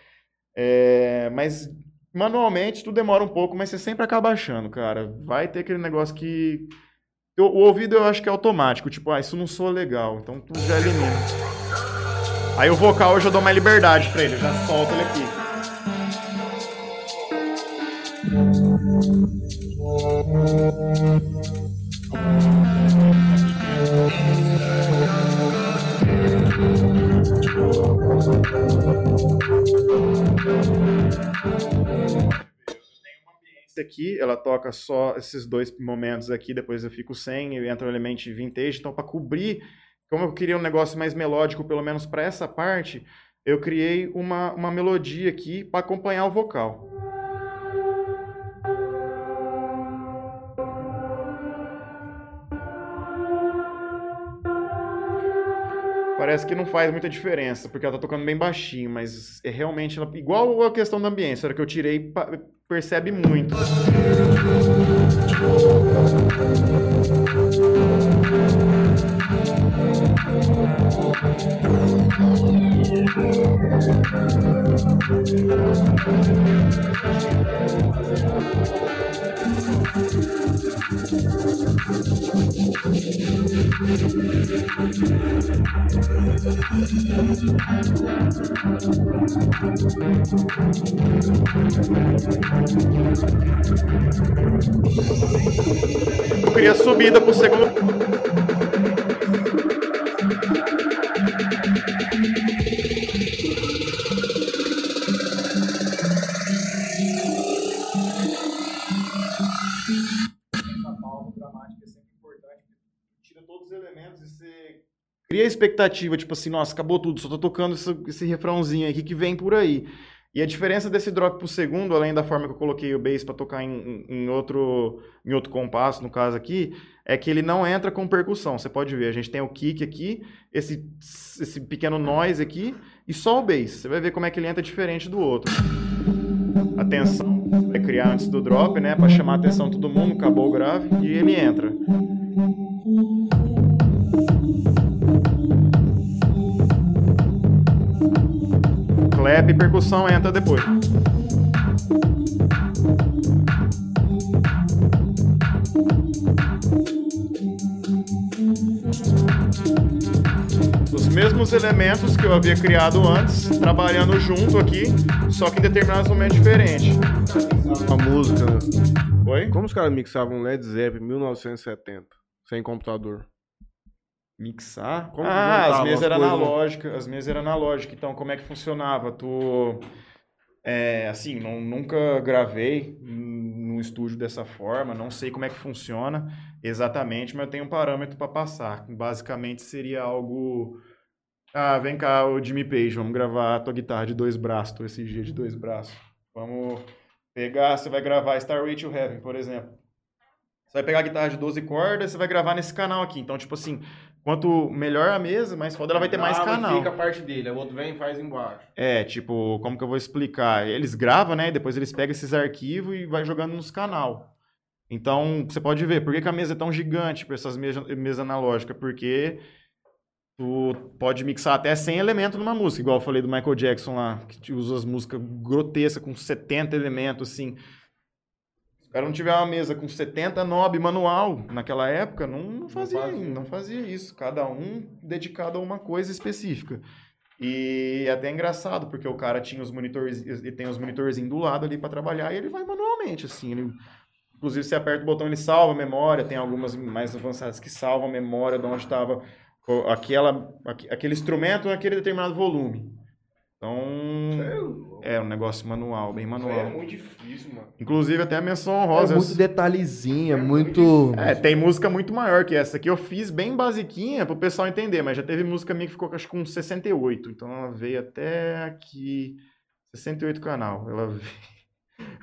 É, mas manualmente tu demora um pouco, mas você sempre acaba achando, cara. Vai ter aquele negócio que. O, o ouvido eu acho que é automático, tipo, ah, isso não soa legal, então tu já elimina. Aí o vocal eu já dou mais liberdade pra ele, eu já solto ele aqui. Aqui, ela toca só esses dois momentos aqui, depois eu fico sem, e entra o elemento vintage. Então, para cobrir, como eu queria um negócio mais melódico, pelo menos para essa parte, eu criei uma, uma melodia aqui para acompanhar o vocal. Parece que não faz muita diferença, porque ela tá tocando bem baixinho, mas é realmente ela- igual a questão da ambiência, a hora que eu tirei, percebe muito. Eu queria subida pro segundo. Cria expectativa, tipo assim, nossa, acabou tudo, só tô tocando esse, esse refrãozinho aqui que vem por aí. E a diferença desse drop pro segundo, além da forma que eu coloquei o bass para tocar em, em- outro, em outro compasso, no caso aqui, é que ele não entra com percussão. Você pode ver, a gente tem o kick aqui, esse, esse pequeno noise aqui, e só o bass. Você vai ver como é que ele entra diferente do outro. Atenção, vai criar antes do drop, né, para chamar a atenção de todo mundo, acabou o grave, e ele entra. Clap e percussão entra depois. Os mesmos elementos que eu havia criado antes, trabalhando junto aqui, só que em determinados momentos diferentes. A música. Oi? Como os caras mixavam Led Zeppelin em 1970, sem computador? Mixar? Como ah, as mesas as eram coisas? analógicas. As mesas eram analógicas. Então, como é que funcionava? Tu. É, assim, não, nunca gravei num estúdio dessa forma, não sei como é que funciona exatamente, mas eu tenho um parâmetro para passar. Basicamente seria algo. Ah, vem cá, o Jimmy Page, vamos gravar a tua guitarra de dois braços, tua SG de dois braços. Vamos pegar, você vai gravar Starway to Heaven, por exemplo. Você vai pegar a guitarra de 12 cordas, você vai gravar nesse canal aqui. Então, tipo assim, quanto melhor a mesa, mais foda ela vai ter mais Grava e canal. Fica a parte dele, o outro vem e faz embaixo. É, tipo, como que eu vou explicar? Eles gravam, né? Depois eles pegam esses arquivos e vai jogando nos canal. Então, você pode ver, por que, que a mesa é tão gigante para essas mesas mesa analógicas? Porque tu pode mixar até 100 elementos numa música, igual eu falei do Michael Jackson lá, que usa as músicas grotescas com 70 elementos, assim. Cara não tiver uma mesa com 70 knob manual naquela época, não, não fazia, fazia. não fazia isso. Cada um dedicado a uma coisa específica. E é até engraçado, porque o cara tinha os monitores, ele tem os monitorzinhos do lado ali para trabalhar e ele vai manualmente, assim. Ele, inclusive, você aperta o botão, ele salva a memória. Tem algumas mais avançadas que salvam a memória de onde estava aquela, aque- aquele instrumento naquele determinado volume. Então, é um negócio manual, bem aí é manual. muito difícil, mano. Inclusive, até a menção É honrosa. muito detalhezinho, é É muito. É, tem música muito maior que essa aqui. Eu fiz bem basiquinha pro pessoal entender, mas já teve música minha que ficou acho que com 68. Então ela veio até aqui. 68 canal. Ela veio,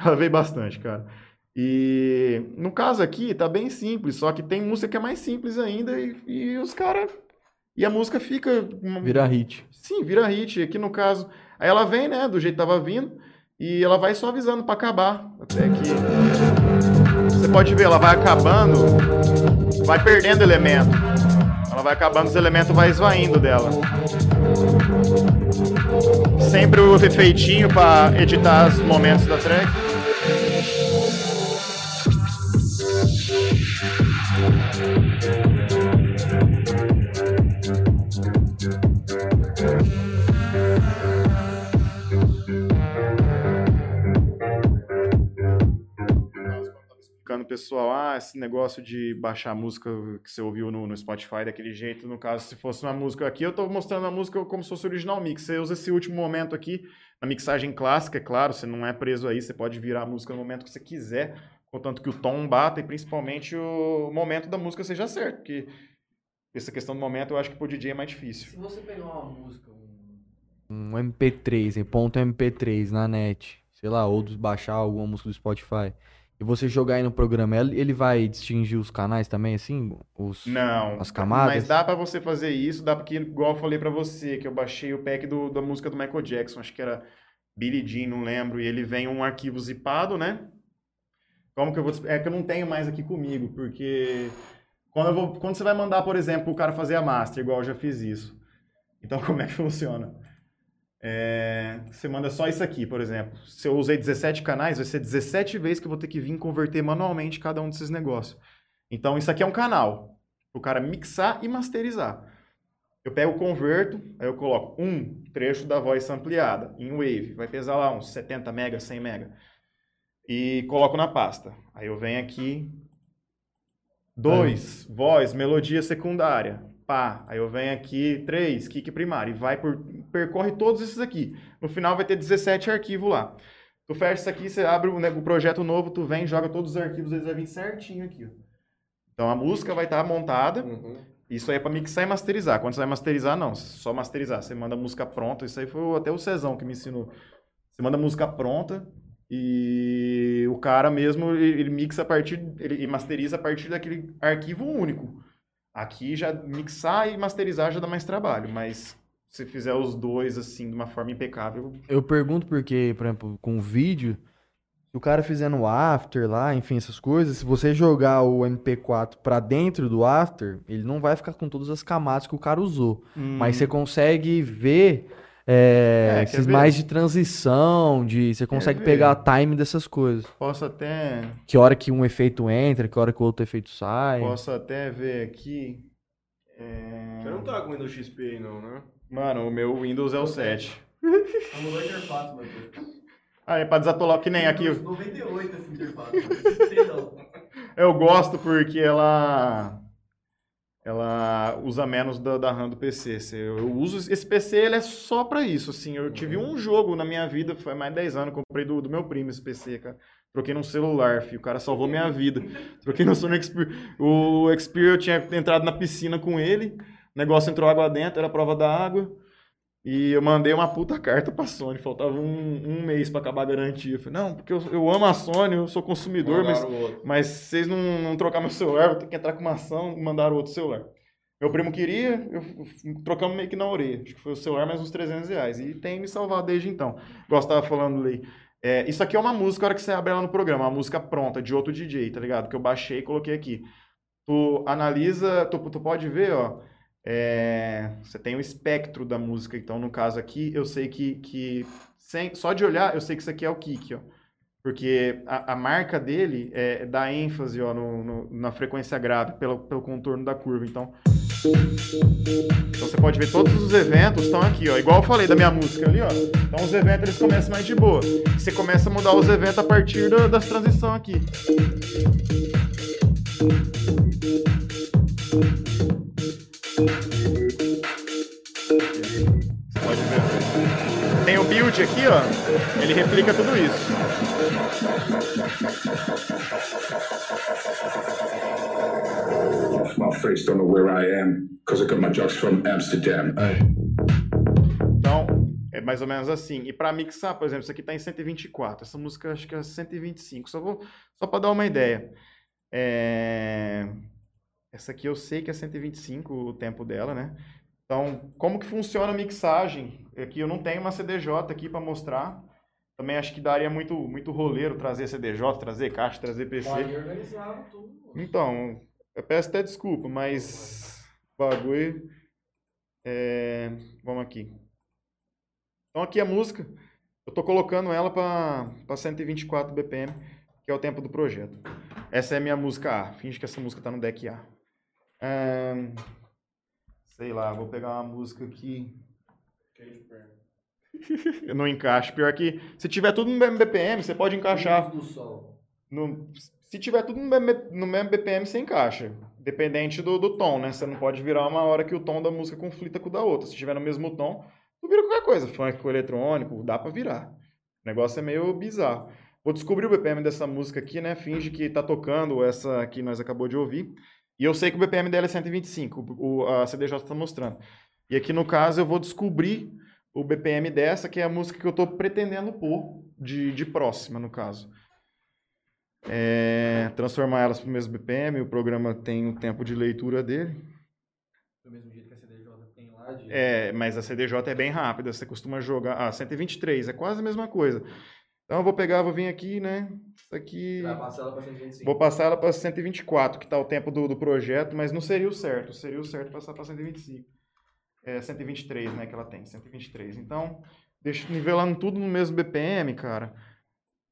ela veio bastante, cara. E no caso aqui tá bem simples, só que tem música que é mais simples ainda e, e os caras. E a música fica. Vira hit. Sim, vira hit. Aqui no caso. Aí ela vem, né, do jeito que tava vindo, e ela vai suavizando pra acabar. Até que. Você pode ver, ela vai acabando, vai perdendo elemento. Ela vai acabando, os elementos vai esvaindo dela. Sempre o efeitinho pra editar os momentos da track. Pessoal, ah, esse negócio de baixar a música que você ouviu no, no Spotify daquele jeito, no caso, se fosse uma música aqui, eu tô mostrando a música como se fosse original mix. Você usa esse último momento aqui, na mixagem clássica, é claro, você não é preso aí, você pode virar a música no momento que você quiser, contanto que o tom bata e principalmente o momento da música seja certo, porque essa questão do momento eu acho que pro DJ é mais difícil. Se você pegar uma música, um... Um MP3, em ponto MP3 na net, sei lá, ou baixar alguma música do Spotify, e você jogar aí no programa, ele vai distinguir os canais também, assim? Os... Não. As camadas? Mas dá pra você fazer isso, dá porque, igual eu falei pra você, que eu baixei o pack do, da música do Michael Jackson, acho que era Billie Jean, não lembro, e ele vem um arquivo zipado, né? Como que eu vou... É que eu não tenho mais aqui comigo, porque quando, vou, quando você vai mandar, por exemplo, o cara fazer a master, igual eu já fiz isso. Então, como é que funciona? É, você manda só isso aqui, por exemplo. Se eu usei 17 canais, vai ser 17 vezes que eu vou ter que vir converter manualmente cada um desses negócios. Então, isso aqui é um canal o cara mixar e masterizar. Eu pego, converto, aí eu coloco um trecho da voz ampliada em Wave, vai pesar lá uns 70 mega, 100 mega, e coloco na pasta. Aí eu venho aqui, dois, voz, melodia secundária, pá. Aí eu venho aqui, três, kick primário, e vai por, percorre todos esses aqui. No final vai ter 17 arquivos lá. Tu fecha isso aqui, você abre o, né, o projeto novo, tu vem, joga todos os arquivos, eles vão vir certinho aqui, ó. Então a música vai estar montada, Uhum. isso aí é pra mixar e masterizar. Quando você vai masterizar, não, só masterizar. Você manda a música pronta, isso aí foi até o Cezão que me ensinou. Você manda a música pronta e o cara mesmo, ele ele mixa a partir, ele masteriza a partir daquele arquivo único. Aqui já mixar e masterizar já dá mais trabalho, mas se fizer os dois assim de uma forma impecável, Eu pergunto porque, por exemplo, com vídeo, se o cara fizer no After lá, enfim, essas coisas, se você jogar o MP4 pra dentro do After, ele não vai ficar com todas as camadas que o cara usou. Mas você consegue ver é, É, quer esses ver? mais de transição, de você consegue ver? pegar a time dessas coisas. posso até Que hora que um efeito entra, que hora que o outro efeito sai. Posso até ver aqui. é, Você não tá com Windows XP aí não, né? Mano, o meu Windows é o 7. Não mudou a interface, Matheus. Ah, é pra desatolar que nem aqui. 98 essa interface. Eu gosto porque ela ela usa menos da, da RAM do PC. Eu, eu uso esse PC, ele é só pra isso, assim. Eu tive um jogo na minha vida, foi mais de 10 anos, comprei do, do meu primo esse PC, cara. Troquei num celular, filho. O cara salvou minha vida. Troquei no Sony Xperia. O Xperia eu tinha entrado na piscina com ele. O negócio entrou água dentro, era prova da água. E eu mandei uma puta carta pra Sony. Faltava um, um mês pra acabar a garantia. Eu falei, não, porque eu, eu amo a Sony, eu sou consumidor, mas Mandaram outro. mas se vocês não, não trocar meu celular, vou ter que entrar com uma ação e mandar outro celular. Meu primo queria, eu, trocamos meio que na orelha. Acho que foi o celular mais uns 300 reais. E tem me salvado desde então. Igual você tava falando, Lei. É, isso aqui é uma música, a hora que você abre ela no programa, uma música pronta, de outro DJ, tá ligado? Que eu baixei e coloquei aqui. Tu analisa, tu, tu pode ver, ó. É, você tem o espectro da música. Então, no caso aqui, eu sei que, que sem, só de olhar, eu sei que isso aqui é o kick, ó. Porque a, a marca dele é, dá ênfase ó, no, no- na frequência grave, pelo, pelo contorno da curva. Então, então você pode ver todos os eventos estão aqui, ó. Igual eu falei da minha música ali, ó. Então os eventos eles começam mais de boa. Você começa a mudar os eventos a partir da- das transições aqui. Você pode ver. Tem o build aqui, ó. Ele replica tudo isso. off my face, don't know where I am, cause I got my drugs from Amsterdam. Então, é mais ou menos assim. E pra mixar, por exemplo, isso aqui tá em 124. Essa música acho que é 125. Só vou só para dar uma ideia. É, Essa aqui eu sei que é 125 o tempo dela, né? Então, como que funciona a mixagem? Aqui eu não tenho uma CDJ aqui para mostrar. Também acho que daria muito muito roleiro trazer CDJ, trazer caixa, trazer PC. Organizava tudo. Então, eu peço até desculpa, mas bagulho. É, vamos aqui. Então aqui a música, eu tô colocando ela para 124 BPM, que é o tempo do projeto. Essa é a minha música A. Finge que essa música tá no deck A. Ahn, sei lá, vou pegar uma música aqui. Eu não encaixo. Pior que se tiver tudo no mesmo BPM, você pode encaixar. No- se tiver tudo no mesmo, no mesmo BPM, você encaixa. Dependente do, do tom, né? Você não pode virar uma hora que o tom da música conflita com o da outra. Se tiver no mesmo tom, tu vira qualquer coisa. Funk com eletrônico, dá pra virar. O negócio é meio bizarro. Vou descobrir o BPM dessa música aqui, né? Finge que tá tocando essa que nós acabou de ouvir. E eu sei que o BPM dela é 125, o, o- a CDJ tá mostrando. E aqui no caso eu vou descobrir o BPM dessa, que é a música que eu tô pretendendo pôr de, de próxima, no caso. É, transformar elas para o mesmo BPM, o programa tem um tempo de leitura dele. Do mesmo jeito que a CDJ tem lá. De... É, mas a CDJ é bem rápida, você costuma jogar. Ah, 123, é quase a mesma coisa. Então eu vou pegar, vou vir aqui, né? Isso aqui. Vai passar ela pra 125. Vou passar ela para 124, que tá o tempo do, do projeto, mas não seria o certo. Seria o certo passar para 125. É 123, né, que ela tem, 123. Então, deixa nivelando tudo no mesmo BPM, cara.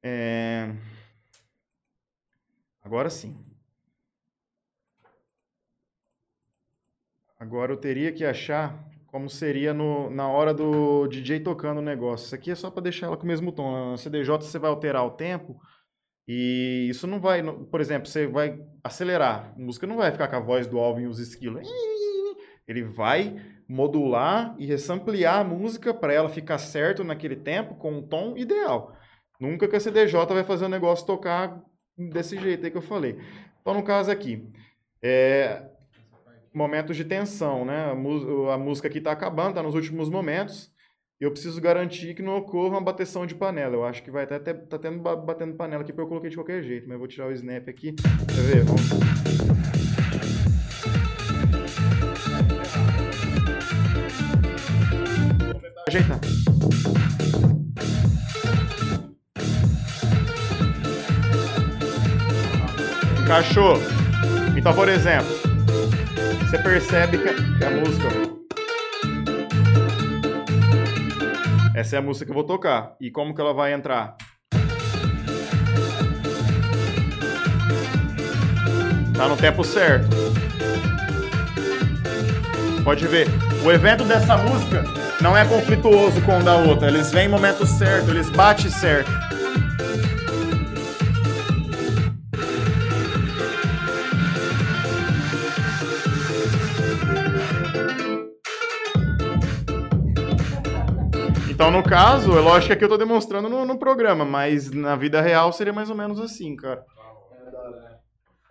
É... Agora sim. Agora eu teria que achar como seria no, na hora do DJ tocando o negócio. Isso aqui é só para deixar ela com o mesmo tom. Na CDJ você vai alterar o tempo e isso não vai, por exemplo, você vai acelerar. A música não vai ficar com a voz do Alvin e os esquilos. Ele vai modular e ressamplear a música para ela ficar certo naquele tempo com um tom ideal. Nunca que a CDJ vai fazer o negócio tocar desse jeito aí que eu falei. Então, no caso aqui, é, momentos de tensão, né? A, a música aqui está acabando, está nos últimos momentos. Eu preciso garantir que não ocorra uma bateção de panela. Eu acho que vai até ter, tá tendo ba- batendo panela aqui, porque eu coloquei de qualquer jeito. Mas eu vou tirar o snap aqui. Quer ver? Vamos. Ajeitar. Encaixou. Então, por exemplo, você percebe que a, música. Essa é a música que eu vou tocar. E como que ela vai entrar? Tá no tempo certo. Pode ver. O evento dessa música não é conflituoso com o da outra. Eles vêm em momento certo, eles batem certo. Então, no caso, é lógico que aqui eu tô demonstrando no, no programa, mas na vida real seria mais ou menos assim, cara.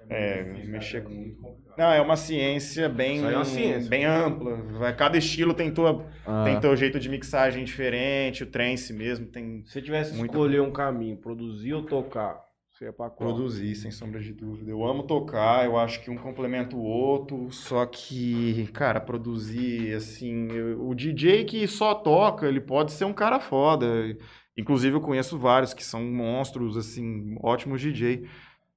É, mexer com. Não, é uma ciência bem, é uma ciência. bem ampla. Cada estilo tem tua, Ah, tem teu jeito de mixagem diferente, o trance mesmo tem. Se você tivesse que Muito escolher um caminho, produzir ou tocar, você pra qual? Produzir, sem sombra de dúvida. Eu amo tocar, eu acho que um complementa o outro, só que, cara, produzir, assim, eu- o DJ que só toca, ele pode ser um cara foda. Inclusive, eu conheço vários que são monstros, assim, ótimos DJ.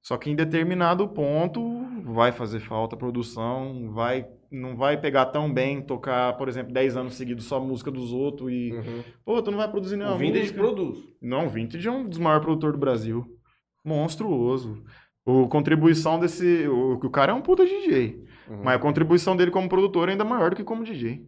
Só que em determinado ponto vai fazer falta a produção, vai, não vai pegar tão bem tocar, por exemplo, 10 anos seguidos só música dos outros e, Uhum. pô, tu não vai produzir nenhuma O Vintage música. produz. Não, o Vintage é um dos maiores produtores do Brasil. Monstruoso. O contribuição desse. O, o cara é um puta DJ. Uhum. Mas a contribuição dele como produtor é ainda maior do que como DJ.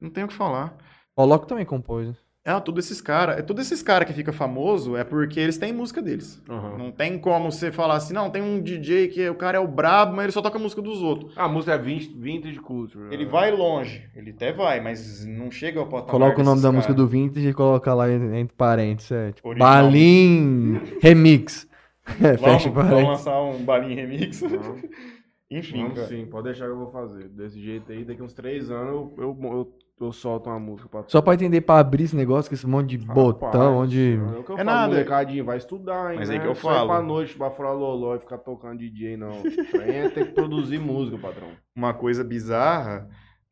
Não tem o que falar. O Loco também compôs. né? É, todos esses caras. É, todos esses caras que fica famoso é porque eles têm música deles. Uhum. Não tem como você falar assim, não, tem um DJ que o cara é o brabo, mas ele só toca a música dos outros. Ah, a música é vintage, culture. Ele né? vai longe. Ele até vai, mas não chega ao patamar Coloca o nome da música caras. do Vintage e coloca lá entre entre parênteses. É, tipo, Original. Balim Remix. É, Vamos, vamos lançar um balinho remix. Uhum. Enfim, Vamos cara. sim, pode deixar que eu vou fazer. Desse jeito aí, daqui uns três anos eu, eu, eu, eu solto uma música pra Só pra entender, pra abrir esse negócio, com esse monte de botão, Rapaz, onde... É o que eu É falo, nada. molecadinho, vai estudar, hein? Mas né? aí que eu Não sai falo. pra noite, pra fora loló e ficar tocando DJ, não. Tem tem que produzir música, patrão. uma coisa bizarra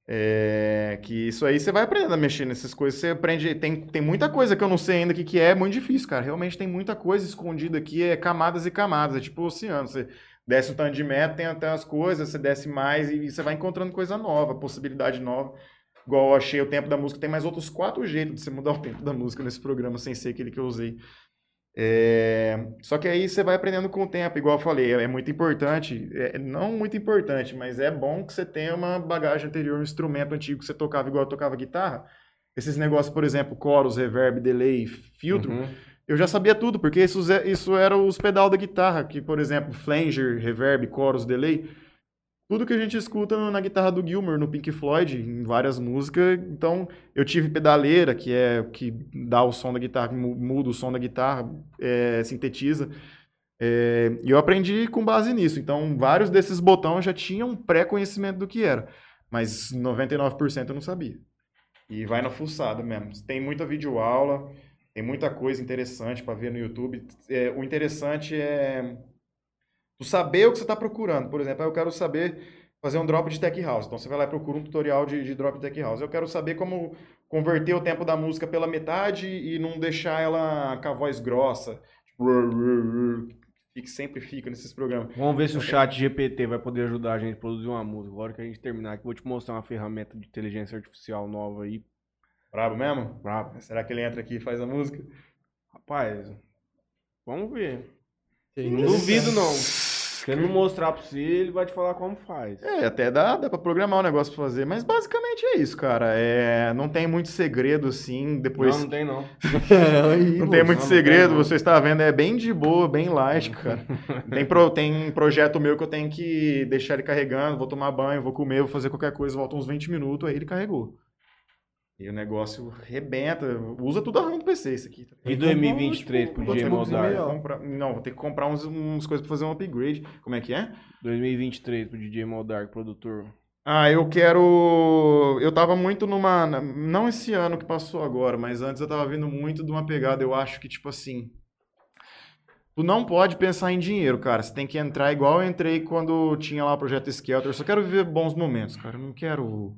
é que isso aí você vai aprendendo a mexer nessas coisas. Você aprende. Tem, tem muita coisa que eu não sei ainda o que, que é, é muito difícil, cara. Realmente tem muita coisa escondida aqui, é camadas e camadas. É tipo o oceano. Você desce um tanto de metro, tem até as coisas, você desce mais e você vai encontrando coisa nova, possibilidade nova. Igual eu achei o tempo da música, tem mais outros quatro jeitos de você mudar o tempo da música nesse programa sem ser aquele que eu usei. É, Só que aí você vai aprendendo com o tempo, igual eu falei, é muito importante, é, não muito importante, mas é bom que você tenha uma bagagem anterior, um instrumento antigo que você tocava igual eu tocava guitarra. Esses negócios, por exemplo, chorus, reverb, delay, filtro, Uhum. eu já sabia tudo, porque isso, isso era os pedal da guitarra, que, por exemplo, flanger, reverb, chorus, delay, tudo que a gente escuta na guitarra do Gilmour, no Pink Floyd, em várias músicas. Então, eu tive pedaleira, que é que dá o som da guitarra, muda o som da guitarra, é, sintetiza. É, e eu aprendi com base nisso. Então, vários desses botões já tinham um pré-conhecimento do que era. Mas 99% eu não sabia. E vai na fuçada mesmo. Tem muita videoaula, tem muita coisa interessante para ver no YouTube. É, o interessante é tu saber o que você está procurando. Por exemplo, ah, eu quero saber fazer um drop de tech house. Então você vai lá e procura um tutorial de, de drop de tech house. Eu quero saber como converter o tempo da música pela metade e não deixar ela com a voz grossa. Tipo, que sempre fica nesses programas. Vamos ver se o chat GPT vai poder ajudar a gente a produzir uma música. Agora que a gente terminar aqui, vou te mostrar uma ferramenta de inteligência artificial nova aí. Brabo mesmo? Brabo. Será que ele entra aqui e faz a música? Rapaz, vamos ver. Não duvido, não. Se ele não mostrar pra você, ele vai te falar como faz. É, até dá, dá pra programar um negócio pra fazer, mas basicamente é isso, cara. É, não tem muito segredo, assim, depois... Não, não tem não. Aí, Não tem muito não segredo, tem, não. você está vendo, é bem de boa, bem light, cara. Tem, pro, tem projeto meu que eu tenho que deixar ele carregando, vou tomar banho, vou comer, vou fazer qualquer coisa, volta uns 20 minutos, aí ele carregou. E o negócio rebenta, usa tudo a RAM do PC isso aqui. tá? E 2023 pro DJ comprar- Não, vou ter que comprar uns, uns coisas pra fazer um upgrade. Como é que é? 2023 pro DJ Moldark, produtor. Ah, eu quero. Eu tava muito numa. Não esse ano que passou agora, mas antes eu tava vindo muito de uma pegada. Eu acho que, tipo assim. Tu não pode pensar em dinheiro, cara. Você tem que entrar igual eu entrei quando tinha lá o projeto Skelter. Eu só quero viver bons momentos, cara. Eu não quero.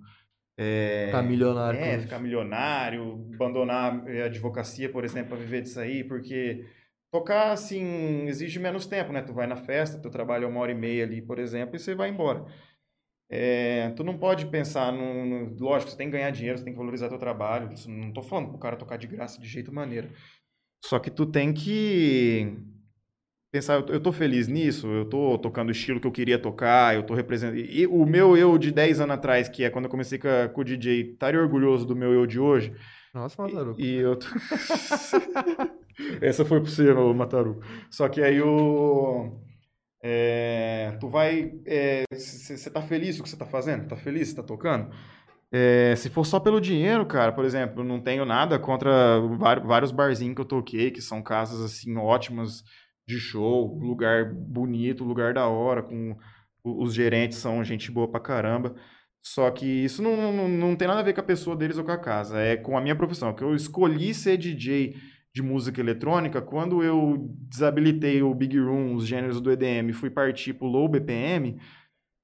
É, Tá milionário. é, ficar milionário, abandonar eh, a advocacia, por exemplo, para viver disso aí, porque tocar, assim, exige menos tempo, né? Tu vai na festa, teu trabalho é uma hora e meia ali, por exemplo, e você vai embora. É, tu não pode pensar no, no- Lógico, você tem que ganhar dinheiro, você tem que valorizar teu trabalho. Isso Não tô falando pro cara tocar de graça de jeito maneira. Só que tu tem que pensar, eu tô, feliz nisso, eu tô tocando o estilo que eu queria tocar, eu tô representando. E o meu eu de 10 anos atrás, que é quando eu comecei com, a- com o DJ, estaria orgulhoso do meu eu de hoje. Nossa, Mataru. E, e eu. tô- Essa foi pro você, ô Mataru. Só que aí o. é, tu vai. Você tá feliz com o que você tá fazendo? Tá feliz? Você tá tocando? É, se for só pelo dinheiro, cara, por exemplo, não tenho nada contra vários barzinhos que eu toquei, que são casas assim ótimas de show, lugar bonito, lugar da hora, com os gerentes são gente boa pra caramba. Só que isso não, não, não tem nada a ver com a pessoa deles ou com a casa, é com a minha profissão. Que eu escolhi ser DJ de música eletrônica quando eu desabilitei o Big Room, os gêneros do EDM, fui partir pro low BPM.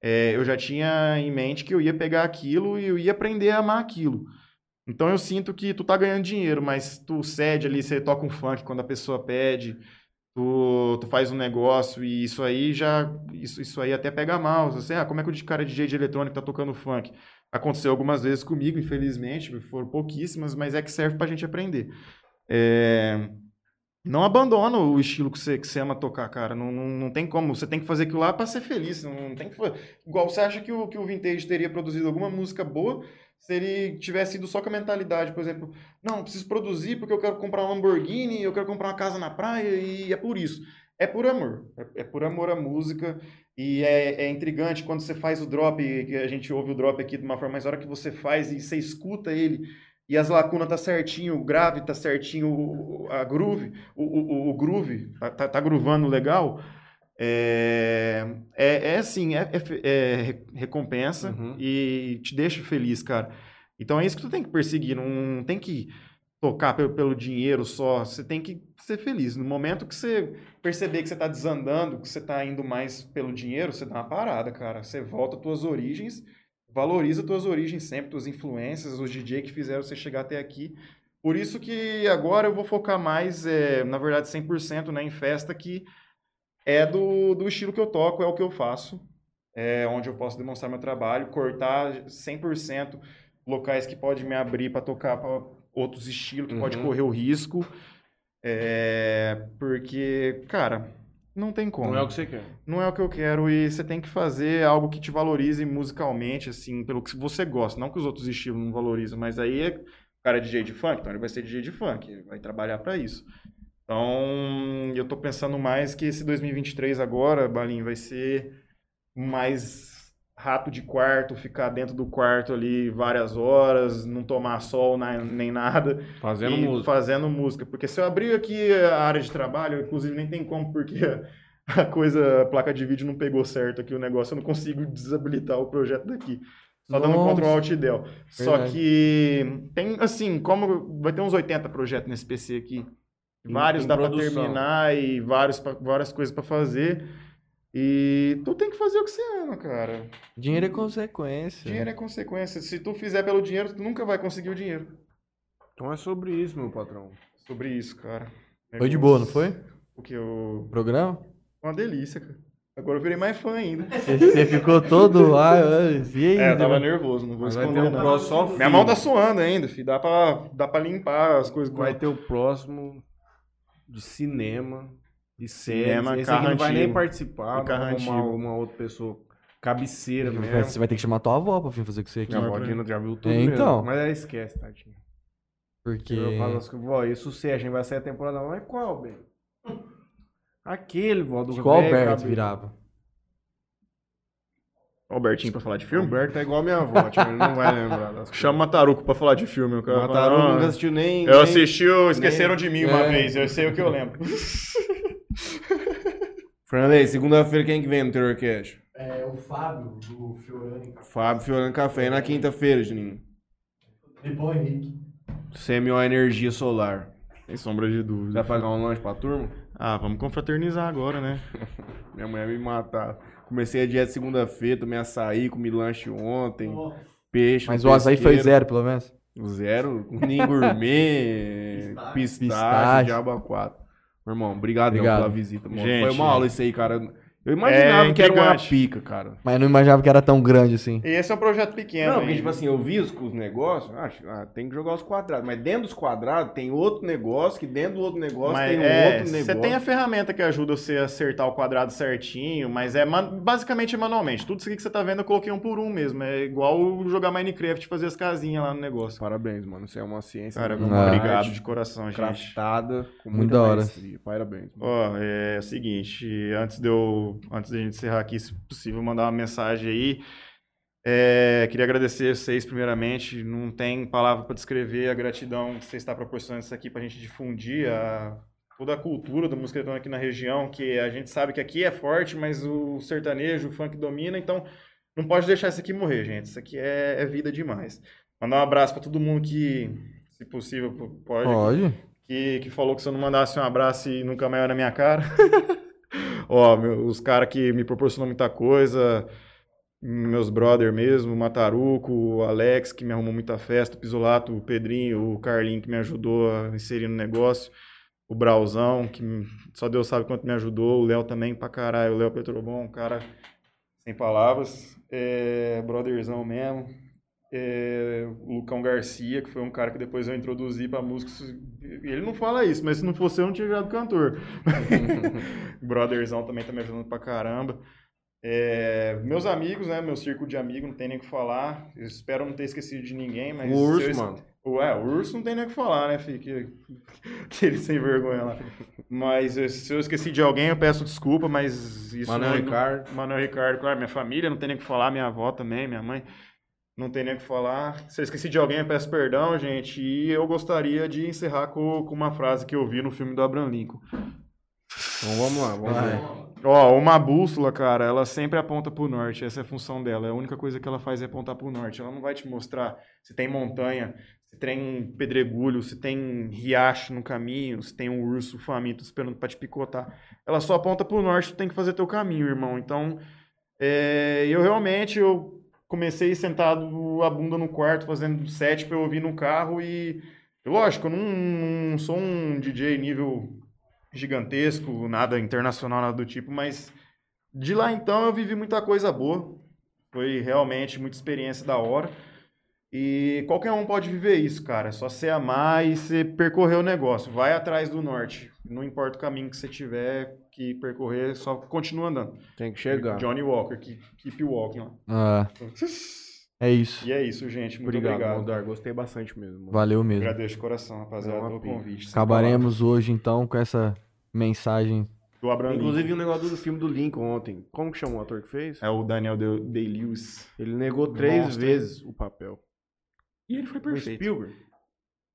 é, eu já tinha em mente que eu ia pegar aquilo e eu ia aprender a amar aquilo. Então eu sinto que tu tá ganhando dinheiro, mas tu cede ali, você toca um funk quando a pessoa pede, tu, tu faz um negócio e isso aí já. Isso, isso aí até pega mal. Você, ah, como é que o cara DJ de eletrônico tá tocando funk? Aconteceu algumas vezes comigo, infelizmente, foram pouquíssimas, mas é que serve pra gente aprender. É, Não abandona o estilo que você, que você ama tocar, cara. Não, não, não tem como. Você tem que fazer aquilo lá pra ser feliz. Não, não tem que Igual você acha que o, que o Vintage teria produzido alguma música boa se ele tivesse ido só com a mentalidade, por exemplo, não, preciso produzir porque eu quero comprar um Lamborghini, eu quero comprar uma casa na praia e é por isso. É por amor. É, é por amor à música. E é, é intrigante quando você faz o drop, que a gente ouve o drop aqui de uma forma, mas a hora que você faz e você escuta ele e as lacunas tá certinho, o grave tá certinho, a groove, o, o, o groove tá, tá, tá groovando legal, é, é, é assim, é, é é re- recompensa Uhum. e te deixa feliz, cara. Então é isso que tu tem que perseguir, não tem que tocar pelo, pelo dinheiro só, você tem que ser feliz. No momento que você perceber que você tá desandando, que você tá indo mais pelo dinheiro, você dá uma parada, cara. Você volta às tuas origens, valoriza tuas origens sempre, tuas influências, os DJ que fizeram você chegar até aqui. Por isso que agora eu vou focar mais, é, na verdade, 100% né, em festa, que é do, do estilo que eu toco, é o que eu faço, é onde eu posso demonstrar meu trabalho, cortar 100% locais que pode me abrir para tocar para outros estilos, que pode Uhum. correr o risco. É, porque, cara, não tem como Não é o que você quer. não é o que eu quero e você tem que fazer algo que te valorize musicalmente, assim, pelo que você gosta. Não que os outros estilos não valorizam, mas aí é, o cara é DJ de funk, então ele vai ser DJ de funk, ele vai trabalhar para isso. Então, eu tô pensando mais que esse 2023 agora, Balinho, vai ser mais rato de quarto, ficar dentro do quarto ali várias horas, não tomar sol na- nem nada Fazendo música. fazendo música. Porque se eu abrir aqui a área de trabalho, inclusive nem tem como, porque a coisa, a placa de vídeo não pegou certo aqui o negócio, eu não consigo desabilitar o projeto daqui. Só dando Nossa. Ctrl Alt Del. Só que tem, assim, como vai ter uns 80 projetos nesse PC aqui. Vários dá pra produção. terminar e vários, pra- várias coisas pra fazer. E tu tem que fazer o que você ama, cara. Dinheiro é consequência. Dinheiro é consequência. Se tu fizer pelo dinheiro, tu nunca vai conseguir o dinheiro. Então é sobre isso, meu patrão. Sobre isso, cara. Foi de boa, não foi? O que eu. O programa? Uma delícia, cara. Agora eu virei mais fã ainda. Você ficou todo. Ai, e aí? É, eu tava Deu- nervoso, não vou Mas vai ter esconder, um não. próximo só Minha mão tá suando ainda, filho. Dá pra, dá pra limpar as coisas. com- Vai ter o próximo de cinema, de séries. Cinema, Esse aqui carro não vai nem participar, E carro vai arrumar antigo. uma outra pessoa cabeceira Você mesmo. vai ter que chamar tua avó pra vir fazer com você aqui. Minha avó Dina já viu tudo É, mesmo. então. Mas ela esquece, tadinha. Porque. Eu falo assim, vó, isso sei, a gente vai sair a temporada, mas qual, bem? Aquele, vó, do Acho que o Alberto cabelo. virava. Albertinho pra falar de O filme? Alberto é igual a minha avó, tio, ele não vai lembrar das coisas. Chama o Mataruco pra falar de filme, cara. O Mataru Ah, nunca assistiu nem... Eu nem- assisti o Esqueceram de Mim uma É. vez, eu sei o que eu lembro. Fernandez, segunda-feira quem que vem no Terrorcast? É o Fábio, do Fiorani. Fábio Fiorano Café. E na quinta-feira, Juninho? Lipão Henrique. CMO Energia Solar. Sem sombra de dúvida. vai pagar um lanche pra turma? Ah, vamos confraternizar agora, né? Minha mulher me matar. Comecei a dieta segunda-feira, tomei açaí, comi lanche ontem, peixe. Mas no o açaí foi zero, pelo menos. Zero, nem gourmet, Pistache. pistache, Pistache. diabo a quatro. Meu irmão, obrigadão Obrigado. pela visita. Mano. Gente. Foi uma aula isso aí, cara. Eu imaginava É que era uma pica, cara. Mas eu não imaginava que era tão grande assim. E esse é um projeto pequeno. Não, porque, hein? tipo assim, eu vi os, os negócios, acho, ah, tem que jogar os quadrados. Mas dentro dos quadrados tem outro negócio, que dentro do outro negócio Mas tem um é, outro negócio. Você tem a ferramenta que ajuda você a acertar o quadrado certinho, mas é man- basicamente manualmente. Tudo isso aqui que você tá vendo eu coloquei um por um mesmo. É igual jogar Minecraft e fazer as casinhas lá no negócio. Parabéns, mano. Isso é uma ciência. Cara, muito Ah. obrigado de coração, gente. craftada com Muito muita da hora. Parabéns. mano. Ó, é o seguinte, antes de eu, antes da gente encerrar aqui, se possível, mandar uma mensagem aí. É, queria agradecer vocês primeiramente. Não tem palavra para descrever a gratidão que você está proporcionando isso aqui para a gente difundir a, toda a cultura da música eletrônica aqui na região, que a gente sabe que aqui é forte, mas o sertanejo, o funk domina, então não pode deixar isso aqui morrer, gente. Isso aqui é, é vida demais. Mandar um abraço para todo mundo que, se possível, pode Pode. que, que falou que se eu não mandasse um abraço e nunca mais na minha cara. Ó, os caras que me proporcionam muita coisa, meus brother mesmo, Mataruco, o Alex, que me arrumou muita festa, o Pisolato, o Pedrinho, o Carlinho, que me ajudou a inserir no negócio, o Brauzão, que só Deus sabe quanto me ajudou, o Léo também pra caralho, o Léo Petrobon, um cara sem palavras, é, brotherzão mesmo. É, o Lucão Garcia, que foi um cara que depois eu introduzi pra música. Ele não fala isso, mas se não fosse eu, não tinha virado cantor. Brotherzão também tá me ajudando pra caramba. É, meus amigos, né? Meu círculo de amigos, não tem nem o que falar. Eu espero não ter esquecido de ninguém, mas. O urso, eu mano. Ué, o urso não tem nem o que falar, né, filho? Que, aquele sem vergonha lá. Mas se eu esqueci de alguém, eu peço desculpa, mas isso Manuel não- Ricardo. Manuel Ricardo, claro, minha família, não tem nem o que falar, minha avó também, minha mãe. Não tem nem o que falar. Se eu esqueci de alguém, eu peço perdão, gente. E eu gostaria de encerrar com, com uma frase que eu vi no filme do Abraham Lincoln. Então vamos lá, vamos Vai. lá. Ó, uma bússola, cara, ela sempre aponta pro norte. Essa é a função dela. A única coisa que ela faz é apontar pro norte. Ela não vai te mostrar se tem montanha, se tem pedregulho, se tem riacho no caminho, se tem um urso faminto esperando pra te picotar. Ela só aponta pro norte, tu tem que fazer teu caminho, irmão. Então, é, eu realmente eu comecei sentado a bunda no quarto, fazendo set pra eu ouvir no carro e, lógico, eu não, não sou um DJ nível gigantesco, nada internacional, nada do tipo, mas de lá então eu vivi muita coisa boa. Foi realmente muita experiência da hora. E qualquer um pode viver isso, cara. É só você amar e você percorrer o negócio. Vai atrás do norte. Não importa o caminho que você tiver que percorrer, só continua andando. Tem que chegar. Johnny Walker, que keep walking lá. Ah, é isso. E é isso, gente. Muito Obrigado, obrigado. Moldar. Gostei bastante mesmo. Valeu mesmo. Agradeço de coração, rapaziada, pelo convite. Acabaremos hoje então com essa mensagem. Do Abraham Inclusive, Lincoln. um negócio do filme do Lincoln ontem. Como que chama o ator que fez? É o Daniel De- Day-Lewis. Ele negou três Monstro. vezes o papel. E ele foi Do perfeito. Spielberg.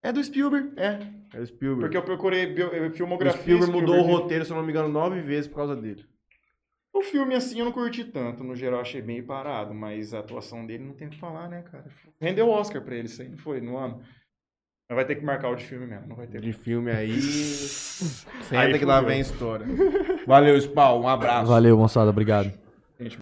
É do Spielberg, é. É o Spielberg. Porque eu procurei bio- eh, o filmografia. Spielberg mudou o Spielberg. roteiro, se eu não me engano, nove vezes por causa dele. O filme, assim, eu não curti tanto. No geral, achei bem parado. Mas a atuação dele não tem o que falar, né, cara? Rendeu Oscar pra ele, isso aí não foi no ano. Mas vai ter que marcar o de filme mesmo, não vai ter. De filme aí. Senta Aí que lá vem a história. Valeu, Spawn. Um abraço. Valeu, moçada. Obrigado.